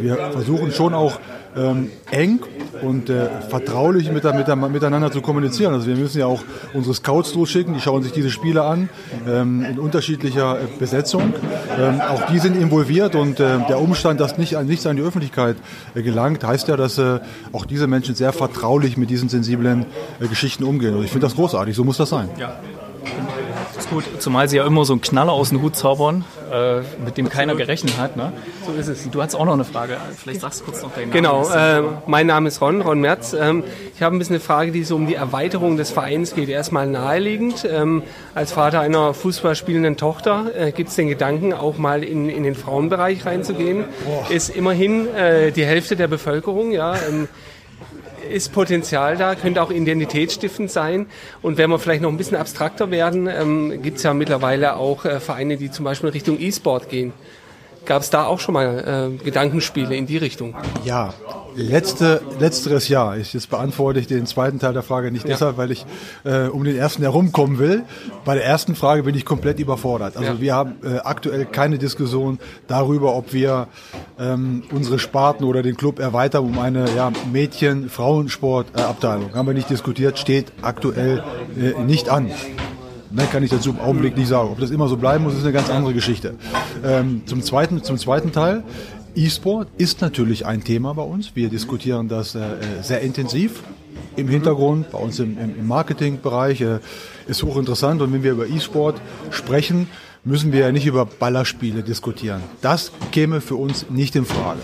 [SPEAKER 9] Wir versuchen schon auch ähm, eng und äh, vertraulich mit, mit, miteinander zu kommunizieren. Also wir müssen ja auch unsere Scouts losschicken, die schauen sich diese Spiele an ähm, in unterschiedlicher äh, Besetzung. Ähm, auch die sind involviert und äh, der Umstand, dass nicht, nichts an die Öffentlichkeit äh, gelangt, heißt ja, dass äh, auch diese Menschen sehr vertraulich mit diesen sensiblen äh, Geschichten umgehen. Und ich finde das großartig, so muss das sein.
[SPEAKER 8] Ja. Gut, zumal sie ja immer so einen Knaller aus dem Hut zaubern, äh, mit dem keiner gerechnet hat. Ne? So ist es. Du hast auch noch eine Frage. Vielleicht sagst du kurz noch deinen
[SPEAKER 10] Genau,
[SPEAKER 8] Namen.
[SPEAKER 10] äh, mein Name ist Ron, Ron Merz. Ähm, ich habe ein bisschen eine Frage, die so um die Erweiterung des Vereins geht. Erstmal naheliegend. Ähm, als Vater einer Fußballspielenden Tochter äh, gibt es den Gedanken, auch mal in, in den Frauenbereich reinzugehen. Ist immerhin äh, die Hälfte der Bevölkerung, ja. Ähm, ist Potenzial da, könnte auch identitätsstiftend sein. Und wenn wir vielleicht noch ein bisschen abstrakter werden, ähm, gibt es ja mittlerweile auch äh, Vereine, die zum Beispiel Richtung E-Sport gehen. Gab es da auch schon mal äh, Gedankenspiele in die Richtung?
[SPEAKER 9] Ja, letzte, letzteres Jahr. Ich, jetzt beantworte ich den zweiten Teil der Frage nicht
[SPEAKER 10] Ja.
[SPEAKER 9] deshalb, weil ich äh, um den ersten herumkommen will. Bei der ersten Frage bin ich komplett überfordert. Also
[SPEAKER 10] Ja.
[SPEAKER 9] wir haben äh, aktuell keine Diskussion darüber, ob wir ähm, unsere Sparten oder den Club erweitern um eine ja, Mädchen-Frauensport-Abteilung. Haben wir nicht diskutiert, steht aktuell äh, nicht an. Mehr kann ich dazu im Augenblick nicht sagen. Ob das immer so bleiben muss, ist eine ganz andere Geschichte. Ähm, zum, zweiten, zum zweiten Teil. E-Sport ist natürlich ein Thema bei uns. Wir diskutieren das äh, sehr intensiv im Hintergrund, bei uns im, im, im Marketingbereich. Äh, ist hochinteressant. Und wenn wir über E-Sport sprechen, müssen wir ja nicht über Ballerspiele diskutieren. Das käme für uns nicht in Frage.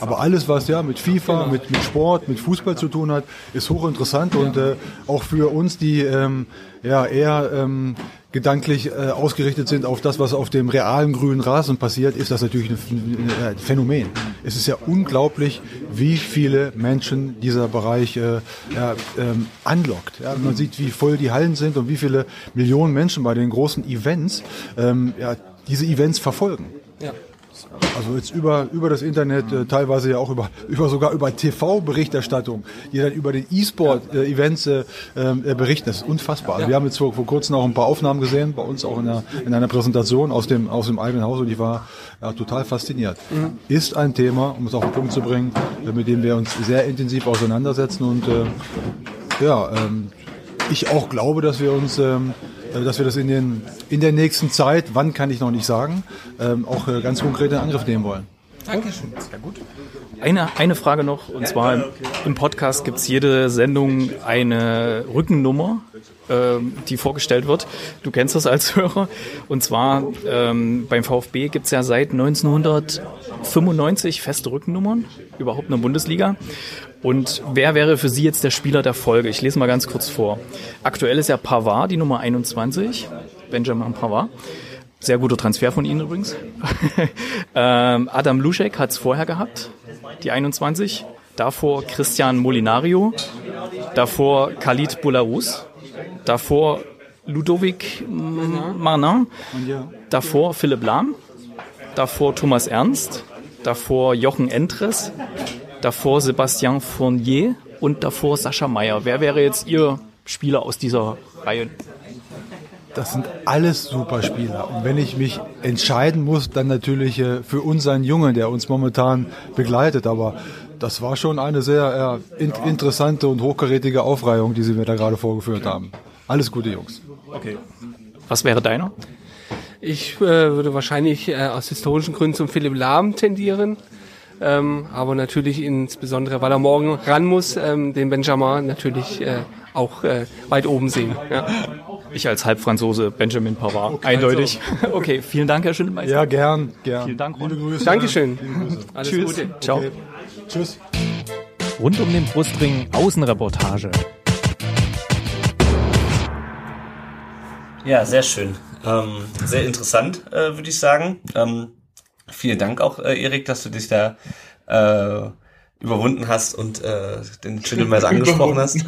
[SPEAKER 9] Aber alles, was ja mit FIFA, mit, mit Sport, mit Fußball zu tun hat, ist hochinteressant und äh, auch für uns, die ähm, ja eher ähm, gedanklich äh, ausgerichtet sind auf das, was auf dem realen grünen Rasen passiert, ist das natürlich ein Ph- ein Phänomen. Es ist ja unglaublich, wie viele Menschen dieser Bereich äh, ja, ähm, anlockt. Ja, man sieht, wie voll die Hallen sind und wie viele Millionen Menschen bei den großen Events ähm, ja, diese Events verfolgen.
[SPEAKER 10] Ja.
[SPEAKER 9] Also jetzt über, über das Internet, äh, teilweise ja auch über, über sogar über TV-Berichterstattung, die dann über die E-Sport-Events äh, äh, berichten. Das ist unfassbar. Also wir haben jetzt vor, vor kurzem auch ein paar Aufnahmen gesehen, bei uns auch in, einer in einer Präsentation aus dem, aus dem eigenen Haus und ich war ja, total fasziniert. Mhm. Ist ein Thema, um es auf den Punkt zu bringen, äh, mit dem wir uns sehr intensiv auseinandersetzen und äh, ja, ähm, ich auch glaube, dass wir uns ähm, äh, dass wir das in, den, in der nächsten Zeit, wann kann ich noch nicht sagen, ähm, auch äh, ganz konkret in Angriff nehmen wollen.
[SPEAKER 10] Dankeschön.
[SPEAKER 8] Sehr gut. Eine, eine Frage noch, und zwar im Podcast gibt es jede Sendung eine Rückennummer, ähm, die vorgestellt wird. Du kennst das als Hörer. Und zwar ähm, beim VfB gibt es ja seit 1995 feste Rückennummern, überhaupt in der Bundesliga. Und wer wäre für Sie jetzt der Spieler der Folge? Ich lese mal ganz kurz vor. Aktuell ist ja Pavard, die Nummer 21, Benjamin Pavard. Sehr guter Transfer von Ihnen übrigens. ähm, Adam Luschek hat es vorher gehabt, die 21. Davor Christian Molinario. Davor Khalid Boularus. Davor Ludovic Marnin. Davor Philipp Lahm. Davor Thomas Ernst. Davor Jochen Entres davor Sebastian Fournier und davor Sascha Meyer. Wer wäre jetzt Ihr Spieler aus dieser Reihe?
[SPEAKER 9] Das sind alles super Spieler. Und wenn ich mich entscheiden muss, dann natürlich äh, für unseren Jungen, der uns momentan begleitet. Aber das war schon eine sehr äh, interessante und hochkarätige Aufreihung, die Sie mir da gerade vorgeführt haben. Alles Gute, Jungs.
[SPEAKER 8] Okay. Was wäre deiner?
[SPEAKER 10] Ich äh, würde wahrscheinlich äh, aus historischen Gründen zum Philipp Lahm tendieren. Ähm, aber natürlich insbesondere, weil er morgen ran muss, ähm, den Benjamin natürlich äh, auch äh, weit oben sehen. Ja.
[SPEAKER 8] Ich als Halbfranzose Benjamin Pavard, okay, eindeutig. Also. Okay, vielen Dank, Herr Schindmeister.
[SPEAKER 9] Ja, gern, gern.
[SPEAKER 8] Vielen Dank,
[SPEAKER 10] Ron. Liebe Grüße. Dankeschön. Liebe Grüße.
[SPEAKER 8] Alles Tschüss. Gute. Ciao. Okay. Tschüss. Rund um den Brustring Außenreportage.
[SPEAKER 7] Ja, sehr schön. Ähm, sehr interessant, äh, würde ich sagen. Ähm, Vielen Dank auch, äh, Erik, dass du dich da äh, überwunden hast und äh, den Schindelmeister angesprochen hast.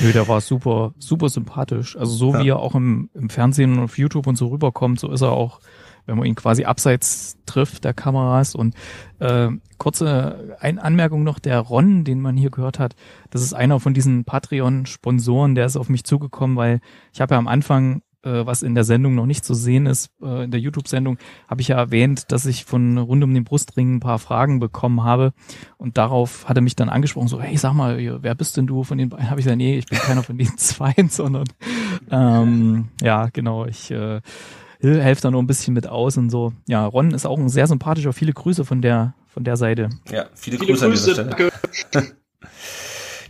[SPEAKER 8] Nö, der war super, super sympathisch. Also so ja. wie er auch im, im Fernsehen und auf YouTube und so rüberkommt, so ist er auch, wenn man ihn quasi abseits trifft der Kameras. Und äh, kurze ein Anmerkung noch, der Ron, den man hier gehört hat, das ist einer von diesen Patreon-Sponsoren, der ist auf mich zugekommen, weil ich habe ja am Anfang äh, was in der Sendung noch nicht zu sehen ist, äh, in der YouTube-Sendung, habe ich ja erwähnt, dass ich von rund um den Brustring ein paar Fragen bekommen habe. Und darauf hat er mich dann angesprochen, so, hey, sag mal, wer bist denn du von den beiden? Habe ich gesagt, nee, ich bin keiner von den zweien, sondern ähm, ja, genau, ich äh, helfe da nur ein bisschen mit aus und so. Ja, Ron ist auch ein sehr sympathischer. Viele Grüße von der von der Seite.
[SPEAKER 7] Ja, viele, viele Grüße, Grüße an dieser Stelle.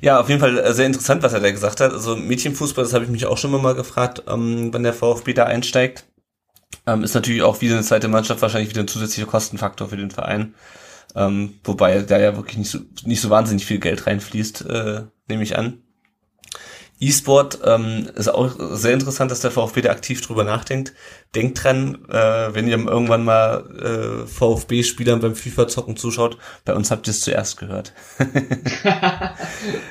[SPEAKER 7] Ja, auf jeden Fall äh, sehr interessant, was er da gesagt hat. Also Mädchenfußball, das habe ich mich auch schon mal gefragt, ähm, wann der VfB da einsteigt. Ähm, ist natürlich auch wieder eine zweite Mannschaft wahrscheinlich wieder ein zusätzlicher Kostenfaktor für den Verein. Ähm, wobei da ja wirklich nicht so, nicht so wahnsinnig viel Geld reinfließt, äh, nehme ich an. E-Sport ähm, ist auch sehr interessant, dass der VfB da aktiv drüber nachdenkt. Denkt dran, äh, wenn ihr irgendwann mal äh, VfB-Spielern beim FIFA-Zocken zuschaut, bei uns habt ihr es zuerst gehört.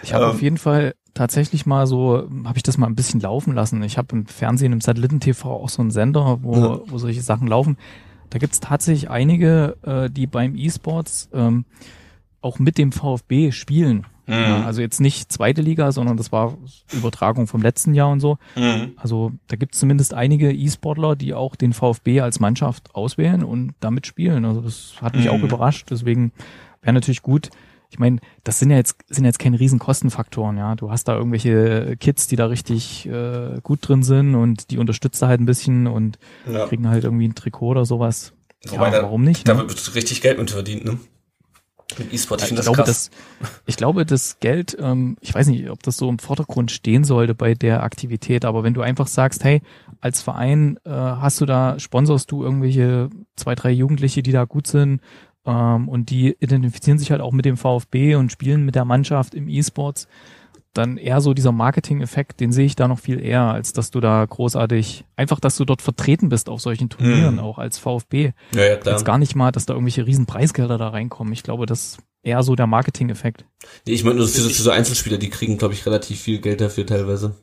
[SPEAKER 8] ich habe ähm, auf jeden Fall tatsächlich mal so, habe ich das mal ein bisschen laufen lassen. Ich habe im Fernsehen, im Satelliten-TV auch so einen Sender, wo, ja. wo solche Sachen laufen. Da gibt's tatsächlich einige, äh, die beim E-Sports ähm, auch mit dem VfB spielen. Ja, mhm. also jetzt nicht zweite Liga, sondern das war Übertragung vom letzten Jahr und so. Mhm. Also da gibt es zumindest einige E-Sportler, die auch den VfB als Mannschaft auswählen und damit spielen. Also das hat mich mhm. auch überrascht. Deswegen wäre natürlich gut. Ich meine, das sind ja jetzt sind jetzt keine riesen Kostenfaktoren, ja. Du hast da irgendwelche Kids, die da richtig äh, gut drin sind und die unterstützt halt ein bisschen und ja. kriegen halt irgendwie ein Trikot oder sowas.
[SPEAKER 7] Wobei ja, warum nicht? Da ne? wird richtig Geld mit verdient, ne? Mit E-Sport,
[SPEAKER 8] ich, ich, glaube, das, ich glaube, das Geld, ähm, ich weiß nicht, ob das so im Vordergrund stehen sollte bei der Aktivität, aber wenn du einfach sagst, hey, als Verein äh, hast du da, sponsorst du irgendwelche zwei, drei Jugendliche, die da gut sind ähm, und die identifizieren sich halt auch mit dem VfB und spielen mit der Mannschaft im E-Sports, dann eher so dieser Marketing-Effekt, den sehe ich da noch viel eher, als dass du da großartig, einfach, dass du dort vertreten bist auf solchen Turnieren, mhm. auch als VfB. Ja, ja, klar. Jetzt gar nicht mal, dass da irgendwelche riesen Preisgelder da reinkommen. Ich glaube, das ist eher so der Marketing-Effekt.
[SPEAKER 7] Nee, ich meine nur für, für so Einzelspieler, die kriegen, glaube ich, relativ viel Geld dafür teilweise.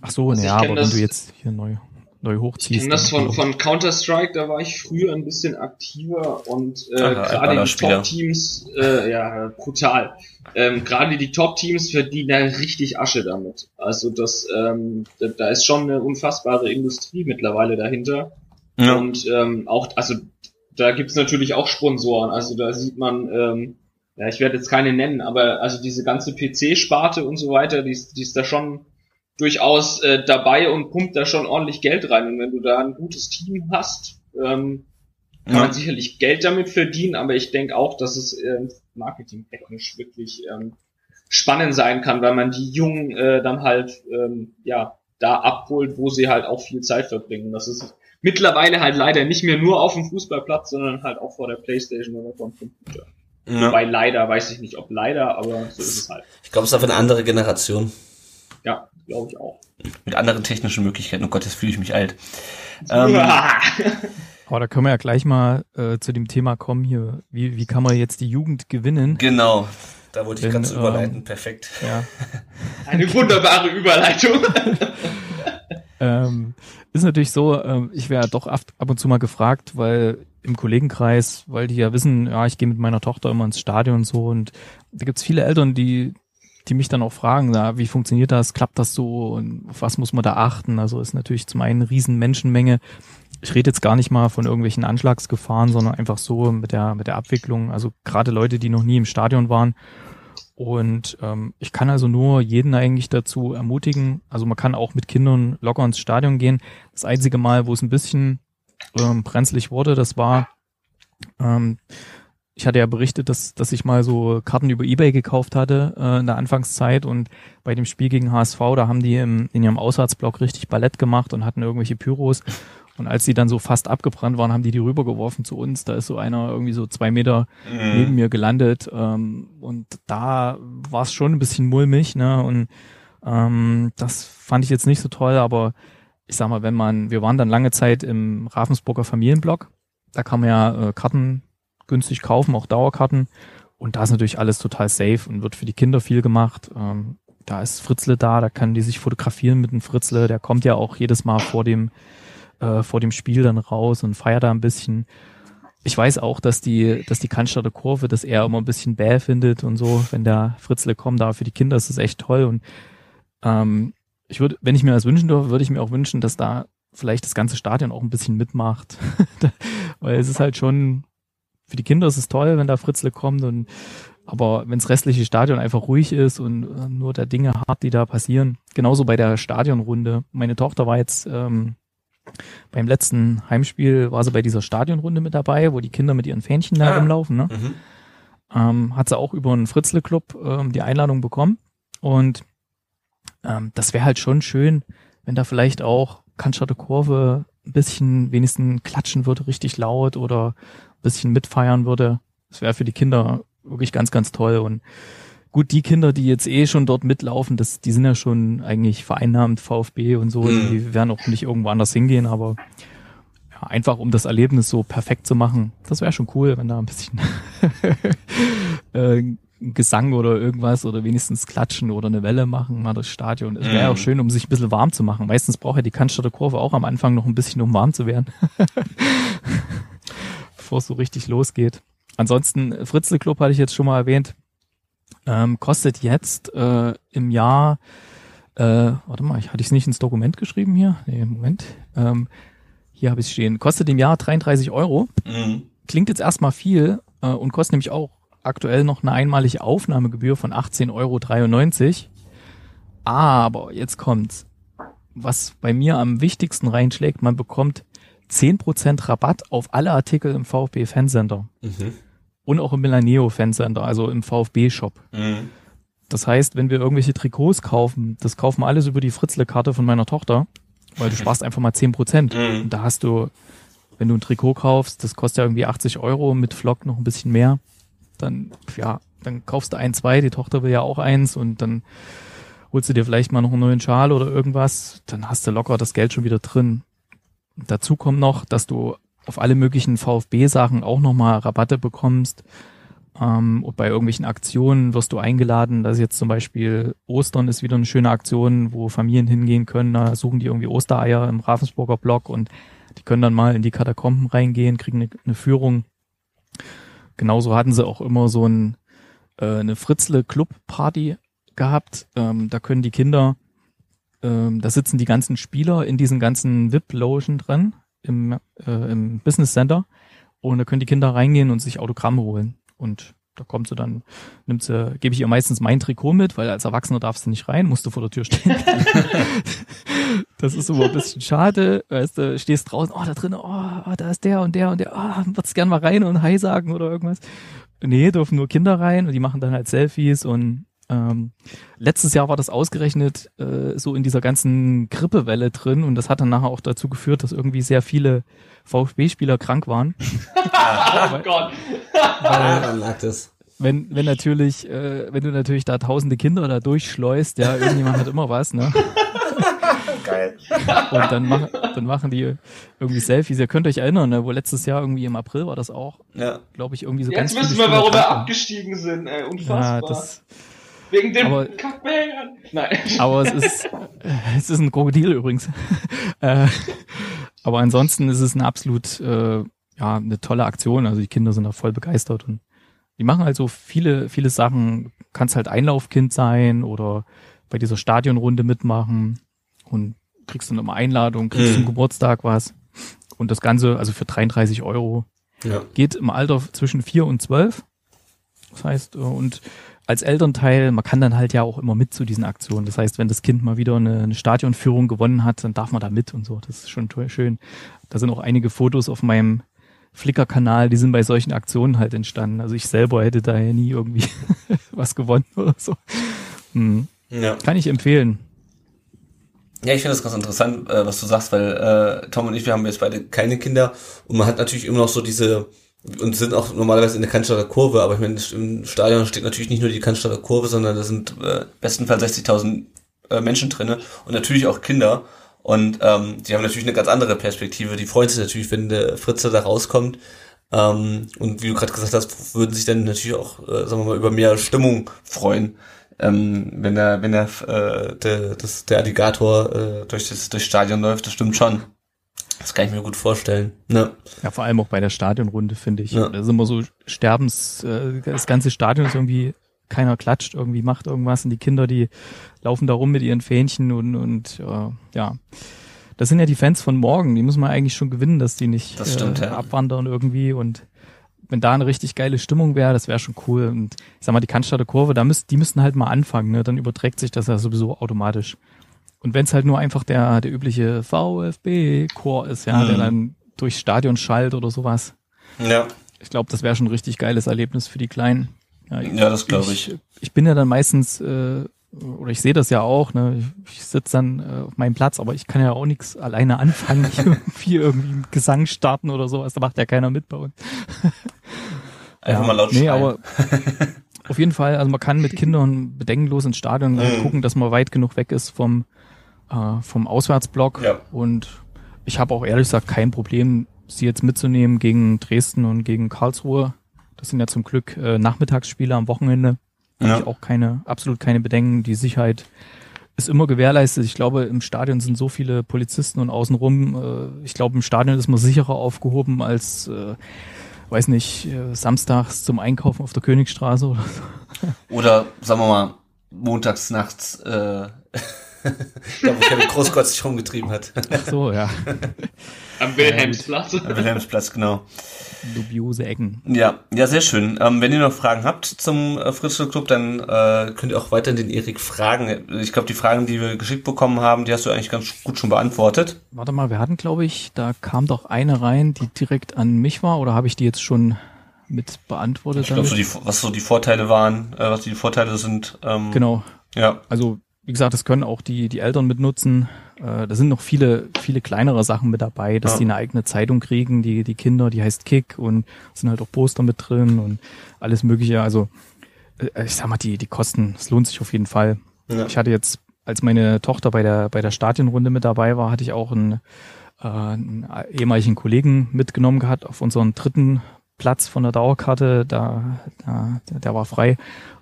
[SPEAKER 8] Ach so, also ja, aber wenn du jetzt hier neu neu hochziehst.
[SPEAKER 4] Ich kenne das von, von Counter-Strike, da war ich früher ein bisschen aktiver und äh, gerade die Top-Teams, äh, ja, brutal. Ähm, gerade die Top-Teams verdienen da richtig Asche damit. Also das, ähm, da, da ist schon eine unfassbare Industrie mittlerweile dahinter.
[SPEAKER 7] Ja.
[SPEAKER 4] Und ähm, auch, also da gibt's natürlich auch Sponsoren. Also da sieht man, ähm, ja, ich werde jetzt keine nennen, aber also diese ganze PC-Sparte und so weiter, die ist, die ist da schon durchaus äh, dabei und pumpt da schon ordentlich Geld rein. Und wenn du da ein gutes Team hast, ähm, kann
[SPEAKER 7] Ja.
[SPEAKER 4] man sicherlich Geld damit verdienen, aber ich denke auch, dass es äh, marketingtechnisch wirklich ähm, spannend sein kann, weil man die Jungen äh, dann halt ähm, ja da abholt, wo sie halt auch viel Zeit verbringen. Das ist mittlerweile halt leider nicht mehr nur auf dem Fußballplatz, sondern halt auch vor der Playstation oder vom Computer.
[SPEAKER 7] Ja.
[SPEAKER 4] Wobei leider, weiß ich nicht, ob leider, aber so ist es halt.
[SPEAKER 7] Ich glaube, es ist einfach eine andere Generation.
[SPEAKER 4] Ja, glaube ich auch.
[SPEAKER 7] Mit anderen technischen Möglichkeiten. Oh Gott, jetzt fühle ich mich alt. Ähm,
[SPEAKER 8] Aber da können wir ja gleich mal äh, zu dem Thema kommen hier. Wie, wie kann man jetzt die Jugend gewinnen?
[SPEAKER 7] genau. Da wollte ich ganz überleiten.
[SPEAKER 8] ähm,
[SPEAKER 7] Perfekt.
[SPEAKER 8] Ja.
[SPEAKER 4] Eine wunderbare Überleitung.
[SPEAKER 8] ähm, ist natürlich so, ähm, ich wäre doch ab, ab und zu mal gefragt, weil im Kollegenkreis, weil die ja wissen, ja, ich gehe mit meiner Tochter immer ins Stadion und so und da gibt's viele Eltern, die die mich dann auch fragen, na, wie funktioniert das, klappt das so und auf was muss man da achten? Also ist natürlich zum einen eine riesen Menschenmenge. Ich rede jetzt gar nicht mal von irgendwelchen Anschlagsgefahren, sondern einfach so mit der mit der Abwicklung. Also gerade Leute, die noch nie im Stadion waren. Und ähm, ich kann also nur jeden eigentlich dazu ermutigen. Also man kann auch mit Kindern locker ins Stadion gehen. Das einzige Mal, wo es ein bisschen ähm, brenzlig wurde, das war, ähm, ich hatte ja berichtet, dass, dass ich mal so Karten über Ebay gekauft hatte äh, in der Anfangszeit und bei dem Spiel gegen HSV, da haben die im, in ihrem Auswärtsblock richtig Ballett gemacht und hatten irgendwelche Pyros. Und als die dann so fast abgebrannt waren, haben die die rübergeworfen zu uns. Da ist so einer irgendwie so zwei Meter neben mir gelandet. Ähm, und da war es schon ein bisschen mulmig. Ne? Und ähm, das fand ich jetzt nicht so toll, aber ich sag mal, wenn man, wir waren dann lange Zeit im Ravensburger Familienblock. Da kann man ja äh, Karten günstig kaufen, auch Dauerkarten. Und da ist natürlich alles total safe und wird für die Kinder viel gemacht. Ähm, da ist Fritzle da, da können die sich fotografieren mit dem Fritzle. Der kommt ja auch jedes Mal vor dem, äh, vor dem Spiel dann raus und feiert da ein bisschen. Ich weiß auch, dass die, dass die Cannstatter Kurve das eher immer ein bisschen bäh findet und so, wenn der Fritzle kommt. Da für die Kinder ist es echt toll. Und ähm, ich würde, wenn ich mir das wünschen dürfte, würde ich mir auch wünschen, dass da vielleicht das ganze Stadion auch ein bisschen mitmacht. Weil es ist halt schon, für die Kinder ist es toll, wenn da Fritzle kommt und aber wenn das restliche Stadion einfach ruhig ist und äh, nur der Dinge hart, die da passieren, genauso bei der Stadionrunde. Meine Tochter war jetzt ähm, beim letzten Heimspiel war sie bei dieser Stadionrunde mit dabei, wo die Kinder mit ihren Fähnchen da
[SPEAKER 7] Ah.
[SPEAKER 8] rumlaufen. Ne?
[SPEAKER 7] Mhm.
[SPEAKER 8] Ähm, hat sie auch über einen Fritzle-Club ähm, die Einladung bekommen. Und ähm, das wäre halt schon schön, wenn da vielleicht auch Cannstatter Kurve ein bisschen wenigstens klatschen würde, richtig laut oder ein bisschen mitfeiern würde. Das wäre für die Kinder wirklich ganz, ganz toll. Und gut, die Kinder, die jetzt eh schon dort mitlaufen, das, die sind ja schon eigentlich vereinnahmt, VfB und so,
[SPEAKER 7] Mhm.
[SPEAKER 8] die werden auch nicht irgendwo anders hingehen, aber ja, einfach um das Erlebnis so perfekt zu machen, das wäre schon cool, wenn da ein bisschen äh, Gesang oder irgendwas oder wenigstens klatschen oder eine Welle machen, mal das Stadion. Es wäre
[SPEAKER 7] Mhm.
[SPEAKER 8] auch schön, um sich ein bisschen warm zu machen. Meistens braucht ja die Cannstatter Kurve auch am Anfang noch ein bisschen, um warm zu werden. Bevor es so richtig losgeht. Ansonsten, Fritzle Club hatte ich jetzt schon mal erwähnt, ähm, kostet jetzt äh, im Jahr, äh, warte mal, ich hatte ich es nicht ins Dokument geschrieben hier? Nee, Moment. Ähm, hier habe ich es stehen. Kostet im Jahr 33 Euro.
[SPEAKER 7] Mhm.
[SPEAKER 8] Klingt jetzt erstmal viel äh, und kostet nämlich auch aktuell noch eine einmalige Aufnahmegebühr von 18,93 Euro. Aber jetzt kommt's. Was bei mir am wichtigsten reinschlägt, man bekommt 10% Rabatt auf alle Artikel im VfB Fancenter
[SPEAKER 7] Mhm.
[SPEAKER 8] und auch im Milaneo Fancenter, also im VfB Shop.
[SPEAKER 7] Mhm.
[SPEAKER 8] Das heißt, wenn wir irgendwelche Trikots kaufen, das kaufen wir alles über die Fritzle-Karte von meiner Tochter, weil du sparst einfach mal 10%.
[SPEAKER 7] Mhm.
[SPEAKER 8] Und da hast du, wenn du ein Trikot kaufst, das kostet ja irgendwie 80 Euro, mit Flock noch ein bisschen mehr, dann, ja, dann kaufst du ein, zwei, die Tochter will ja auch eins und dann holst du dir vielleicht mal noch einen neuen Schal oder irgendwas, dann hast du locker das Geld schon wieder drin. Dazu kommt noch, dass du auf alle möglichen VfB-Sachen auch nochmal Rabatte bekommst. Ähm, und bei irgendwelchen Aktionen wirst du eingeladen, dass jetzt zum Beispiel Ostern ist wieder eine schöne Aktion, wo Familien hingehen können, da suchen die irgendwie Ostereier im Ravensburger Block und die können dann mal in die Katakomben reingehen, kriegen eine, eine Führung. Genauso hatten sie auch immer so ein, äh, eine Fritzle-Club-Party gehabt. Ähm, da können die Kinder, ähm, da sitzen die ganzen Spieler in diesen ganzen VIP-Logen drin im, äh, im Business Center und da können die Kinder reingehen und sich Autogramme holen. Und da kommt sie dann, nimmt sie, gebe ich ihr meistens mein Trikot mit, weil als Erwachsener darfst du nicht rein, musst du vor der Tür stehen. das ist immer ein bisschen schade. Weißt du, stehst draußen, oh, da drin, oh, da ist der und der und der, oh, würdest gern mal rein und Hi sagen oder irgendwas. Nee, dürfen nur Kinder rein und die machen dann halt Selfies und ähm, letztes Jahr war das ausgerechnet äh, so in dieser ganzen Grippewelle drin und das hat dann nachher auch dazu geführt, dass irgendwie sehr viele VfB-Spieler krank waren.
[SPEAKER 4] oh Gott.
[SPEAKER 7] Weil, lag das.
[SPEAKER 8] Wenn, wenn natürlich, äh, wenn du natürlich da tausende Kinder da durchschleust, ja, irgendjemand hat immer was, ne?
[SPEAKER 7] Geil.
[SPEAKER 8] Und dann, mach, dann machen die irgendwie Selfies. Ihr könnt euch erinnern, ne, wo letztes Jahr irgendwie im April war das auch,
[SPEAKER 7] Ja.
[SPEAKER 8] glaube ich, irgendwie so
[SPEAKER 4] Jetzt
[SPEAKER 8] ganz
[SPEAKER 4] wissen wir, warum wir abgestiegen sind, ey.
[SPEAKER 8] Ja,
[SPEAKER 4] Unfassbar.
[SPEAKER 8] das,
[SPEAKER 4] Wegen dem
[SPEAKER 8] aber-.
[SPEAKER 4] Nein.
[SPEAKER 8] aber es ist, es ist ein Krokodil übrigens. äh, aber ansonsten ist es eine absolut, äh, ja, eine tolle Aktion. Also die Kinder sind da voll begeistert und die machen halt so viele, viele Sachen. Kannst halt Einlaufkind sein oder bei dieser Stadionrunde mitmachen und kriegst dann immer Einladung, kriegst
[SPEAKER 7] Mhm.
[SPEAKER 8] zum Geburtstag was. Und das Ganze, also für 33 Euro,
[SPEAKER 7] Ja.
[SPEAKER 8] geht im Alter zwischen vier und zwölf. Das heißt, äh, und als Elternteil, man kann dann halt ja auch immer mit zu diesen Aktionen. Das heißt, wenn das Kind mal wieder eine, eine Stadionführung gewonnen hat, dann darf man da mit und so. Das ist schon toll, schön. Da sind auch einige Fotos auf meinem Flickr-Kanal, die sind bei solchen Aktionen halt entstanden. Also ich selber hätte da ja nie irgendwie was gewonnen oder so. Hm.
[SPEAKER 7] Ja.
[SPEAKER 8] Kann ich empfehlen.
[SPEAKER 7] Ja, ich finde das ganz interessant, äh, was du sagst, weil äh, Tom und ich, wir haben jetzt beide keine Kinder und man hat natürlich immer noch so diese und sind auch normalerweise in der Cannstatter Kurve, aber ich meine, im Stadion steht natürlich nicht nur die Cannstatter Kurve, sondern da sind äh, bestenfalls 60.000 äh, Menschen drinne und natürlich auch Kinder und ähm, die haben natürlich eine ganz andere Perspektive. Die freuen sich natürlich, wenn der Fritze da rauskommt ähm, und wie du gerade gesagt hast, würden sich dann natürlich auch, äh, sagen wir mal, über mehr Stimmung freuen ähm, wenn der, wenn der, äh, der, das, der Alligator äh, durch das durchs Stadion läuft, das stimmt schon. Das kann ich mir gut vorstellen. Ne?
[SPEAKER 8] Ja, vor allem auch bei der Stadionrunde, finde ich.
[SPEAKER 7] Ja.
[SPEAKER 8] Da ist immer so Sterbens, äh, das ganze Stadion ist irgendwie, keiner klatscht, irgendwie macht irgendwas und die Kinder, die laufen da rum mit ihren Fähnchen und, und äh, ja. Das sind ja die Fans von morgen, die müssen wir eigentlich schon gewinnen, dass die nicht
[SPEAKER 7] Das stimmt,
[SPEAKER 8] äh,
[SPEAKER 7] ja.
[SPEAKER 8] abwandern irgendwie und wenn da eine richtig geile Stimmung wäre, das wäre schon cool. Und ich sag mal, die Cannstatter Kurve, da müsst, die müssten halt mal anfangen, ne? Dann überträgt sich das ja sowieso automatisch. Und wenn es halt nur einfach der, der übliche VfB-Chor ist, ja,
[SPEAKER 7] Mhm.
[SPEAKER 8] der dann durchs Stadion schallt oder sowas.
[SPEAKER 7] Ja.
[SPEAKER 8] Ich glaube, das wäre schon ein richtig geiles Erlebnis für die Kleinen. Ja,
[SPEAKER 7] Ja, das glaube ich.
[SPEAKER 8] Ich bin ja dann meistens, äh, oder ich sehe das ja auch, ne? ich, ich sitze dann äh, auf meinem Platz, aber ich kann ja auch nichts alleine anfangen, nicht irgendwie, irgendwie einen Gesang starten oder sowas, da macht ja keiner mit bei uns.
[SPEAKER 7] Einfach mal laut
[SPEAKER 8] Nee,
[SPEAKER 7] schreien.
[SPEAKER 8] aber auf jeden Fall, also man kann mit Kindern bedenkenlos ins Stadion
[SPEAKER 7] Mhm.
[SPEAKER 8] gucken, dass man weit genug weg ist vom, äh, vom Auswärtsblock.
[SPEAKER 7] Ja.
[SPEAKER 8] Und ich habe auch ehrlich gesagt kein Problem, sie jetzt mitzunehmen gegen Dresden und gegen Karlsruhe. Das sind ja zum Glück äh, Nachmittagsspiele am Wochenende.
[SPEAKER 7] Ja.
[SPEAKER 8] habe ich auch keine, absolut keine Bedenken. Die Sicherheit ist immer gewährleistet. Ich glaube, im Stadion sind so viele Polizisten und außenrum. Äh, ich glaube, im Stadion ist man sicherer aufgehoben als, äh, weiß nicht, äh, samstags zum Einkaufen auf der Königstraße oder so.
[SPEAKER 7] Oder, sagen wir mal, montags nachts, äh, da wo Kevin Großgott sich rumgetrieben hat.
[SPEAKER 8] Ach so, ja.
[SPEAKER 4] Am Wilhelmsplatz.
[SPEAKER 7] Am Wilhelmsplatz, genau.
[SPEAKER 8] Dubiose Ecken.
[SPEAKER 7] Ja, ja, sehr schön. Ähm, wenn ihr noch Fragen habt zum äh, Fritzl Club, dann äh, könnt ihr auch weiterhin den Erik fragen. Ich glaube, die Fragen, die wir geschickt bekommen haben, die hast du eigentlich ganz gut schon beantwortet.
[SPEAKER 8] Warte mal, wir hatten, glaube ich, da kam doch eine rein, die direkt an mich war, oder habe ich die jetzt schon mit beantwortet?
[SPEAKER 7] Ich glaube, so die, was so die Vorteile waren, äh, was die Vorteile sind. Ähm,
[SPEAKER 8] Genau.
[SPEAKER 7] Ja.
[SPEAKER 8] Also, wie gesagt, das können auch die, die Eltern mitnutzen. Äh, da sind noch viele, viele kleinere Sachen mit dabei, dass
[SPEAKER 7] Ja.
[SPEAKER 8] die eine eigene Zeitung kriegen, die, die Kinder, die heißt Kick und sind halt auch Poster mit drin und alles mögliche. Also, äh, ich sag mal, die, die Kosten, es lohnt sich auf jeden Fall.
[SPEAKER 7] Ja.
[SPEAKER 8] Ich hatte jetzt, als meine Tochter bei der, bei der Stadionrunde mit dabei war, hatte ich auch einen, äh, einen ehemaligen Kollegen mitgenommen gehabt auf unseren dritten Platz von der Dauerkarte, da, da der war frei.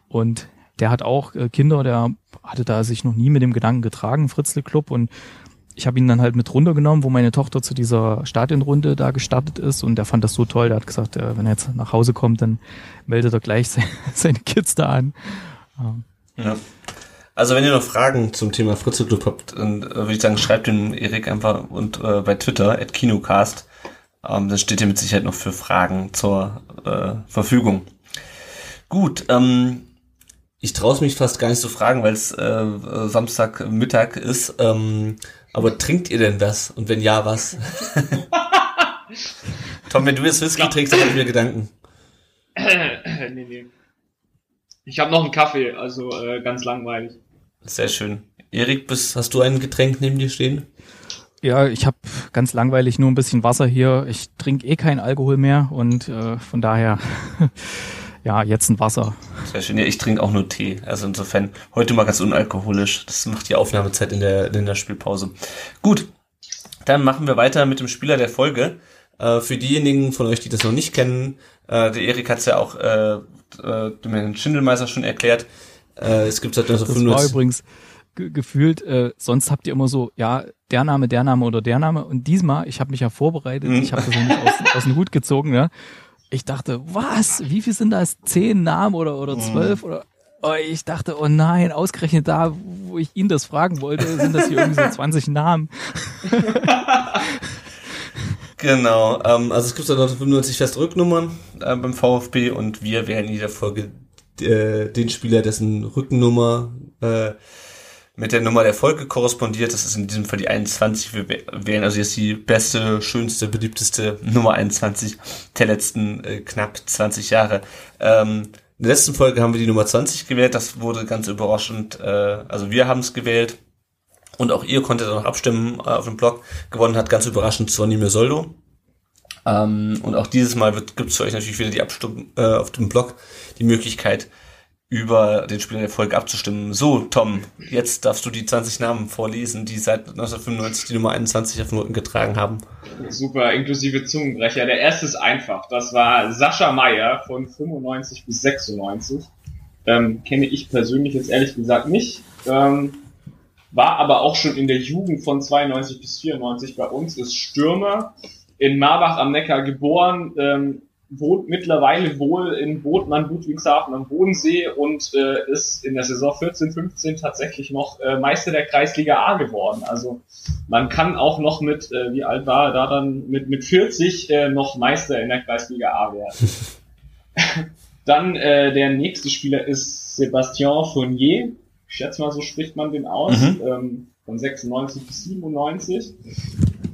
[SPEAKER 8] Und der hat auch äh, Kinder, der hatte da sich noch nie mit dem Gedanken getragen, Fritzle Club. Und ich habe ihn dann halt mit runtergenommen, wo meine Tochter zu dieser Stadionrunde da gestartet ist. Und der fand das so toll. Der hat gesagt, äh, wenn er jetzt nach Hause kommt, dann meldet er gleich seine Kids da an.
[SPEAKER 7] Ja. Also wenn ihr noch Fragen zum Thema Fritze Club habt, dann äh, würde ich sagen, schreibt dem Erik einfach und äh, bei Twitter at Kinocast. Ähm, dann steht ihr mit Sicherheit noch für Fragen zur äh, Verfügung. Gut, ähm, ich traue mich fast gar nicht zu fragen, weil es äh, Samstagmittag ist. Ähm, aber trinkt ihr denn was? Und wenn ja, was? Tom, wenn du jetzt Whisky trinkst, dann hab ich mir Gedanken.
[SPEAKER 4] nee, nee. Ich habe noch einen Kaffee, also äh, ganz langweilig.
[SPEAKER 7] Sehr schön. Erik, bist, hast du ein Getränk neben dir stehen?
[SPEAKER 8] Ja, ich habe ganz langweilig nur ein bisschen Wasser hier. Ich trinke eh keinen Alkohol mehr und äh, von daher ja, jetzt ein Wasser.
[SPEAKER 7] Sehr schön. Ja, ich trinke auch nur Tee. Also insofern heute mal ganz unalkoholisch. Das macht die Aufnahmezeit in der, in der Spielpause. Gut, dann machen wir weiter mit dem Spieler der Folge. Äh, für diejenigen von euch, die das noch nicht kennen, äh, der Erik hat es ja auch äh, äh, dem Herrn Schindelmeister schon erklärt. Äh, es gibt seit 1995.
[SPEAKER 8] Das war übrigens ge gefühlt, äh, sonst habt ihr immer so, ja, der Name, der Name oder der Name. Und diesmal, ich habe mich ja vorbereitet, mhm. ich habe das nicht aus, aus dem Hut gezogen, ja. Ich dachte, was? Wie viel sind das? Zehn Namen oder, oder zwölf? Mhm. Oder oh, ich dachte, oh nein, ausgerechnet da, wo ich ihn das fragen wollte, sind das hier irgendwie so 20 Namen.
[SPEAKER 7] genau, ähm, also es gibt da noch 95 Festrücknummern äh, beim VfB und wir werden in jeder Folge äh, den Spieler, dessen Rückennummer äh, mit der Nummer der Folge korrespondiert. Das ist in diesem Fall die 21. Wir wählen also jetzt die beste, schönste, beliebteste Nummer 21 der letzten äh, knapp 20 Jahre. Ähm, in der letzten Folge haben wir die Nummer 20 gewählt. Das wurde ganz überraschend. Äh, also wir haben es gewählt. Und auch ihr konntet noch abstimmen äh, auf dem Blog. Gewonnen hat ganz überraschend Sonny Soldo. Ähm, und auch dieses Mal gibt es für euch natürlich wieder die Abstimmung äh, auf dem Blog die Möglichkeit, über den Spieler der Folge abzustimmen. So, Tom, jetzt darfst du die 20 Namen vorlesen, die seit 1995 die Nummer 21 auf Rücken getragen haben.
[SPEAKER 4] Super, inklusive Zungenbrecher. Der erste ist einfach. Das war Sascha Meyer von 95 bis 96. Ähm, kenne ich persönlich jetzt ehrlich gesagt nicht. Ähm, war aber auch schon in der Jugend von 92 bis 94 bei uns, ist Stürmer, in Marbach am Neckar geboren, ähm, wohnt mittlerweile wohl in Botmann, Ludwigshafen am Bodensee und äh, ist in der Saison 14, 15 tatsächlich noch äh, Meister der Kreisliga A geworden. Also man kann auch noch mit, äh, wie alt war er da dann, mit, mit 40 äh, noch Meister in der Kreisliga A werden. dann äh, der nächste Spieler ist Sebastian Fournier. Ich schätze mal, so spricht man den aus. Mhm. Ähm, von 96 bis 97.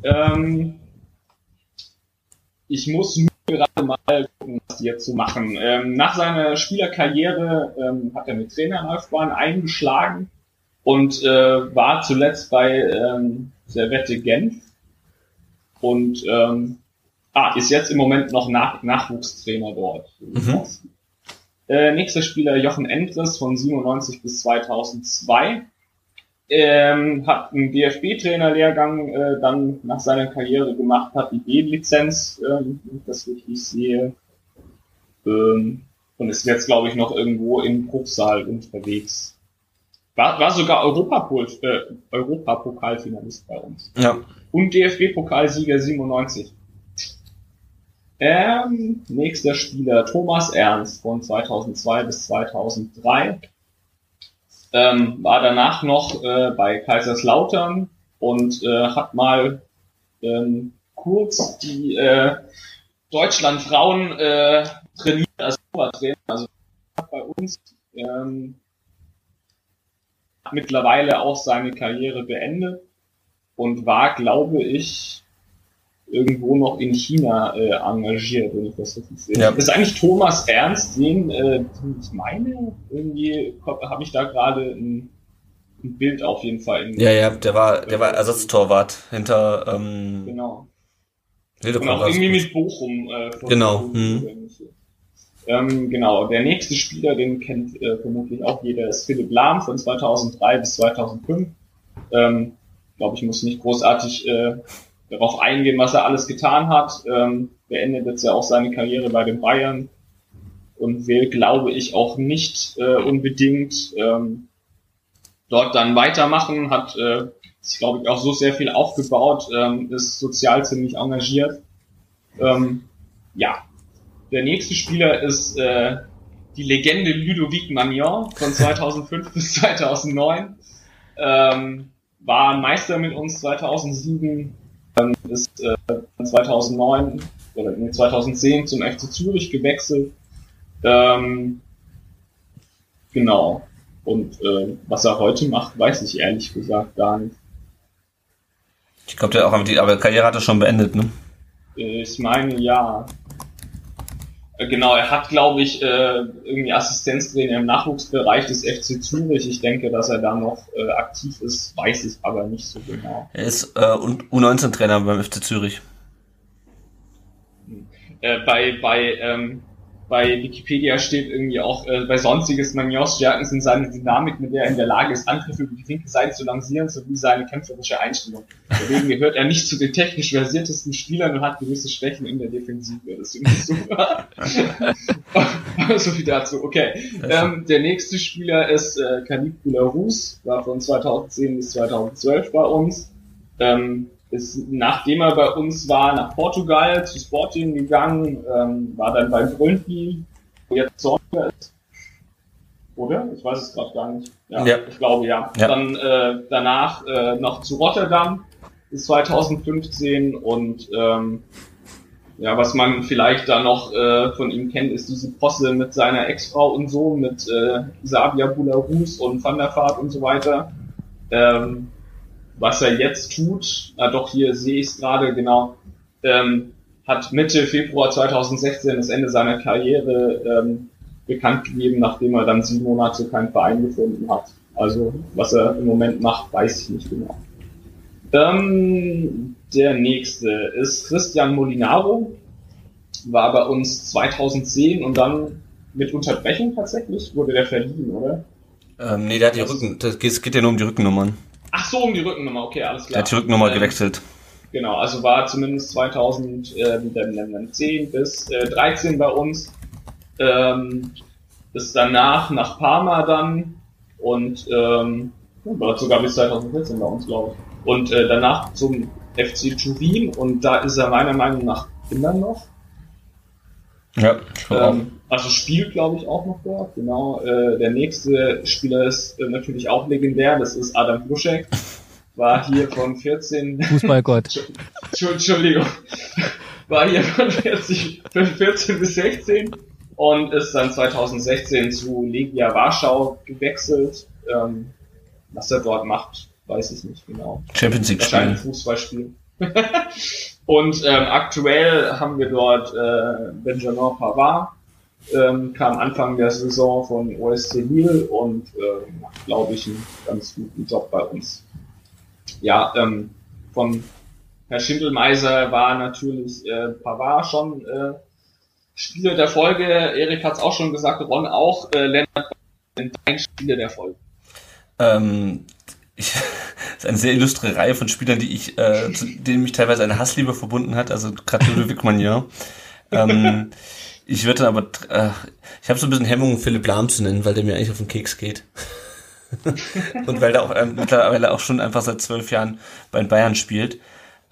[SPEAKER 4] Ähm, ich muss gerade mal gucken, was die jetzt so machen. Ähm, nach seiner Spielerkarriere ähm, hat er mit Trainer eingeschlagen und äh, war zuletzt bei ähm, Servette Genf und ähm, ah, ist jetzt im Moment noch Nach Nachwuchstrainer dort. Mhm. Äh, nächster Spieler Jochen Endres von 97 bis 2002 ähm, hat einen DFB-Trainerlehrgang äh, dann nach seiner Karriere gemacht, hat die B-Lizenz, ähm, wenn ich das richtig sehe, ähm, und ist jetzt, glaube ich, noch irgendwo im Bruchsal unterwegs. War, war sogar Europapol, äh, Europapokalfinalist bei uns.
[SPEAKER 7] Ja.
[SPEAKER 4] Und DFB-Pokalsieger 97. Ähm, nächster Spieler Thomas Ernst von 2002 bis 2003 ähm, war danach noch äh, bei Kaiserslautern und äh, hat mal ähm, kurz die äh, Deutschland Frauen äh, trainiert als Obertrainer, also bei uns ähm, mittlerweile auch seine Karriere beendet und war, glaube ich, irgendwo noch in China äh, engagiert, wenn ich das richtig sehe. Ja. Das ist eigentlich Thomas Ernst, den, äh, ich meine, irgendwie habe ich da gerade ein, ein, Bild auf jeden Fall.
[SPEAKER 7] In, ja, ja, der war, der war Ersatztorwart hinter. Ähm,
[SPEAKER 4] genau. Und auch irgendwie mit Bochum. Äh,
[SPEAKER 7] genau. Hm.
[SPEAKER 4] Ähm, genau. Der nächste Spieler, den kennt äh, vermutlich auch jeder, ist Philipp Lahm von 2003 bis 2005. Ähm, glaube ich, muss nicht großartig äh, darauf eingehen, was er alles getan hat. Ähm, beendet jetzt ja auch seine Karriere bei den Bayern und will, glaube ich, auch nicht äh, unbedingt ähm, dort dann weitermachen, hat äh, sich, glaube ich, auch so sehr viel aufgebaut, ähm, ist sozial ziemlich engagiert. Ähm, ja, der nächste Spieler ist äh, die Legende Ludovic Magnon von 2005 bis 2009. Ähm, war Meister mit uns 2007, ähm, ist äh, 2009 oder nee, 2010 zum FC Zürich gewechselt. Ähm, genau. Und äh, was er heute macht, weiß ich ehrlich gesagt gar nicht.
[SPEAKER 7] Ich glaube, der auch die aber Karriere hat er schon beendet, ne?
[SPEAKER 4] Ich meine, ja. Äh, genau, er hat, glaube ich, äh, irgendwie Assistenztrainer im Nachwuchsbereich des FC Zürich. Ich denke, dass er da noch äh, aktiv ist, weiß ich aber nicht so genau.
[SPEAKER 7] Er ist äh, U19-Trainer beim FC Zürich.
[SPEAKER 4] Äh, bei bei ähm, bei Wikipedia steht irgendwie auch, äh, bei sonstiges Magnons Stärken sind seine Dynamik, mit der er in der Lage ist, Angriffe über die linke Seite zu lancieren, sowie seine kämpferische Einstellung. Deswegen gehört er nicht zu den technisch versiertesten Spielern und hat gewisse Schwächen in der Defensive. Das ist irgendwie super. so viel dazu. Okay. Ähm, der nächste Spieler ist äh, Canicula Rus, war von 2010 bis 2012 bei uns. Ähm, ist, nachdem er bei uns war, nach Portugal zu Sporting gegangen, ähm, war dann bei Brøndby, wo jetzt Sorge ist. Oder? Ich weiß es gerade gar nicht. Ja, ja, ich glaube ja. ja. Dann äh, danach äh, noch zu Rotterdam bis 2015 und ähm, ja, was man vielleicht da noch äh, von ihm kennt, ist diese Posse mit seiner Ex-Frau und so, mit äh, Sabia Bularus und Van der Vaart und so weiter. Ähm, was er jetzt tut, na doch, hier sehe ich es gerade genau, ähm, hat Mitte Februar 2016 das Ende seiner Karriere ähm, bekannt gegeben, nachdem er dann sieben Monate keinen Verein gefunden hat. Also was er im Moment macht, weiß ich nicht genau. Ähm, der nächste ist Christian Molinaro, war bei uns 2010 und dann mit Unterbrechung tatsächlich wurde der verliehen, oder?
[SPEAKER 7] Ähm, nee, der hat die Rücken, das geht, geht ja nur um die Rückennummern.
[SPEAKER 4] Ach so, um die Rückennummer, okay, alles klar.
[SPEAKER 7] Der hat die Rückennummer ähm, gewechselt.
[SPEAKER 4] Genau, also war zumindest 2010 bis äh, 13 bei uns. Ähm, ist danach nach Parma dann und ähm, war sogar bis 2014 bei uns, glaube ich. Und äh, danach zum FC Turin und da ist er meiner Meinung nach immer noch.
[SPEAKER 7] Ja,
[SPEAKER 4] ähm, also spielt, glaube ich, auch noch dort. Genau. Äh, der nächste Spieler ist äh, natürlich auch legendär. Das ist Adam Gruschek. War hier von 14.
[SPEAKER 8] Fußballgott.
[SPEAKER 4] Entschuldigung. War hier von 40, von 14 bis 16 und ist dann 2016 zu Legia Warschau gewechselt. Ähm, was er dort macht, weiß ich nicht genau.
[SPEAKER 7] Champions League spielen.
[SPEAKER 4] Fußballspiel. und ähm, aktuell haben wir dort äh, Benjamin Pavard, ähm, kam Anfang der Saison von OSC Lille und äh, macht, glaube ich, einen ganz guten Job bei uns. Ja, ähm, von Herr Schindelmeiser war natürlich äh, Pavard schon äh, Spieler der Folge. Erik hat es auch schon gesagt, Ron auch. Äh, Lennart, dein Spieler der Folge.
[SPEAKER 7] Ähm, ich, das ist eine sehr illustre Reihe von Spielern, die ich, äh, zu denen mich teilweise eine Hassliebe verbunden hat. Also gerade Ludwig Magnon. ähm, ich würde aber, äh, ich habe so ein bisschen Hemmungen, Philipp Lahm zu nennen, weil der mir eigentlich auf den Keks geht. und weil der auch ähm, mittlerweile auch schon einfach seit zwölf Jahren bei den Bayern spielt.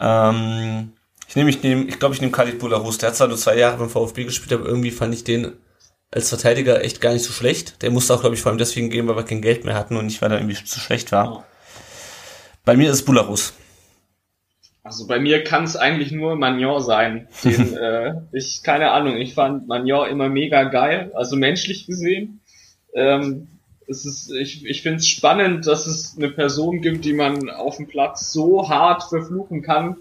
[SPEAKER 7] Ähm, ich nehme, ich nehme, ich glaube, ich nehme Khalid Bularus. Der hat zwar nur zwei Jahre beim VfB gespielt, aber irgendwie fand ich den als Verteidiger echt gar nicht so schlecht. Der musste auch, glaube ich, vor allem deswegen gehen, weil wir kein Geld mehr hatten und nicht, weil er irgendwie zu schlecht war. Bei mir ist Bularus.
[SPEAKER 4] Also bei mir kann es eigentlich nur Magnon sein. Den, äh, ich, keine Ahnung, ich fand Magnon immer mega geil, also menschlich gesehen. Ähm, es ist, ich ich finde es spannend, dass es eine Person gibt, die man auf dem Platz so hart verfluchen kann,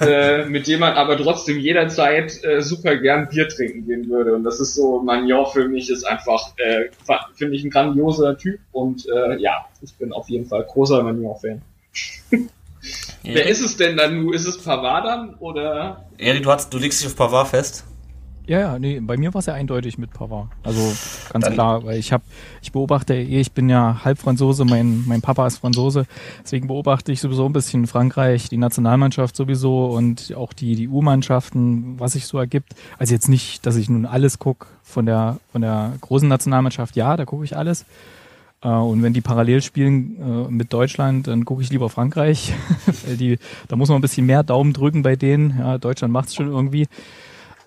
[SPEAKER 4] äh, mit dem man aber trotzdem jederzeit äh, super gern Bier trinken gehen würde. Und das ist so, Magnon für mich ist einfach, äh, finde ich ein grandioser Typ und äh, ja, ich bin auf jeden Fall großer Magnon-Fan. Wer ist es denn dann? Ist es Pavard dann oder?
[SPEAKER 7] Eri, du, hast, du legst dich auf Pavard fest?
[SPEAKER 8] Ja, ja, nee, bei mir war es ja eindeutig mit Pavard. Also ganz Dann klar, weil ich habe, ich beobachte eh, ich bin ja halb Franzose, mein, mein Papa ist Franzose, deswegen beobachte ich sowieso ein bisschen Frankreich, die Nationalmannschaft sowieso und auch die, die U-Mannschaften, was sich so ergibt. Also jetzt nicht, dass ich nun alles guck von der, von der großen Nationalmannschaft, ja, da gucke ich alles. Äh, und wenn die parallel spielen äh, mit Deutschland, dann gucke ich lieber Frankreich. weil die, da muss man ein bisschen mehr Daumen drücken bei denen. Ja, Deutschland macht's schon irgendwie.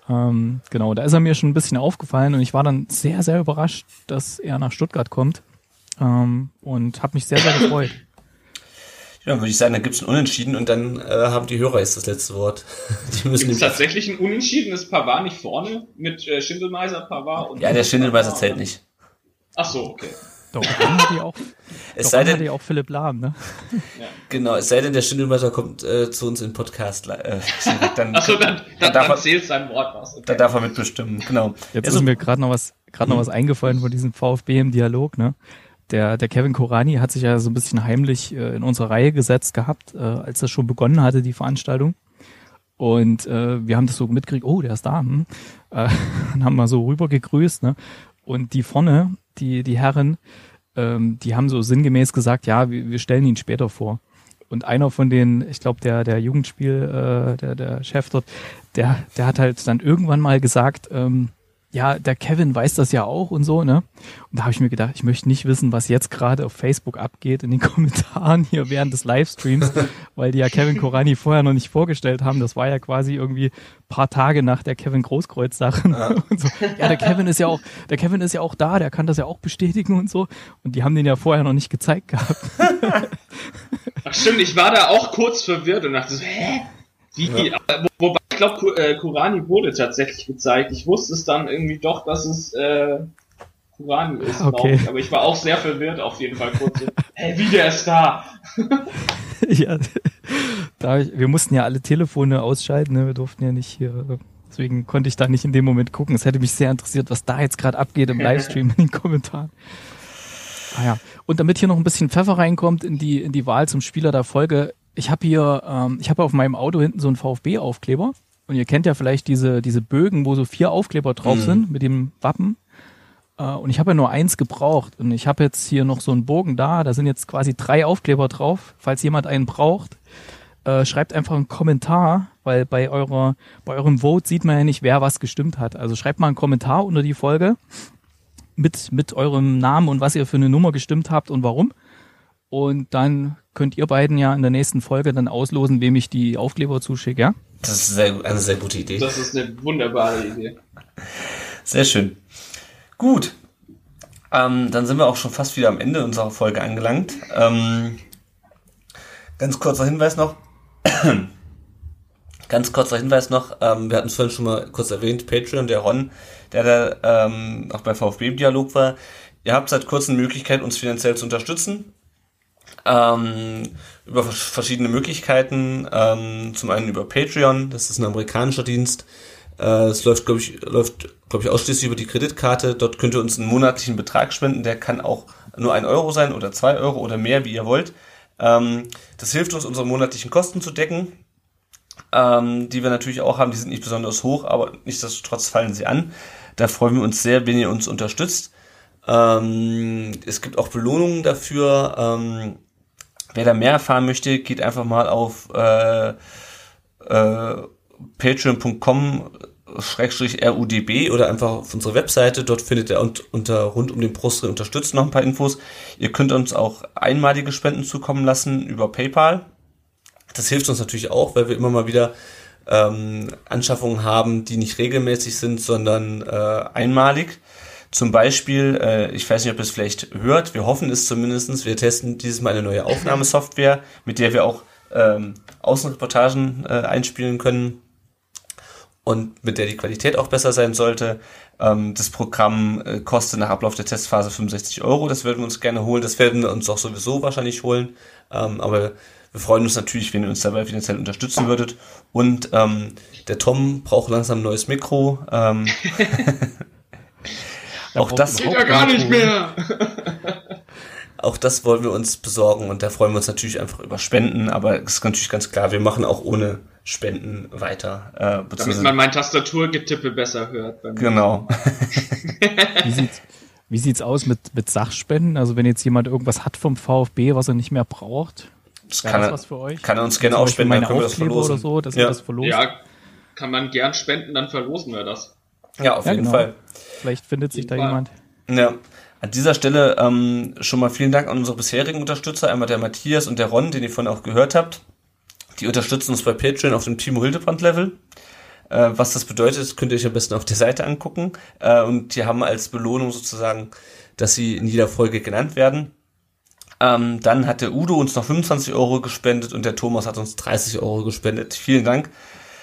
[SPEAKER 8] Ähm, genau, da ist er mir schon ein bisschen aufgefallen und ich war dann sehr, sehr überrascht, dass er nach Stuttgart kommt ähm, und habe mich sehr, sehr gefreut.
[SPEAKER 7] Ja, würde ich sagen, da gibt es ein Unentschieden und dann äh, haben die Hörer jetzt das letzte Wort.
[SPEAKER 4] Die müssen gibt's tatsächlich ein Unentschieden? Ist Pavard nicht vorne mit äh, Schindelmeiser, Pavard und...
[SPEAKER 7] Ja, der Schindelmeiser zählt nicht.
[SPEAKER 4] Ach so, okay.
[SPEAKER 8] Doch, dann hat die auch, es sei denn, auch Philipp Lahm, ne?
[SPEAKER 7] Ja. Genau, es sei denn, der Schindelmeister kommt äh, zu uns in Podcast. Äh,
[SPEAKER 4] dann, Achso, dann, dann, dann, dann zählt sein Wort was.
[SPEAKER 7] Okay. Dann darf er mitbestimmen, genau.
[SPEAKER 8] Jetzt also, ist mir gerade noch was, gerade noch was eingefallen von diesem VfB im Dialog, ne? Der, der Kevin Korani hat sich ja so ein bisschen heimlich äh, in unsere Reihe gesetzt gehabt, äh, als das schon begonnen hatte, die Veranstaltung. Und äh, wir haben das so mitgekriegt, oh, der ist da. Hm? Äh, und haben mal so rüber gegrüßt, ne? Und die vorne, die, die Herren, ähm, die haben so sinngemäß gesagt, ja, wir, wir stellen ihn später vor. Und einer von den, ich glaube, der, der Jugendspiel, äh, der, der Chef dort, der, der hat halt dann irgendwann mal gesagt, ähm, ja, der Kevin weiß das ja auch und so, ne? Und da habe ich mir gedacht, ich möchte nicht wissen, was jetzt gerade auf Facebook abgeht in den Kommentaren hier während des Livestreams, weil die ja Kevin Korani vorher noch nicht vorgestellt haben. Das war ja quasi irgendwie paar Tage nach der Kevin Großkreuz Sache. Ja. So. ja, der Kevin ist ja auch, der Kevin ist ja auch da, der kann das ja auch bestätigen und so. Und die haben den ja vorher noch nicht gezeigt gehabt.
[SPEAKER 4] Ach stimmt, ich war da auch kurz verwirrt und dachte so, hä? Wie, ja. wobei ich glaube, äh, Kurani wurde tatsächlich gezeigt. Ich wusste es dann irgendwie doch, dass es äh, Kurani ist, okay. ich. Aber ich war auch sehr verwirrt auf jeden Fall kurz. Hä, hey, wie der ist da?
[SPEAKER 8] ja, da ich, wir mussten ja alle Telefone ausschalten, ne? wir durften ja nicht hier. Deswegen konnte ich da nicht in dem Moment gucken. Es hätte mich sehr interessiert, was da jetzt gerade abgeht im Livestream in den Kommentaren. Ah ja. Und damit hier noch ein bisschen Pfeffer reinkommt in die, in die Wahl zum Spieler der Folge, ich habe hier, ähm, ich habe auf meinem Auto hinten so einen VfB-Aufkleber. Und ihr kennt ja vielleicht diese, diese Bögen, wo so vier Aufkleber drauf mhm. sind mit dem Wappen. Äh, und ich habe ja nur eins gebraucht. Und ich habe jetzt hier noch so einen Bogen da. Da sind jetzt quasi drei Aufkleber drauf. Falls jemand einen braucht, äh, schreibt einfach einen Kommentar, weil bei eurer, bei eurem Vote sieht man ja nicht, wer was gestimmt hat. Also schreibt mal einen Kommentar unter die Folge mit, mit eurem Namen und was ihr für eine Nummer gestimmt habt und warum. Und dann könnt ihr beiden ja in der nächsten Folge dann auslosen, wem ich die Aufkleber zuschicke, ja?
[SPEAKER 7] Das ist sehr, eine sehr gute Idee.
[SPEAKER 4] Das ist eine wunderbare Idee.
[SPEAKER 7] Sehr schön. Gut. Ähm, dann sind wir auch schon fast wieder am Ende unserer Folge angelangt. Ähm, ganz kurzer Hinweis noch. ganz kurzer Hinweis noch. Ähm, wir hatten es vorhin schon mal kurz erwähnt. Patreon, der Ron, der da ähm, auch bei VfB im Dialog war. Ihr habt seit kurzem die Möglichkeit, uns finanziell zu unterstützen ähm, über verschiedene Möglichkeiten. Ähm, zum einen über Patreon, das ist ein amerikanischer Dienst. Äh, es läuft, glaube ich, läuft, glaube ich, ausschließlich über die Kreditkarte. Dort könnt ihr uns einen monatlichen Betrag spenden. Der kann auch nur ein Euro sein oder zwei Euro oder mehr, wie ihr wollt. Ähm, das hilft uns, unsere monatlichen Kosten zu decken, ähm, die wir natürlich auch haben. Die sind nicht besonders hoch, aber nichtsdestotrotz fallen sie an. Da freuen wir uns sehr, wenn ihr uns unterstützt. Ähm, es gibt auch Belohnungen dafür. Wer da mehr erfahren möchte, geht einfach mal auf äh, äh, patreon.com RUDB oder einfach auf unsere Webseite. Dort findet ihr unter rund um den Brustring unterstützen noch ein paar Infos. Ihr könnt uns auch einmalige Spenden zukommen lassen über PayPal. Das hilft uns natürlich auch, weil wir immer mal wieder ähm, Anschaffungen haben, die nicht regelmäßig sind, sondern äh, einmalig. Zum Beispiel, äh, ich weiß nicht, ob ihr es vielleicht hört, wir hoffen es zumindestens. wir testen dieses Mal eine neue Aufnahmesoftware, mit der wir auch ähm, Außenreportagen äh, einspielen können und mit der die Qualität auch besser sein sollte. Ähm, das Programm äh, kostet nach Ablauf der Testphase 65 Euro, das würden wir uns gerne holen, das werden wir uns auch sowieso wahrscheinlich holen, ähm, aber wir freuen uns natürlich, wenn ihr uns dabei finanziell unterstützen würdet. Und ähm, der Tom braucht langsam ein neues Mikro. Ähm, auch das
[SPEAKER 4] geht ja gar nicht mehr.
[SPEAKER 7] auch das wollen wir uns besorgen und da freuen wir uns natürlich einfach über Spenden, aber es ist natürlich ganz klar, wir machen auch ohne Spenden weiter.
[SPEAKER 4] Äh, Damit man mein Tastaturgetippe besser hört.
[SPEAKER 7] Genau.
[SPEAKER 8] wie, sieht's, wie sieht's aus mit, mit Sachspenden? Also wenn jetzt jemand irgendwas hat vom VfB, was er nicht mehr braucht,
[SPEAKER 7] das kann, das er, was für euch? kann er uns gerne auch spenden,
[SPEAKER 8] dann können wir das verlosen. Oder so, dass ja. wir das.
[SPEAKER 4] Ja, kann man gern spenden, dann verlosen wir das.
[SPEAKER 7] Ja, auf ja, jeden genau. Fall.
[SPEAKER 8] Vielleicht findet sich da Fall. jemand.
[SPEAKER 7] Ja. An dieser Stelle ähm, schon mal vielen Dank an unsere bisherigen Unterstützer, einmal der Matthias und der Ron, den ihr vorhin auch gehört habt. Die unterstützen uns bei Patreon auf dem Timo Hildebrand Level. Äh, was das bedeutet, könnt ihr euch am besten auf der Seite angucken. Äh, und die haben als Belohnung sozusagen, dass sie in jeder Folge genannt werden. Ähm, dann hat der Udo uns noch 25 Euro gespendet und der Thomas hat uns 30 Euro gespendet. Vielen Dank.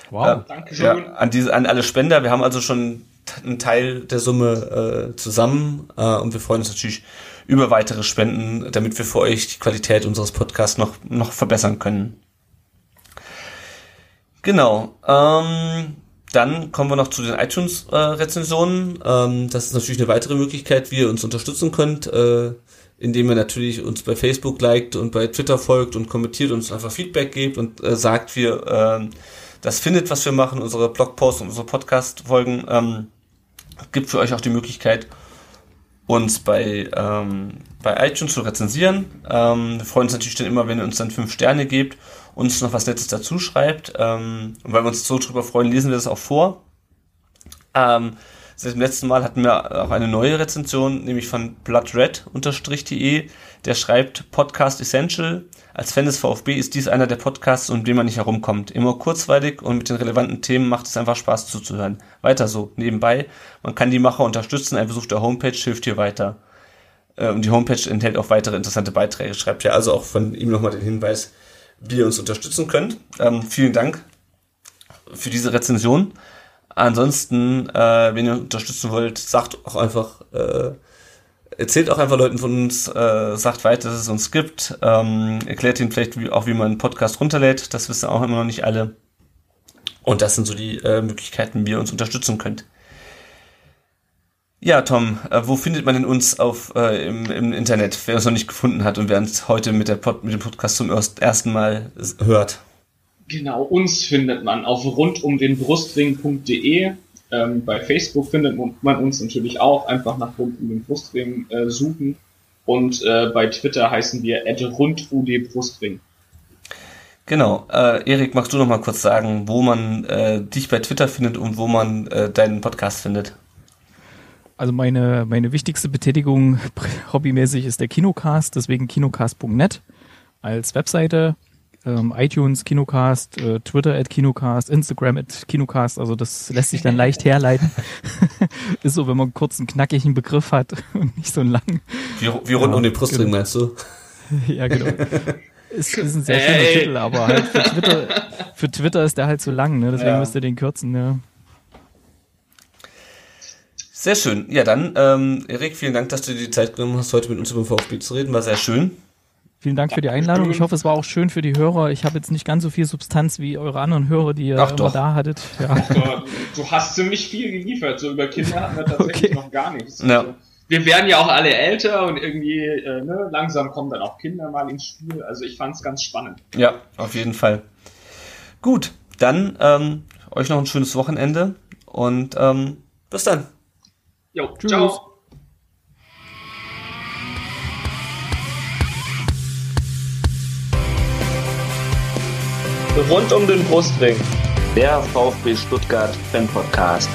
[SPEAKER 4] Wow, äh, danke schön.
[SPEAKER 7] Ja, an, diese, an alle Spender. Wir haben also schon einen Teil der Summe äh, zusammen äh, und wir freuen uns natürlich über weitere Spenden, damit wir für euch die Qualität unseres Podcasts noch, noch verbessern können. Genau. Ähm, dann kommen wir noch zu den iTunes-Rezensionen. Äh, ähm, das ist natürlich eine weitere Möglichkeit, wie ihr uns unterstützen könnt, äh, indem ihr natürlich uns bei Facebook liked und bei Twitter folgt und kommentiert uns einfach Feedback gebt und äh, sagt, wie ihr äh, das findet, was wir machen, unsere Blogposts und unsere Podcast-Folgen. Ähm, gibt für euch auch die Möglichkeit, uns bei, ähm, bei iTunes zu rezensieren. Ähm, wir freuen uns natürlich dann immer, wenn ihr uns dann fünf Sterne gebt, uns noch was Nettes dazu schreibt. Ähm, und weil wir uns so drüber freuen, lesen wir das auch vor. Ähm, seit dem letzten Mal hatten wir auch eine neue Rezension, nämlich von bloodred-de. Der schreibt Podcast Essential. Als Fan des VfB ist dies einer der Podcasts, um den man nicht herumkommt. Immer kurzweilig und mit den relevanten Themen macht es einfach Spaß zuzuhören. Weiter so. Nebenbei, man kann die Macher unterstützen. Ein Besuch der Homepage hilft hier weiter. Äh, und die Homepage enthält auch weitere interessante Beiträge. Schreibt ja also auch von ihm nochmal den Hinweis, wie ihr uns unterstützen könnt. Ähm, vielen Dank für diese Rezension. Ansonsten, äh, wenn ihr unterstützen wollt, sagt auch einfach, äh, erzählt auch einfach Leuten von uns, äh, sagt weiter, dass es uns gibt, ähm, erklärt ihnen vielleicht wie, auch, wie man einen Podcast runterlädt, das wissen auch immer noch nicht alle. Und das sind so die äh, Möglichkeiten, wie ihr uns unterstützen könnt. Ja, Tom, äh, wo findet man denn uns auf, äh, im, im Internet, wer uns noch nicht gefunden hat und wer uns heute mit, der Pod, mit dem Podcast zum ersten Mal hört?
[SPEAKER 4] Genau, uns findet man auf rundumdenbrustring.de ähm, bei Facebook findet man uns natürlich auch. Einfach nach rund um den Brustring äh, suchen. Und äh, bei Twitter heißen wir rundudbrustring.
[SPEAKER 7] Genau. Äh, Erik, magst du noch mal kurz sagen, wo man äh, dich bei Twitter findet und wo man äh, deinen Podcast findet?
[SPEAKER 8] Also meine, meine wichtigste Betätigung hobbymäßig ist der Kinocast, deswegen kinocast.net als Webseite ähm, iTunes Kinocast, äh, Twitter at Kinocast, Instagram at Kinocast, also das lässt sich dann leicht herleiten. ist so, wenn man kurz einen knackigen Begriff hat und nicht so einen langen.
[SPEAKER 7] Wie, wie rund ja, um den Brustring genau. meinst du?
[SPEAKER 8] ja, genau. Ist, ist ein sehr schöner. Titel, aber halt für Twitter, für Twitter ist der halt zu lang, ne? deswegen ja. müsst ihr den kürzen. Ja.
[SPEAKER 7] Sehr schön. Ja, dann, ähm, Erik, vielen Dank, dass du dir die Zeit genommen hast, heute mit uns über den VfB zu reden. War sehr schön.
[SPEAKER 8] Vielen Dank für die Einladung. Ich hoffe, es war auch schön für die Hörer. Ich habe jetzt nicht ganz so viel Substanz wie eure anderen Hörer, die ihr Ach immer doch. da hattet. Ja.
[SPEAKER 4] Du, du, hast ziemlich viel geliefert. So über Kinder hatten wir tatsächlich okay. noch gar nichts. Ja. Also, wir werden ja auch alle älter und irgendwie äh, ne, langsam kommen dann auch Kinder mal ins Spiel. Also ich fand es ganz spannend.
[SPEAKER 7] Ja, auf jeden Fall. Gut, dann ähm, euch noch ein schönes Wochenende und ähm, bis dann.
[SPEAKER 4] Jo, Tschüss. ciao.
[SPEAKER 3] Rund um den Brustring. Der VfB Stuttgart Fan Podcast.